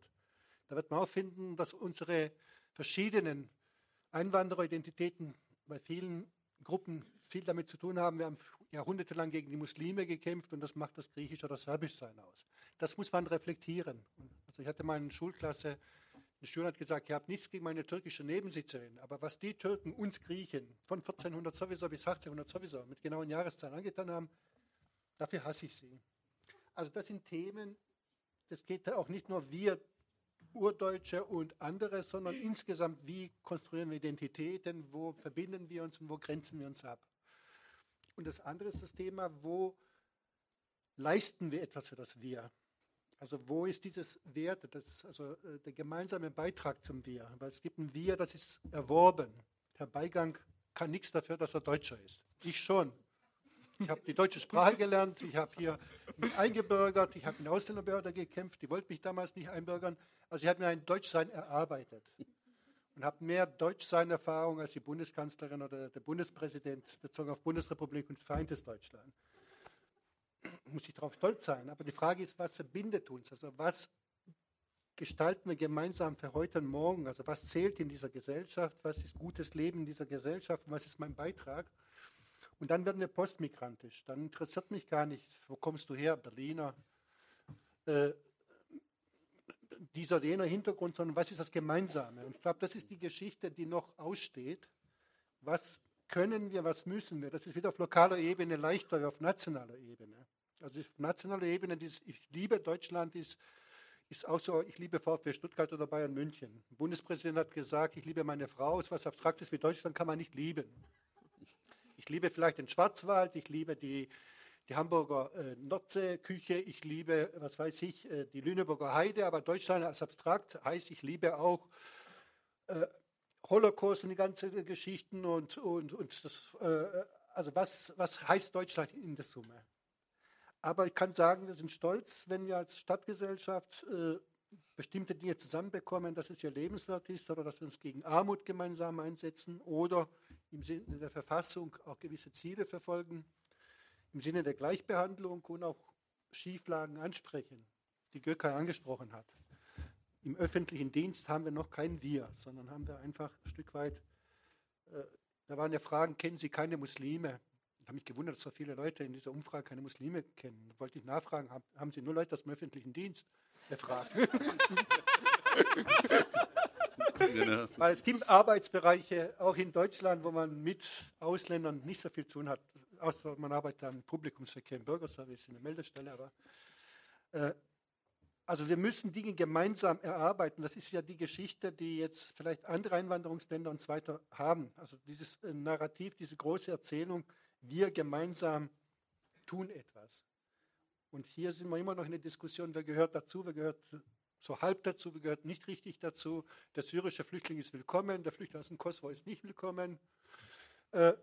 Da wird man auch finden, dass unsere verschiedenen Einwandereridentitäten bei vielen Gruppen viel damit zu tun haben. Wir haben jahrhundertelang gegen die Muslime gekämpft und das macht das Griechisch oder Serbisch sein aus. Das muss man reflektieren. Also ich hatte mal eine Schulklasse, ein Schüler hat gesagt, ihr habt nichts gegen meine türkische Nebensitzerin, aber was die Türken uns Griechen von 1400 sowieso bis 1800 sowieso mit genauen Jahreszahlen angetan haben, dafür hasse ich sie. Also das sind Themen, das geht auch nicht nur wir Urdeutsche und andere, sondern insgesamt, wie konstruieren wir Identitäten, wo verbinden wir uns und wo grenzen wir uns ab. Und das andere ist das Thema, wo leisten wir etwas für das Wir? Also wo ist dieses Wert, das, also äh, der gemeinsame Beitrag zum Wir? Weil es gibt ein Wir, das ist erworben. Herr Beigang kann nichts dafür, dass er Deutscher ist. Ich schon. Ich habe die deutsche Sprache gelernt, ich habe hier mich eingebürgert, ich habe in der Ausländerbehörde gekämpft, die wollten mich damals nicht einbürgern. Also ich habe mir ein Deutschsein erarbeitet und habe mehr Deutschsein-Erfahrung als die Bundeskanzlerin oder der Bundespräsident bezogen auf Bundesrepublik und vereintes Deutschland muss ich darauf stolz sein. Aber die Frage ist, was verbindet uns? Also was gestalten wir gemeinsam für heute und morgen? Also was zählt in dieser Gesellschaft? Was ist gutes Leben in dieser Gesellschaft? Was ist mein Beitrag? Und dann werden wir postmigrantisch. Dann interessiert mich gar nicht, wo kommst du her, Berliner, äh, dieser jener Hintergrund, sondern was ist das Gemeinsame? Und ich glaube, das ist die Geschichte, die noch aussteht. Was können wir, was müssen wir? Das ist wieder auf lokaler Ebene leichter als auf nationaler Ebene. Also auf nationaler Ebene, dieses Ich liebe Deutschland ist, ist auch so, ich liebe VfB Stuttgart oder Bayern München. Der Bundespräsident hat gesagt, ich liebe meine Frau. So was Abstraktes wie Deutschland kann man nicht lieben. Ich liebe vielleicht den Schwarzwald, ich liebe die, die Hamburger äh, Nordseeküche, ich liebe, was weiß ich, äh, die Lüneburger Heide, aber Deutschland als abstrakt heißt, ich liebe auch äh, Holocaust und die ganzen Geschichten und, und, und das, äh, also was, was heißt Deutschland in der Summe? Aber ich kann sagen, wir sind stolz, wenn wir als Stadtgesellschaft äh, bestimmte Dinge zusammenbekommen, dass es ihr lebenswert ist oder dass wir uns gegen Armut gemeinsam einsetzen oder im Sinne der Verfassung auch gewisse Ziele verfolgen, im Sinne der Gleichbehandlung und auch Schieflagen ansprechen, die Gökay angesprochen hat. Im öffentlichen Dienst haben wir noch kein Wir, sondern haben wir einfach ein Stück weit, äh, da waren ja Fragen, kennen Sie keine Muslime? Ich habe mich gewundert, dass so viele Leute in dieser Umfrage keine Muslime kennen. Da wollte ich nachfragen, haben, haben Sie nur Leute aus dem öffentlichen Dienst befragt? genau. Weil es gibt Arbeitsbereiche, auch in Deutschland, wo man mit Ausländern nicht so viel zu tun hat. Außer man arbeitet am Publikumsverkehr im Bürgerservice, in der Meldestelle. Aber äh, also wir müssen Dinge gemeinsam erarbeiten. Das ist ja die Geschichte, die jetzt vielleicht andere Einwanderungsländer und so weiter haben. Also dieses äh, Narrativ, diese große Erzählung, wir gemeinsam tun etwas. Und hier sind wir immer noch in der Diskussion, wer gehört dazu, wer gehört so halb dazu, wer gehört nicht richtig dazu. Der syrische Flüchtling ist willkommen, der Flüchtling aus dem Kosovo ist nicht willkommen. Äh,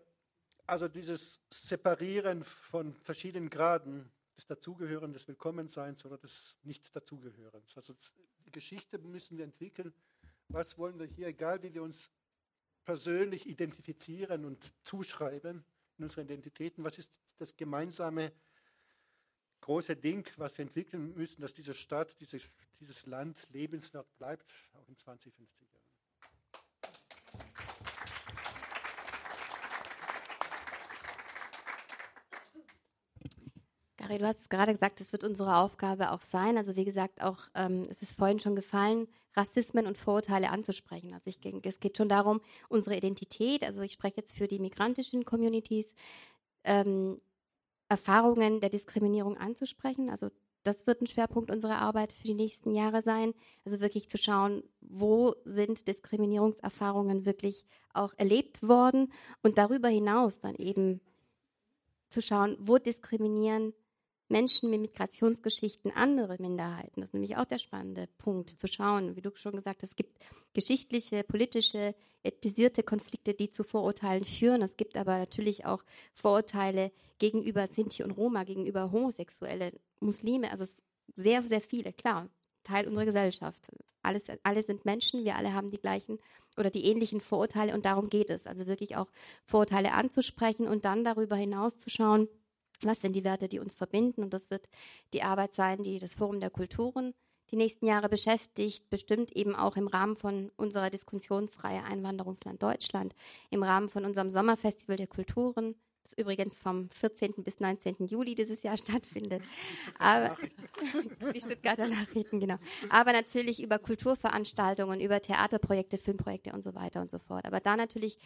also dieses Separieren von verschiedenen Graden des Dazugehören, des Willkommenseins oder des Nicht-Dazugehörens. Also die Geschichte müssen wir entwickeln. Was wollen wir hier, egal wie wir uns persönlich identifizieren und zuschreiben in unseren Identitäten, was ist das gemeinsame große Ding, was wir entwickeln müssen, dass diese Stadt, dieses, dieses Land lebenswert bleibt, auch in 20, 50 Jahren. Gary, du hast gerade gesagt, es wird unsere Aufgabe auch sein. Also wie gesagt, auch ähm, es ist vorhin schon gefallen, Rassismen und Vorurteile anzusprechen. Also ich, es geht schon darum, unsere Identität, also ich spreche jetzt für die migrantischen Communities, ähm, Erfahrungen der Diskriminierung anzusprechen. Also das wird ein Schwerpunkt unserer Arbeit für die nächsten Jahre sein. Also wirklich zu schauen, wo sind Diskriminierungserfahrungen wirklich auch erlebt worden und darüber hinaus dann eben zu schauen, wo diskriminieren Menschen mit Migrationsgeschichten andere Minderheiten. Das ist nämlich auch der spannende Punkt, zu schauen, wie du schon gesagt hast, es gibt geschichtliche, politische, ethnisierte Konflikte, die zu Vorurteilen führen. Es gibt aber natürlich auch Vorurteile gegenüber Sinti und Roma, gegenüber homosexuelle Muslime. Also sehr, sehr viele, klar. Teil unserer Gesellschaft. Alles, alle sind Menschen, wir alle haben die gleichen oder die ähnlichen Vorurteile und darum geht es. Also wirklich auch Vorurteile anzusprechen und dann darüber hinaus zu schauen, was sind die Werte, die uns verbinden? Und das wird die Arbeit sein, die das Forum der Kulturen die nächsten Jahre beschäftigt, bestimmt eben auch im Rahmen von unserer Diskussionsreihe Einwanderungsland Deutschland, im Rahmen von unserem Sommerfestival der Kulturen, das übrigens vom 14. bis 19. Juli dieses Jahr stattfindet. Aber, die Stuttgarter Nachrichten, genau. Aber natürlich über Kulturveranstaltungen, über Theaterprojekte, Filmprojekte und so weiter und so fort. Aber da natürlich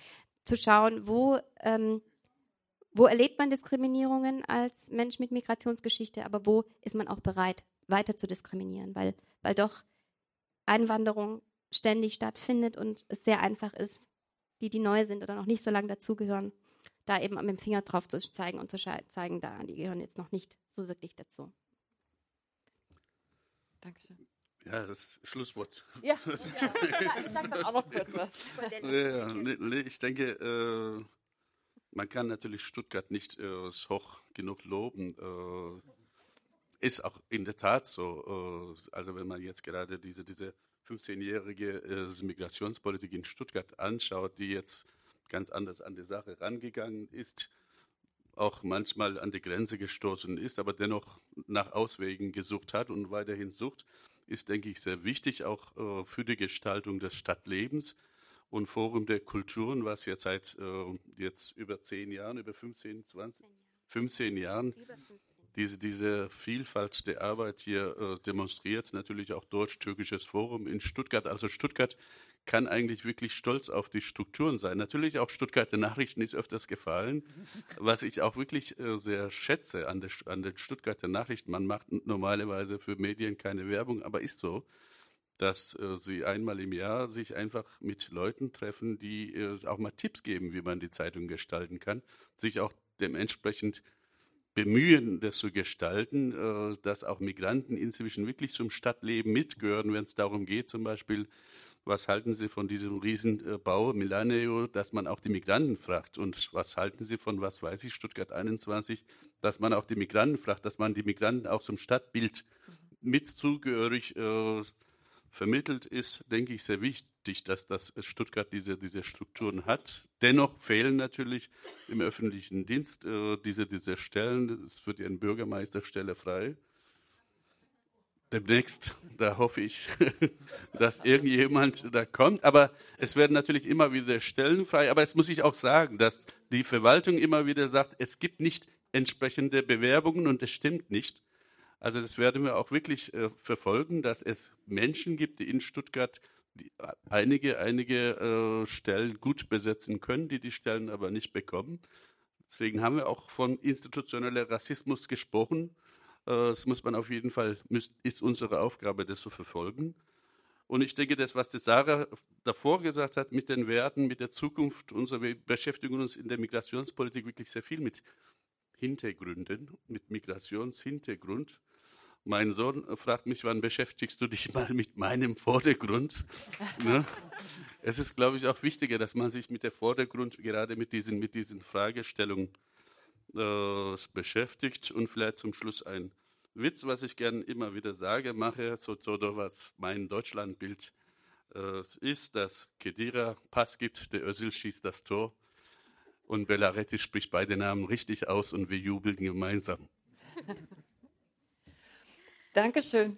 zu schauen, wo ähm, wo erlebt man Diskriminierungen als Mensch mit Migrationsgeschichte, aber wo ist man auch bereit, weiter zu diskriminieren, weil, weil doch Einwanderung ständig stattfindet und es sehr einfach ist, die, die neu sind oder noch nicht so lange dazugehören, da eben mit dem Finger drauf zu zeigen und zu zeigen, da, die gehören jetzt noch nicht so wirklich dazu. Dankeschön. Ja, das Schlusswort. Ja, ja. ich sage dann auch noch kurz was. Ja, ich denke, äh, man kann natürlich Stuttgart nicht äh, hoch genug loben. Äh, ist auch in der Tat so. Äh, also wenn man jetzt gerade diese, diese 15-jährige äh, Migrationspolitik in Stuttgart anschaut, die jetzt ganz anders an die Sache rangegangen ist, auch manchmal an die Grenze gestoßen ist, aber dennoch nach Auswegen gesucht hat und weiterhin sucht, ist, denke ich, sehr wichtig, auch äh, für die Gestaltung des Stadtlebens und Forum der Kulturen, was ja seit äh, jetzt über zehn Jahren, über 15, 20, 15 Jahren diese, diese Vielfalt der Arbeit hier äh, demonstriert. Natürlich auch Deutsch-Türkisches Forum in Stuttgart. Also Stuttgart kann eigentlich wirklich stolz auf die Strukturen sein. Natürlich auch Stuttgarter Nachrichten ist öfters gefallen, was ich auch wirklich äh, sehr schätze an, der, an den Stuttgarter Nachrichten. Man macht normalerweise für Medien keine Werbung, aber ist so dass äh, sie einmal im Jahr sich einfach mit Leuten treffen, die äh, auch mal Tipps geben, wie man die Zeitung gestalten kann, sich auch dementsprechend bemühen, das zu gestalten, äh, dass auch Migranten inzwischen wirklich zum Stadtleben mitgehören, wenn es darum geht, zum Beispiel, was halten Sie von diesem Riesenbau Milaneo, dass man auch die Migranten fragt? Und was halten Sie von, was weiß ich, Stuttgart 21, dass man auch die Migranten fragt, dass man die Migranten auch zum Stadtbild mit zugehörig äh, vermittelt, ist, denke ich, sehr wichtig, dass das Stuttgart diese, diese Strukturen hat. Dennoch fehlen natürlich im öffentlichen Dienst äh, diese, diese Stellen. Es wird ja eine Bürgermeisterstelle frei. Demnächst, da hoffe ich, dass irgendjemand da kommt. Aber es werden natürlich immer wieder Stellen frei. Aber es muss ich auch sagen, dass die Verwaltung immer wieder sagt, es gibt nicht entsprechende Bewerbungen und es stimmt nicht. Also das werden wir auch wirklich äh, verfolgen, dass es Menschen gibt, die in Stuttgart die einige, einige äh, Stellen gut besetzen können, die die Stellen aber nicht bekommen. Deswegen haben wir auch von institutioneller Rassismus gesprochen. Äh, das muss man auf jeden Fall, müsst, ist unsere Aufgabe, das zu verfolgen. Und ich denke, das, was die Sarah davor gesagt hat, mit den Werten, mit der Zukunft, unserer, wir beschäftigen uns in der Migrationspolitik wirklich sehr viel mit Hintergründen, mit Migrationshintergrund. Mein Sohn fragt mich, wann beschäftigst du dich mal mit meinem Vordergrund? ne? Es ist, glaube ich, auch wichtiger, dass man sich mit der Vordergrund, gerade mit diesen, mit diesen Fragestellungen äh, beschäftigt. Und vielleicht zum Schluss ein Witz, was ich gerne immer wieder sage, mache, so, so was mein Deutschlandbild äh, ist, dass Kedira Pass gibt, der Özil schießt das Tor und Bellaretti spricht beide Namen richtig aus und wir jubeln gemeinsam. Dankeschön.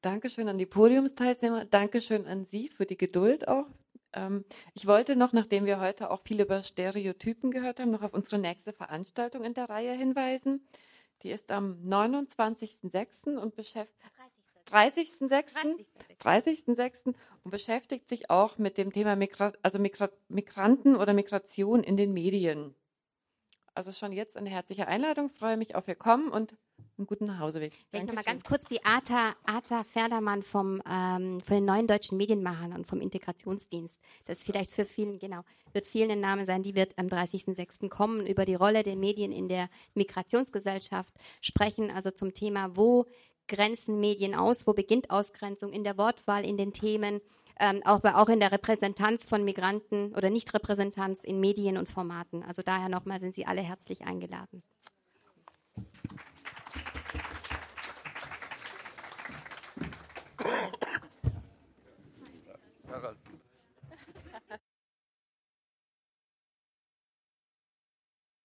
Dankeschön an die Podiumsteilnehmer. Dankeschön an Sie für die Geduld auch. Ähm, ich wollte noch, nachdem wir heute auch viel über Stereotypen gehört haben, noch auf unsere nächste Veranstaltung in der Reihe hinweisen. Die ist am 29.06. und beschäftigt 30.06. 30.06. und beschäftigt sich auch mit dem Thema Migra also Migra Migranten oder Migration in den Medien. Also schon jetzt eine herzliche Einladung, freue mich auf Ihr Kommen und einen guten Nachhauseweg. Vielleicht nochmal ganz kurz die Ata, Ata Ferdermann vom, ähm, von den neuen deutschen Medienmachern und vom Integrationsdienst. Das ist vielleicht für vielen, genau, wird vielen ein Name sein, die wird am 30.06. kommen, über die Rolle der Medien in der Migrationsgesellschaft sprechen, also zum Thema, wo grenzen Medien aus, wo beginnt Ausgrenzung in der Wortwahl, in den Themen, ähm, aber auch in der Repräsentanz von Migranten oder Nichtrepräsentanz in Medien und Formaten. Also daher nochmal sind Sie alle herzlich eingeladen. Harald.